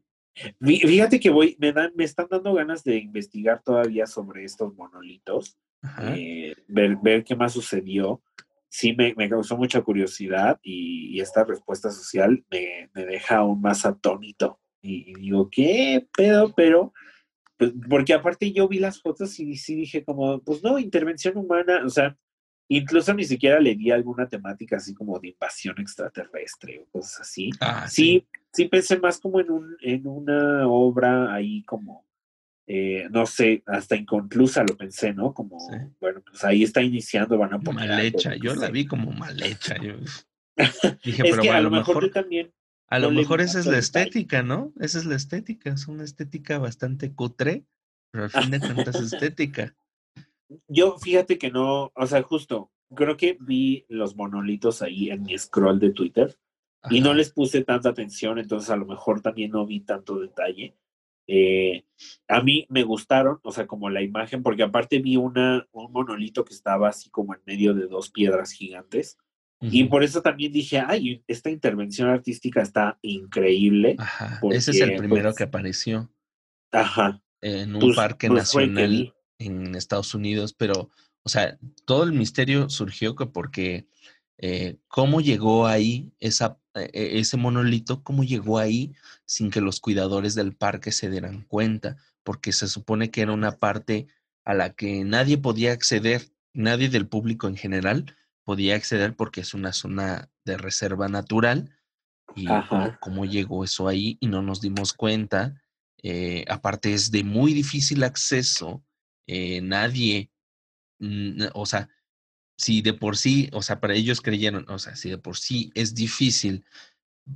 Fíjate que voy, me dan, me están dando ganas de investigar todavía sobre estos monolitos, eh, ver, ver qué más sucedió. Sí, me, me causó mucha curiosidad y, esta respuesta social me, me, deja aún más atónito. Y, digo, ¿qué pedo? Pero, porque aparte yo vi las fotos y sí dije como, pues no, intervención humana, o sea, Incluso ni siquiera le di alguna temática así como de invasión extraterrestre o cosas así. Ah, sí, sí, pensé más como en, un, en una obra ahí como, eh, no sé, hasta inconclusa lo pensé, ¿no? Como, bueno, pues ahí está iniciando, van a
poner. Mal hecha, yo la vi como mal hecha. Yo...
Dije, pero a, lo mejor, también.
A lo mejor esa es la estética, ¿no? Esa es la estética, es una estética bastante cutre, pero al fin de cuentas es estética.
Yo fíjate que no, o sea, justo, creo que vi los monolitos ahí en mi scroll de Twitter y no les puse tanta atención, entonces a lo mejor también no vi tanto detalle. Eh, a mí me gustaron, o sea, como la imagen, porque aparte vi una, un monolito que estaba así como en medio de dos piedras gigantes. Y por eso también dije, ay, esta intervención artística está increíble.
Ajá, ese es el primero pues que apareció.
Ajá.
En un pues, parque pues, nacional en Estados Unidos, pero, o sea, todo el misterio surgió porque eh, cómo llegó ahí esa, e, e, ese monolito, cómo llegó ahí sin que los cuidadores del parque se dieran cuenta, porque se supone que era una parte a la que nadie podía acceder, nadie del público en general podía acceder porque es una zona de reserva natural. Y cómo llegó eso ahí y no nos dimos cuenta. Eh, aparte es de muy difícil acceso eh, nadie, mm, o sea, si de por sí, o sea, para ellos creyeron, o sea, si de por sí es difícil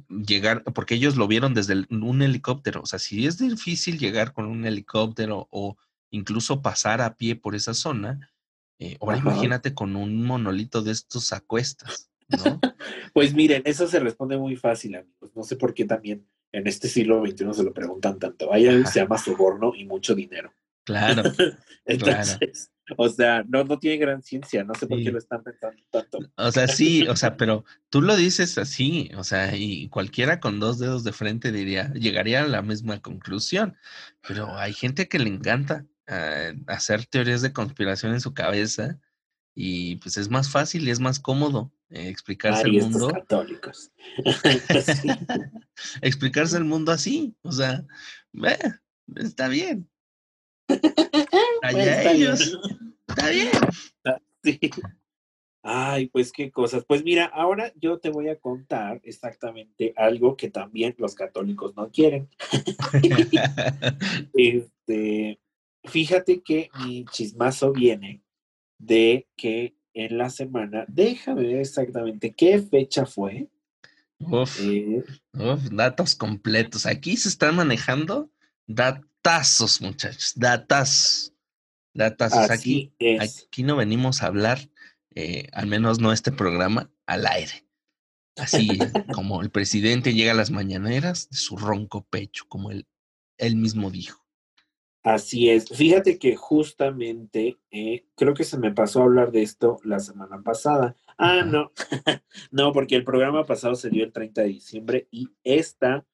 llegar, porque ellos lo vieron desde un helicóptero, o sea, si es difícil llegar con un helicóptero o incluso pasar a pie por esa zona, eh, ahora imagínate con un monolito de estos a cuestas, ¿no?
pues miren, eso se responde muy fácil, amigos. No sé por qué también en este siglo XXI se lo preguntan tanto. Hay algo que se llama soborno y mucho dinero.
Claro.
Entonces, o sea, no, no tiene gran ciencia, no sé por qué lo están pensando tanto.
O sea, sí, o sea, pero tú lo dices así, o sea, y cualquiera con dos dedos de frente diría, llegaría a la misma conclusión, pero hay gente que le encanta eh, hacer teorías de conspiración en su cabeza y pues es más fácil y es más cómodo eh, explicarse el mundo.
católicos.
explicarse el mundo así, o sea, está bien. Allá ellos. Está bien.
Ah, Ay, pues qué cosas. Pues mira, ahora yo te voy a contar exactamente algo que también los católicos no quieren. este, fíjate que mi chismazo viene de que en la semana, déjame ver exactamente qué fecha fue.
Uf, eh, datos completos. Aquí se están manejando datazos, muchachos, datas. Datazos. Aquí, aquí no venimos a hablar, eh, al menos no este programa, al aire. Así como el presidente llega a las mañaneras de su ronco pecho, como él, él mismo dijo.
Así es. Fíjate que justamente eh, creo que se me pasó a hablar de esto la semana pasada. Ah, no. no, porque el programa pasado se dio el 30 de diciembre y esta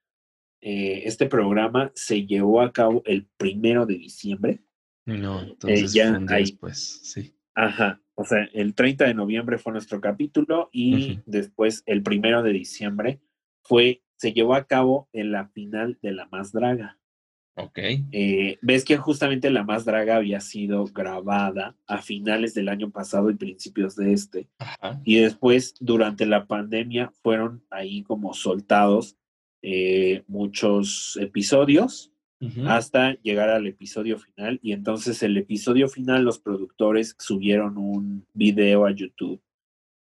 eh, este programa se llevó a cabo el primero de diciembre.
No, eh, entonces ya después, sí.
Ajá, o sea, el 30 de noviembre fue nuestro capítulo y después el primero de diciembre fue, se llevó a cabo en la final de La Más Draga.
Ok.
Eh, Ves que justamente La Más Draga había sido grabada a finales del año pasado y principios de este. Ajá. Y después, durante la pandemia, fueron ahí como soltados eh, muchos episodios hasta llegar al episodio final. Y entonces el episodio final los productores subieron un video a YouTube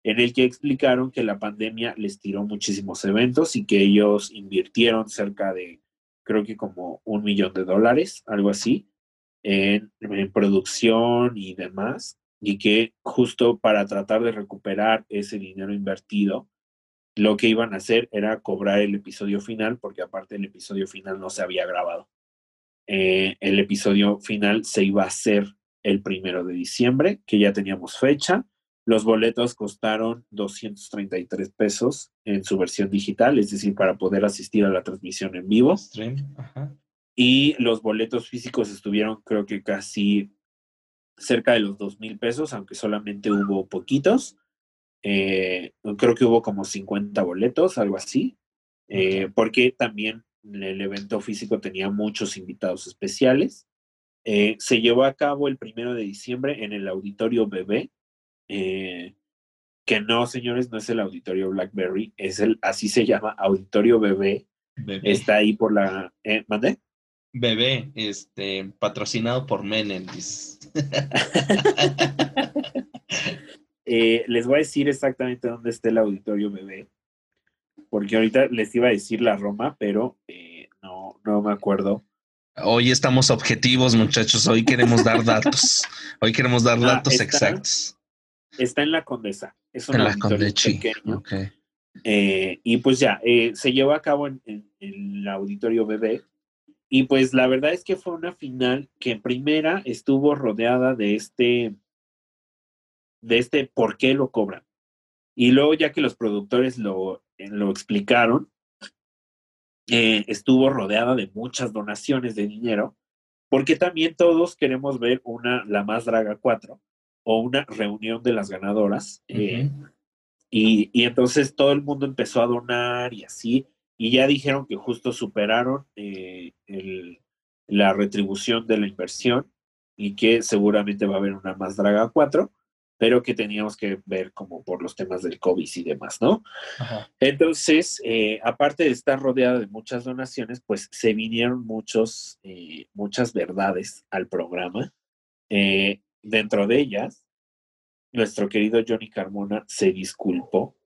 en el que explicaron que la pandemia les tiró muchísimos eventos y que ellos invirtieron cerca de creo que como un millón de dólares, algo así, en, producción y demás, y que justo para tratar de recuperar ese dinero invertido, lo que iban a hacer era cobrar el episodio final, porque aparte el episodio final no se había grabado. Eh, el episodio final se iba a hacer el primero de diciembre, que ya teníamos fecha. Los boletos costaron 233 pesos en su versión digital, es decir, para poder asistir a la transmisión en vivo. Y los boletos físicos estuvieron, creo que casi cerca de los 2 mil pesos, aunque solamente hubo poquitos. Eh, creo que hubo como 50 boletos, algo así, eh, porque también el evento físico tenía muchos invitados especiales. Eh, se llevó a cabo el primero de diciembre en el auditorio BB, que no, señores, no es el auditorio Blackberry, es el, así se llama, auditorio BB. Está ahí por la, ¿mandé?
Bebé, este, patrocinado por Menendez.
Eh, les voy a decir exactamente dónde está el auditorio bebé, porque ahorita les iba a decir la Roma, pero eh, no, no me acuerdo.
Hoy estamos objetivos, muchachos. Hoy queremos dar datos. Hoy queremos dar ah, datos exactos.
Está en la Condesa. Es un auditorio pequeño. Eh, y pues ya, se llevó a cabo en, el auditorio bebé. Y pues la verdad es que fue una final que en primera estuvo rodeada de este de este por qué lo cobran. Y luego ya que los productores lo, eh, lo explicaron, eh, estuvo rodeada de muchas donaciones de dinero, porque también todos queremos ver una La Más Draga 4 o una reunión de las ganadoras. Eh, y, y, entonces todo el mundo empezó a donar y así, y ya dijeron que justo superaron el, la retribución de la inversión y que seguramente va a haber una Más Draga 4 pero que teníamos que ver como por los temas del COVID y demás, ¿no? Entonces, eh, aparte de estar rodeada de muchas donaciones, pues se vinieron muchos, eh, muchas verdades al programa. Eh, dentro de ellas, nuestro querido Johnny Carmona se disculpó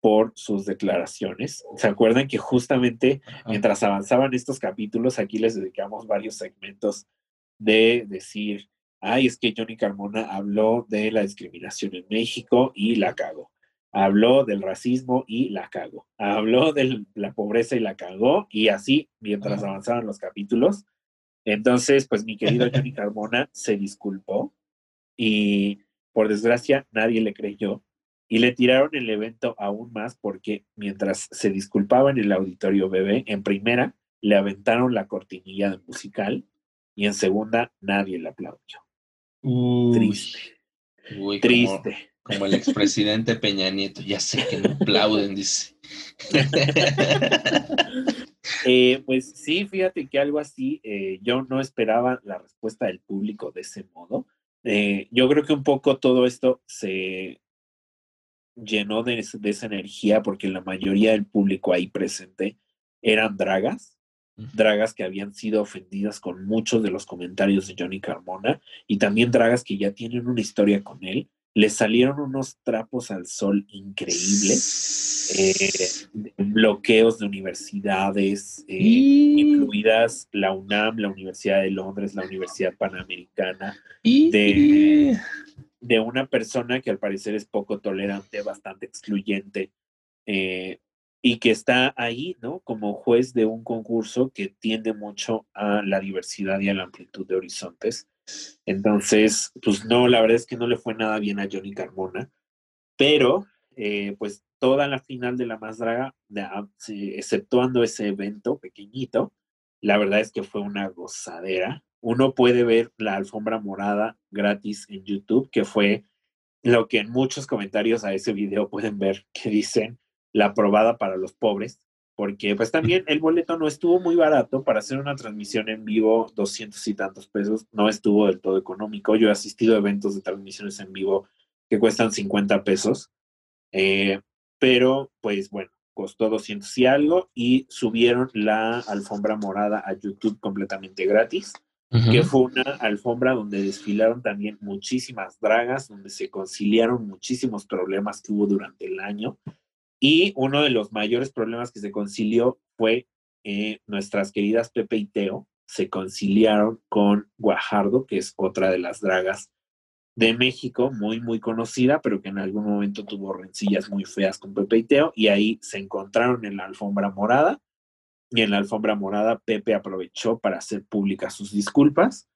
por sus declaraciones. ¿Se acuerdan que justamente mientras avanzaban estos capítulos, aquí les dedicamos varios segmentos de decir, ay, es que Johnny Carmona habló de la discriminación en México y la cagó. Habló del racismo y la cagó. Habló de la pobreza y la cagó. Y así, mientras avanzaban los capítulos. Entonces, pues mi querido Johnny Carmona se disculpó y por desgracia nadie le creyó y le tiraron el evento aún más porque mientras se disculpaba en el auditorio bebé, en primera le aventaron la cortinilla de musical y en segunda nadie le aplaudió triste.
triste. Como, el expresidente Peña Nieto. Ya sé que no aplauden, dice.
Eh, pues sí, fíjate que algo así, eh, yo no esperaba la respuesta del público de ese modo. Eh, yo creo que un poco todo esto se llenó de, de, esa energía porque la mayoría del público ahí presente eran dragas dragas que habían sido ofendidas con muchos de los comentarios de Johnny Carmona y también dragas que ya tienen una historia con él. Le salieron unos trapos al sol increíbles, eh, bloqueos de universidades, eh, incluidas la UNAM, la Universidad de Londres, la Universidad Panamericana, de, de una persona que al parecer es poco tolerante, bastante excluyente, eh, y que está ahí, ¿no? Como juez de un concurso que tiende mucho a la diversidad y a la amplitud de horizontes. Entonces, pues no, la verdad es que no le fue nada bien a Johnny Carmona, pero eh, pues toda la final de la Más Draga, ah, exceptuando ese evento pequeñito, la verdad es que fue una gozadera. Uno puede ver la alfombra morada gratis en YouTube, que fue lo que en muchos comentarios a ese video pueden ver que dicen, la aprobada para los pobres, porque pues también el boleto no estuvo muy barato para hacer una transmisión en vivo, doscientos y tantos pesos, no estuvo del todo económico. Yo he asistido a eventos de transmisiones en vivo que cuestan 50 pesos, eh, pero pues bueno, costó 200 y algo y subieron la alfombra morada a YouTube completamente gratis, que fue una alfombra donde desfilaron también muchísimas dragas, donde se conciliaron muchísimos problemas que hubo durante el año y uno de los mayores problemas que se concilió fue eh, nuestras queridas Pepe y Teo se conciliaron con Guajardo, que es otra de las dragas de México, muy, muy conocida, pero que en algún momento tuvo rencillas muy feas con Pepe y Teo, y ahí se encontraron en la alfombra morada, y en la alfombra morada Pepe aprovechó para hacer públicas sus disculpas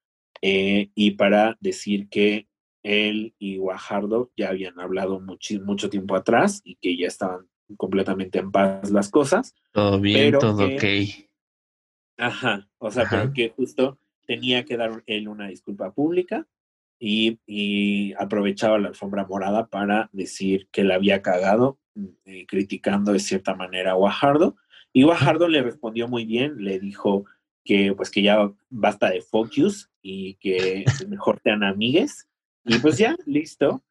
eh, y para decir que él y Guajardo ya habían hablado mucho, mucho tiempo atrás y que ya estaban completamente en paz las cosas.
Todo bien, todo ok.
Ajá, o sea, pero que justo tenía que dar él una disculpa pública y, aprovechaba la alfombra morada para decir que la había cagado, eh, criticando de cierta manera a Guajardo. Y Guajardo le respondió muy bien, le dijo que pues que ya basta de focus y que mejor sean amigues. Y pues ya, listo.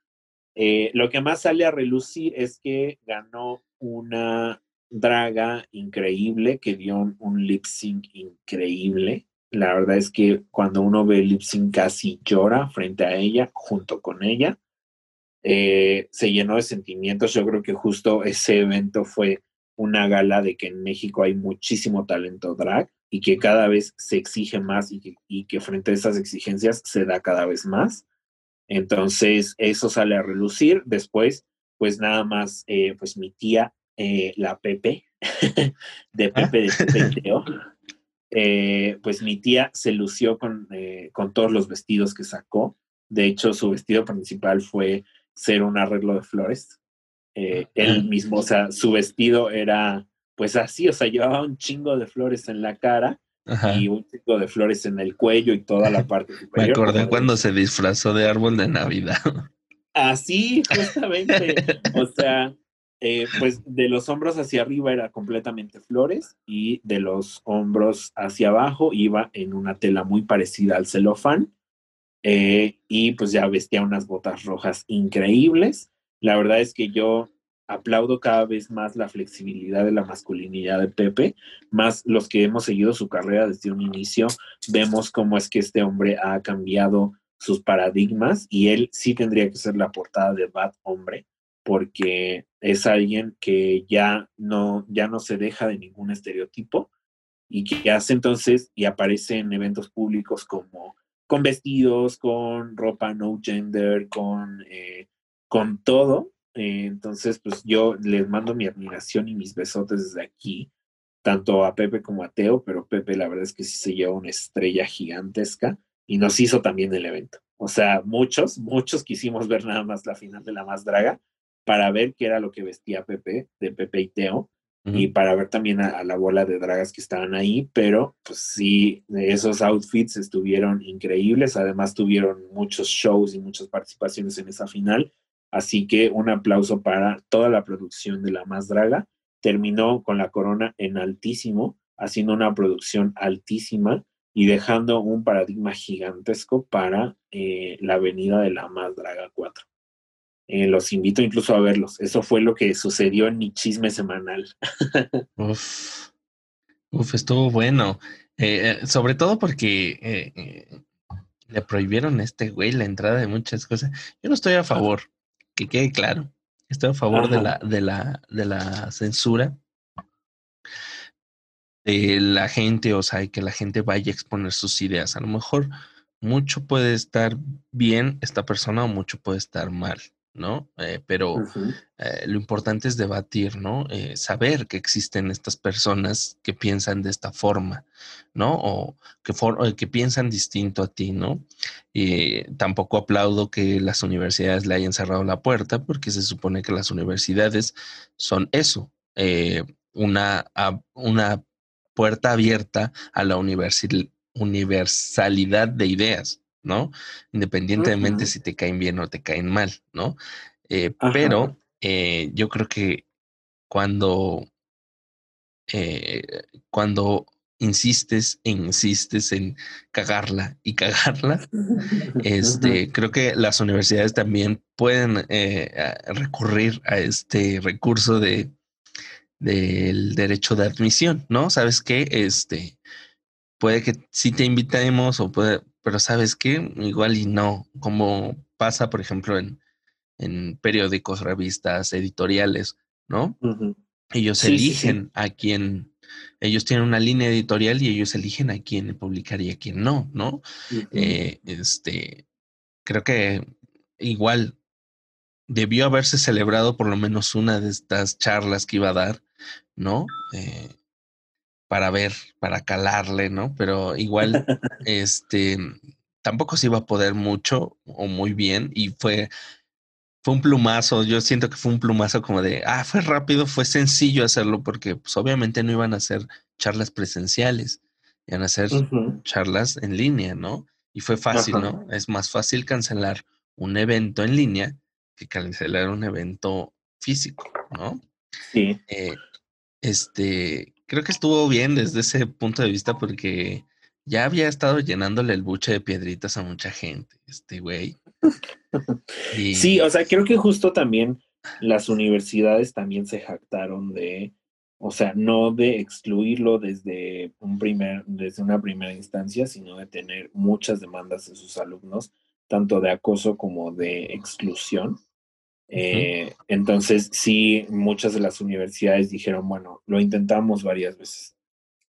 Eh, lo que más sale a relucir es que ganó una draga increíble, que dio un lip sync increíble. La verdad es que cuando uno ve lip sync casi llora frente a ella, junto con ella. Eh, se llenó de sentimientos. Yo creo que justo ese evento fue una gala de que en México hay muchísimo talento drag y que cada vez se exige más y que, y que frente a esas exigencias se da cada vez más. Entonces, eso sale a relucir. Después, pues nada más, eh, pues mi tía, eh, la Pepe, de Pepe de Pepe eh, pues mi tía se lució con, eh, con todos los vestidos que sacó. De hecho, su vestido principal fue ser un arreglo de flores. Eh, él mismo, o sea, su vestido era pues así, o sea, llevaba un chingo de flores en la cara y un chingo de flores en el cuello y toda la parte
superior. Me acordé cuando se disfrazó de árbol de Navidad.
Así, justamente. o sea, eh, pues de los hombros hacia arriba era completamente flores y de los hombros hacia abajo iba en una tela muy parecida al celofán eh, y pues ya vestía unas botas rojas increíbles. La verdad es que yo aplaudo cada vez más la flexibilidad de la masculinidad de Pepe, más los que hemos seguido su carrera desde un inicio, vemos cómo es que este hombre ha cambiado sus paradigmas y él sí tendría que ser la portada de Bad Hombre porque es alguien que ya no, ya no se deja de ningún estereotipo y que hace entonces y aparece en eventos públicos como con vestidos, con ropa no gender, con, eh, con todo. Entonces, pues yo les mando mi admiración y mis besotes desde aquí, tanto a Pepe como a Teo, pero Pepe la verdad es que sí se lleva una estrella gigantesca y nos hizo también el evento. O sea, muchos, muchos quisimos ver nada más la final de la más draga, para ver qué era lo que vestía Pepe, de Pepe y Teo, y para ver también a, la bola de dragas que estaban ahí, pero pues sí, esos outfits estuvieron increíbles, además tuvieron muchos shows y muchas participaciones en esa final, así que un aplauso para toda la producción de La Más Draga, terminó con la corona en altísimo, haciendo una producción altísima y dejando un paradigma gigantesco para eh, la avenida de La Más Draga 4. Eh, los invito incluso a verlos. Eso fue lo que sucedió en mi chisme semanal.
uf, uf, estuvo bueno. Eh, eh, sobre todo porque le prohibieron a este güey la entrada de muchas cosas. Yo no estoy a favor, que quede claro. Estoy a favor de la, de la, de la censura de la gente, o sea, que la gente vaya a exponer sus ideas. A lo mejor mucho puede estar bien esta persona o mucho puede estar mal. ¿no? Eh, pero eh, lo importante es debatir, ¿no? Eh, saber que existen estas personas que piensan de esta forma, ¿no? O que, que piensan distinto a ti, ¿no? Y tampoco aplaudo que las universidades le hayan cerrado la puerta porque se supone que las universidades son eso, una, una puerta abierta a la universalidad de ideas. ¿no? Independientemente si te caen bien o te caen mal, ¿no? Eh, pero eh, yo creo que cuando, eh, cuando insistes e insistes en cagarla y cagarla, este, creo que las universidades también pueden recurrir a este recurso de del derecho de admisión, ¿no? ¿Sabes qué? Este, puede que sí te invitemos o puede, pero sabes qué, igual y no, como pasa, por ejemplo, en, en periódicos, revistas, editoriales, ¿no? Ellos eligen a quién ellos tienen una línea editorial y ellos eligen a quién publicar y a quién no, ¿no? Eh, este, creo que igual debió haberse celebrado por lo menos una de estas charlas que iba a dar, ¿no? Eh, para ver, para calarle, ¿no? Pero igual, este, tampoco se iba a poder mucho o muy bien y fue, fue un plumazo, yo siento que fue un plumazo como de, ah, fue rápido, fue sencillo hacerlo porque pues obviamente no iban a hacer charlas presenciales, iban a hacer charlas en línea, ¿no? Y fue fácil, ¿no? Es más fácil cancelar un evento en línea que cancelar un evento físico, ¿no?
Sí.
Eh, este, creo que estuvo bien desde ese punto de vista porque ya había estado llenándole el buche de piedritas a mucha gente, este güey.
Sí, o sea, creo que justo también las universidades también se jactaron de, o sea, no de excluirlo desde un primer, desde una primera instancia, sino de tener muchas demandas de sus alumnos, tanto de acoso como de exclusión. Eh, entonces, sí, muchas de las universidades dijeron, bueno, lo intentamos varias veces.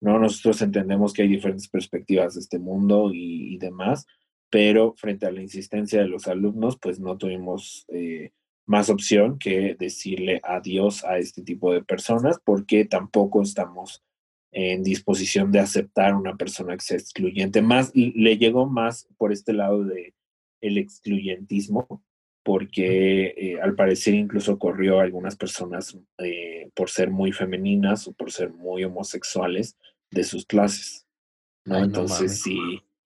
¿no? Nosotros entendemos que hay diferentes perspectivas de este mundo y, demás, pero frente a la insistencia de los alumnos, pues no tuvimos eh, más opción que decirle adiós a este tipo de personas, porque tampoco estamos en disposición de aceptar una persona que sea excluyente. Más le llegó más por este lado de el excluyentismo porque eh, al parecer incluso corrió a algunas personas eh, por ser muy femeninas o por ser muy homosexuales de sus clases. ¿no? Entonces sí,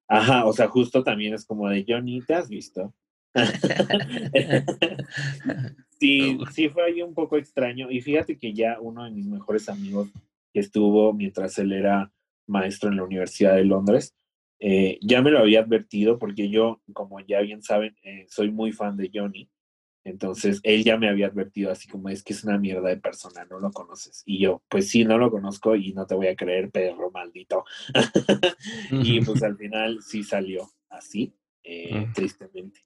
ajá, o sea, justo también es como de Johnny, ¿te has visto? sí, sí fue ahí un poco extraño. Y fíjate que ya uno de mis mejores amigos que estuvo mientras él era maestro en la Universidad de Londres, eh, ya me lo había advertido porque yo, como ya bien saben, eh, soy muy fan de Johnny. Entonces, él ya me había advertido así como es que es una mierda de persona, no lo conoces. Y yo, pues sí, no lo conozco y no te voy a creer, perro maldito. y pues al final sí salió así, eh, tristemente.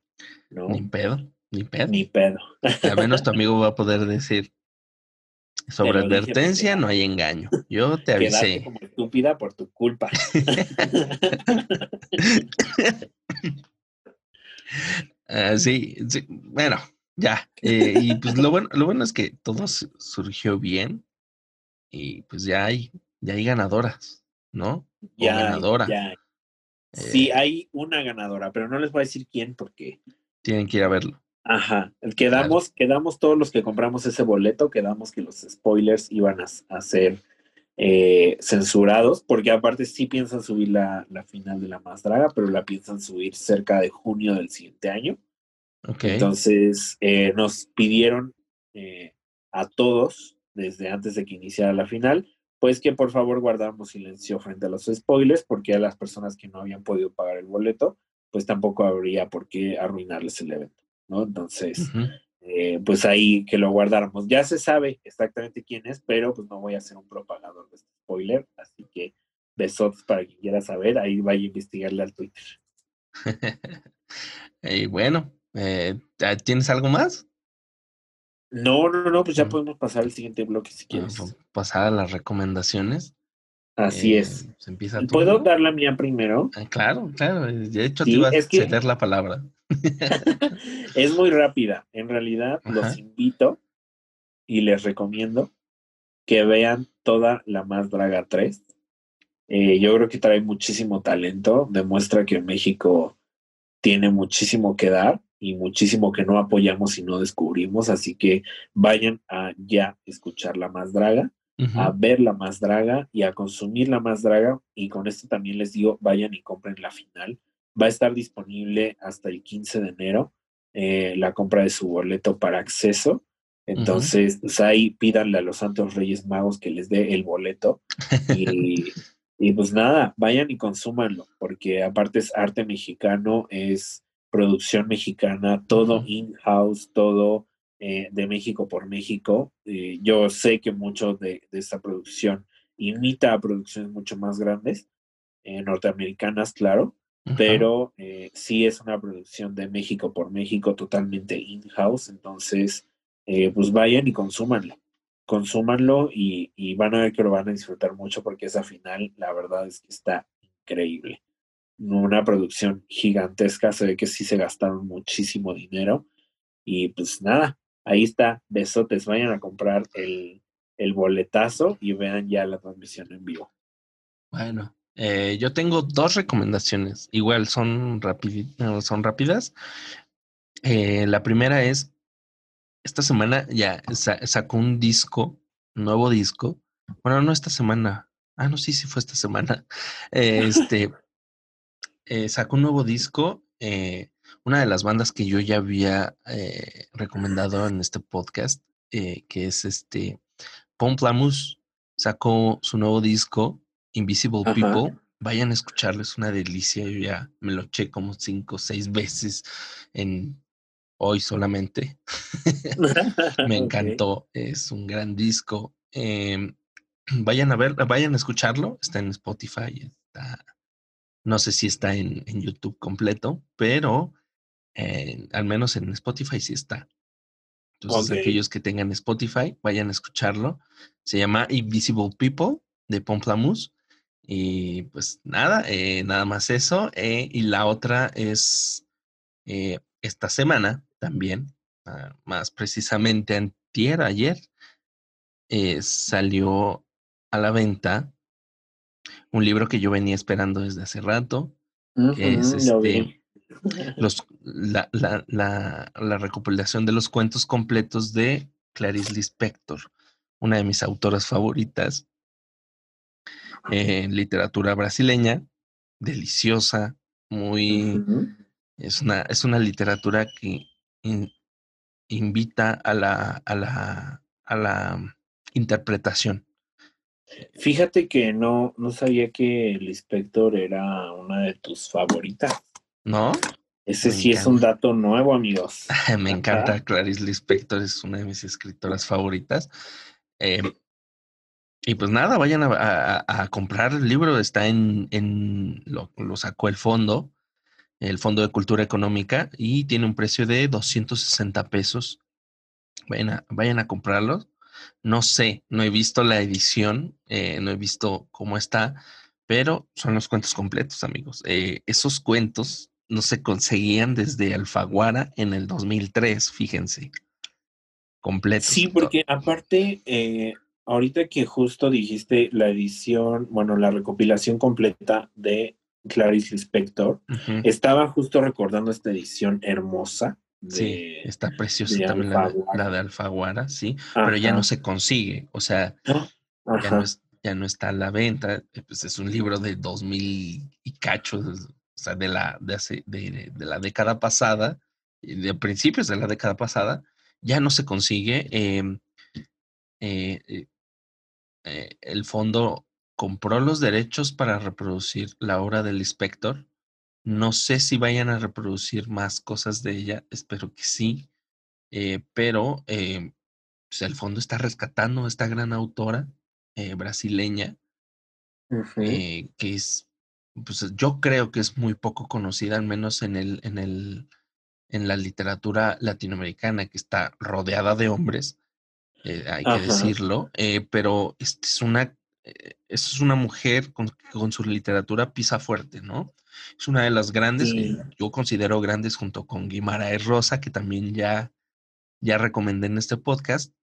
¿no?
Ni pedo, ni pedo.
Ni pedo.
Al menos tu amigo va a poder decir, sobre advertencia no hay engaño. Yo te avisé.
como estúpida por tu culpa.
Ah, sí, sí, bueno, ya. Eh, y pues lo bueno, lo bueno es que todo surgió bien. Y pues ya hay, ya hay ganadoras, ¿no?
Ya, ganadora. sí, eh hay una ganadora, pero no les voy a decir quién porque.
Tienen que ir a verlo.
Ajá, quedamos, quedamos todos los que compramos ese boleto, quedamos que los spoilers iban a, ser eh, censurados, porque aparte sí piensan subir la, final de la más draga, pero la piensan subir cerca de junio del siguiente año. Okay. Entonces eh, nos pidieron eh, a todos, desde antes de que iniciara la final, pues que por favor guardáramos silencio frente a los spoilers, porque a las personas que no habían podido pagar el boleto, pues tampoco habría por qué arruinarles el evento. ¿No? Entonces, eh, pues ahí que lo guardáramos. Ya se sabe exactamente quién es, pero pues no voy a hacer un propagador de este spoiler, así que besos para quien quiera saber, ahí vaya a investigarle al Twitter.
y bueno, eh, ¿tienes algo más?
No, no, no, pues ya mm. podemos pasar al siguiente bloque si quieres.
Pasar a las recomendaciones.
Así eh, es. empieza ¿Puedo dar la mía primero?
Ah, claro, claro. De hecho, te iba a ceder la palabra.
es muy rápida. En realidad, los invito y les recomiendo que vean toda la Más Draga 3. Eh, yo creo que trae muchísimo talento. Demuestra que México tiene muchísimo que dar y muchísimo que no apoyamos y no descubrimos. Así que vayan a ya escuchar la Más Draga a ver la más draga y a consumir la más draga. Y con esto también les digo, vayan y compren la final. Va a estar disponible hasta el 15 de enero eh, la compra de su boleto para acceso. Entonces, pues ahí pídanle a los Santos Reyes Magos que les dé el boleto. Y, y pues nada, vayan y consúmanlo, porque aparte es arte mexicano, es producción mexicana, todo in-house, todo eh, de México por México. Eh, yo sé que mucho de, esta producción imita a producciones mucho más grandes, eh, norteamericanas, claro, pero sí es una producción de México por México totalmente in-house, entonces pues vayan y consúmanlo. consúmanlo y, y, van a ver que lo van a disfrutar mucho porque esa final, la verdad es que está increíble. Una producción gigantesca, se ve que sí se gastaron muchísimo dinero y pues nada, ahí está, besotes, vayan a comprar el, el boletazo y vean ya la transmisión en vivo.
Bueno, eh, yo tengo dos recomendaciones, igual son, son rápidas. Eh, la primera es, esta semana ya sacó un disco, nuevo disco. Bueno, no esta semana. Ah, no, sí, sí fue esta semana. este eh, sacó un nuevo disco. una de las bandas que yo ya había recomendado en este podcast, que es este Pomplamus, sacó su nuevo disco Invisible People, vayan a escucharlo, es una delicia. Yo ya me lo eché como cinco o seis veces en hoy solamente. me encantó, es un gran disco. Em, vayan a ver, vayan a escucharlo, está en Spotify, está, no sé si está en, YouTube completo, pero al menos en Spotify sí está. Entonces, aquellos que tengan Spotify, vayan a escucharlo. Se llama Invisible People de Pomplamoose. Y pues nada, eh, nada más eso. Eh, y la otra es eh, esta semana también, ah, más precisamente antier, ayer, salió a la venta un libro que yo venía esperando desde hace rato, que es este, los, la, la, la, la, recopilación de los cuentos completos de Clarice Lispector, una de mis autoras favoritas en literatura brasileña, deliciosa, muy... es, una, es una literatura que invita a la, a la, a la interpretación.
Fíjate que no, no sabía que Lispector era una de tus favoritas.
¿No?
Ese sí es un dato nuevo, amigos.
Me encanta Clarice Lispector, es una de mis escritoras favoritas. Eh, y pues nada, vayan a, comprar el libro, está en, en lo, sacó el fondo, el Fondo de Cultura Económica, y tiene un precio de 260 pesos. Vayan a, vayan a comprarlo. No sé, no he visto la edición, eh, no he visto cómo está, pero son los cuentos completos, amigos. Eh, esos cuentos no se conseguían desde Alfaguara en el 2003, fíjense. Completos.
Sí, porque aparte, eh, ahorita que justo dijiste la edición, bueno, la recopilación completa de Clarice Lispector, estaba justo recordando esta edición hermosa.
sí, está preciosa también la, de Alfaguara, sí, pero ya no se consigue, o sea, ya no, está a la venta, eh, pues es un libro de 2000 y cacho, o sea, de la, de, de, de la década pasada, de principios de la década pasada, ya no se consigue. Em, eh, eh, eh, el fondo compró los derechos para reproducir la obra del inspector. No sé si vayan a reproducir más cosas de ella, espero que sí, eh, pero eh, pues, el fondo está rescatando a esta gran autora brasileña, que es, pues yo creo que es muy poco conocida, al menos en el, en el, en la literatura latinoamericana, que está rodeada de hombres eh, hay que decirlo, eh, pero este es una, eh, es una mujer con, con, su literatura pisa fuerte, ¿no? Es una de las grandes, yo considero grandes junto con Guimaraes Rosa, que también ya, ya recomendé en este podcast.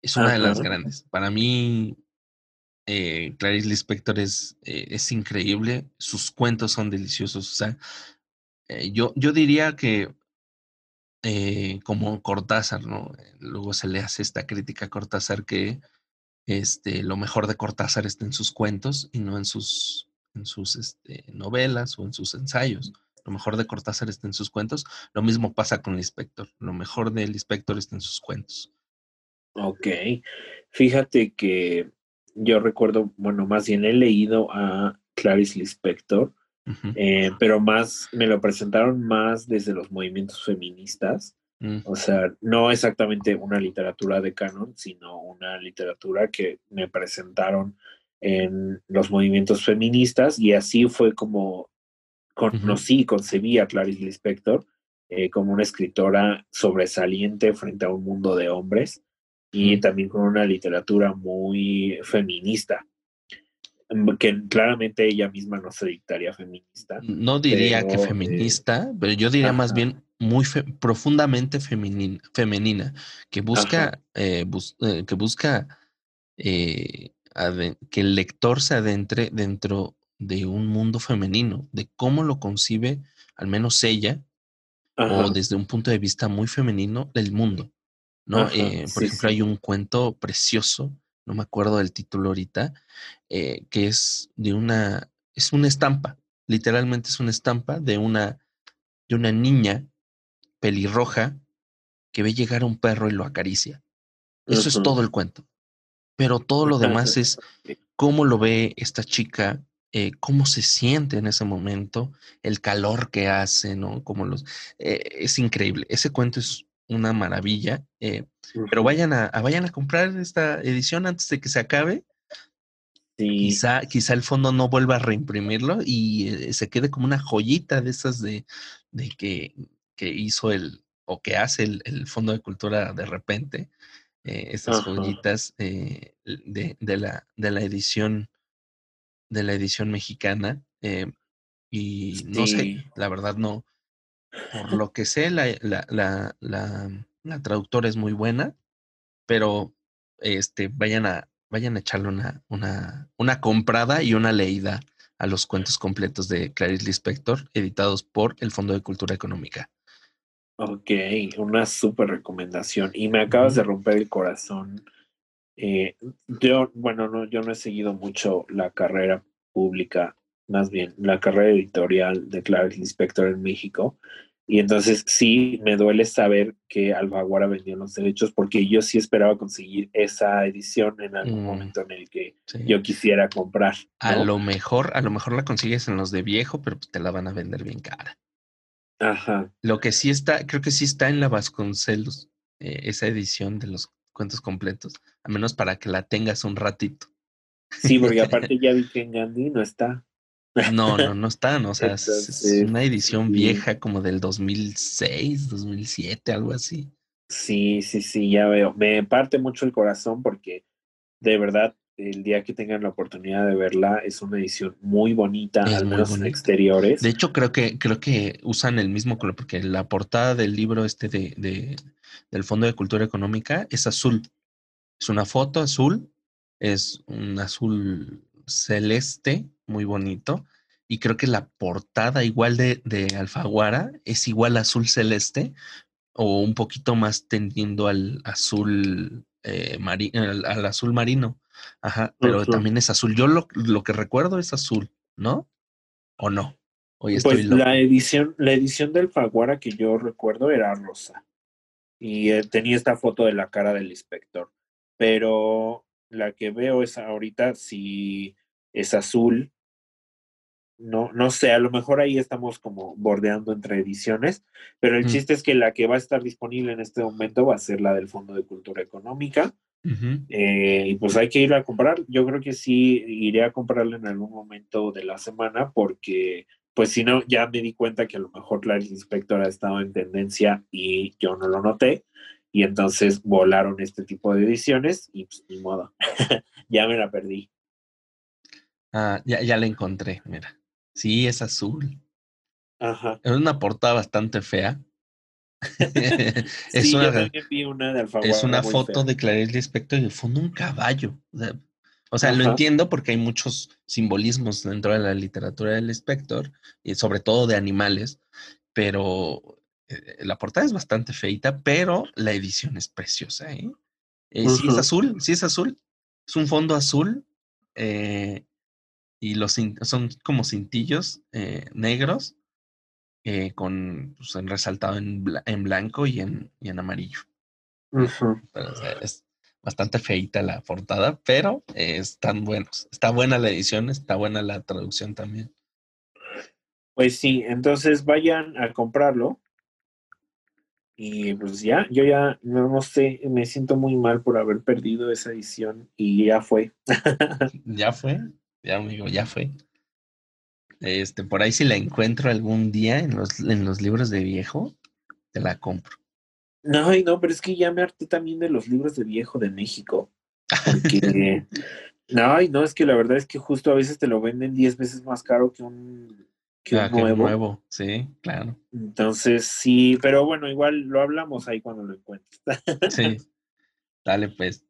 Es una de las grandes. Para mí, Clarice Lispector es, es increíble, sus cuentos son deliciosos. O sea, yo, yo diría que eh, como Cortázar, ¿no? Luego se le hace esta crítica a Cortázar que este, lo mejor de Cortázar está en sus cuentos y no en sus, en sus este, novelas o en sus ensayos. Lo mejor de Cortázar está en sus cuentos. Lo mismo pasa con el inspector. Lo mejor del inspector está en sus cuentos.
Ok. Fíjate que yo recuerdo, bueno, más bien he leído a Clarice Lispector eh, pero más, me lo presentaron más desde los movimientos feministas. Mm. O sea, no exactamente una literatura de canon, sino una literatura que me presentaron en los movimientos feministas y así fue como conocí y concebí a Clarice Lispector eh, como una escritora sobresaliente frente a un mundo de hombres y también con una literatura muy feminista que claramente ella misma no se dictaría feminista.
No diría que eh, feminista, pero yo diría más bien muy profundamente femenina, femenina, que busca, eh, eh, que busca que el lector se adentre dentro de un mundo femenino, de cómo lo concibe, al menos ella, o desde un punto de vista muy femenino, del mundo. ¿no? por ejemplo, hay un cuento precioso no me acuerdo del título ahorita, eh, que es de una, es una estampa, literalmente es una estampa de una, de una niña pelirroja que ve llegar a un perro y lo acaricia. Eso es todo el cuento. Pero todo lo demás es cómo lo ve esta chica, eh, cómo se siente en ese momento, el calor que hace, ¿no? Como los, eh, es increíble. Ese cuento es una maravilla. Eh, pero vayan a, vayan a comprar esta edición antes de que se acabe. Quizá, quizá el fondo no vuelva a reimprimirlo y eh, se quede como una joyita de esas de, de que, que, hizo el o que hace el, Fondo de Cultura de repente. Eh, esas joyitas de, de, la, de la edición de la edición mexicana. y no sé, la verdad no, por lo que sé, la, la, la, la, traductora es muy buena, pero este, vayan, a, vayan a echarle una, una, una comprada y una leída a los cuentos completos de Clarice Lispector, editados por el Fondo de Cultura Económica.
Ok, una súper recomendación. Y me acabas de romper el corazón. Eh, yo, bueno, no, yo no he seguido mucho la carrera pública más bien la carrera editorial de Clarice Inspector en México. Y entonces sí me duele saber que Alfaguara vendió los derechos porque yo sí esperaba conseguir esa edición en algún mm, momento en el que yo quisiera comprar.
A lo mejor, a lo mejor la consigues en los de viejo, pero pues te la van a vender bien cara.
Ajá.
Lo que sí está, creo que sí está en la Vasconcelos, eh, esa edición de los cuentos completos, a menos para que la tengas un ratito.
Sí, porque aparte ya vi que en Gandhi no está.
No, no, no están. O sea, es una edición vieja como del 2006, 2007, algo así.
Sí, sí, sí, ya veo. Me parte mucho el corazón porque de verdad el día que tengan la oportunidad de verla es una edición muy bonita, al menos en exteriores.
De hecho, creo que creo que usan el mismo color porque la portada del libro este de, de del Fondo de Cultura Económica es azul. Es una foto azul, es un azul celeste muy bonito. Y creo que la portada igual de, de Alfaguara es igual azul celeste o un poquito más tendiendo al azul eh, al, azul marino. Ajá, pero también es azul. Yo lo, lo, que recuerdo es azul, ¿no? ¿O no?
Hoy estoy pues la edición, la edición del Alfaguara que yo recuerdo era rosa. Y eh, tenía esta foto de la cara del inspector. Pero la que veo es ahorita si es azul. No, no sé, a lo mejor ahí estamos como bordeando entre ediciones, pero el mm. chiste es que la que va a estar disponible en este momento va a ser la del Fondo de Cultura Económica. Eh, y pues hay que ir a comprar. Yo creo que sí iré a comprarla en algún momento de la semana porque pues si no, ya me di cuenta que a lo mejor la Inspector ha estado en tendencia y yo no lo noté. Y entonces volaron este tipo de ediciones y pues ni modo, ya me la perdí.
Ah, ya, ya la encontré, mira. Sí, es azul.
Ajá.
Es una portada bastante fea.
es una, una de
Es una foto de Clarice Lispector y de fondo un caballo. O sea, lo entiendo porque hay muchos simbolismos dentro de la literatura del Spector, y sobre todo de animales, pero eh, la portada es bastante feita, pero la edición es preciosa. ¿eh? eh sí es azul, sí es azul. Es un fondo azul eh, y los son como cintillos eh, negros eh, con pues, resaltado en, en, blanco y en, y en amarillo. es bastante feita la portada, pero están buenos. Está buena la edición, está buena la traducción también.
Pues sí, entonces vayan a comprarlo. Y pues ya, yo ya no, no, sé, me siento muy mal por haber perdido esa edición y ya fue.
ya fue. Ya, amigo, ya fue. Este, por ahí si la encuentro algún día en los, en los libros de viejo, te la compro.
No, no, pero es que ya me harté también de los libros de viejo de México. Porque, no, no, es que la verdad es que justo a veces te lo venden 10 veces más caro que un, que
un nuevo. nuevo. Sí, claro.
Entonces, sí, pero bueno, igual lo hablamos ahí cuando lo encuentres.
sí. Dale, pues.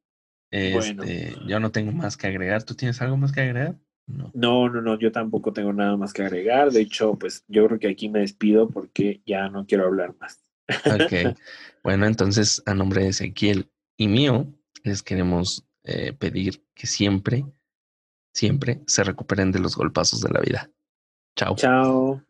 Este, Yo no tengo más que agregar. ¿Tú tienes algo más que agregar?
No. no, no, no, yo tampoco tengo nada más que agregar. De hecho, pues yo creo que aquí me despido porque ya no quiero hablar más.
Ok. bueno, entonces, a nombre de Ezequiel y mío, les queremos eh, pedir que siempre, siempre se recuperen de los golpazos de la vida. Chao.
Chao.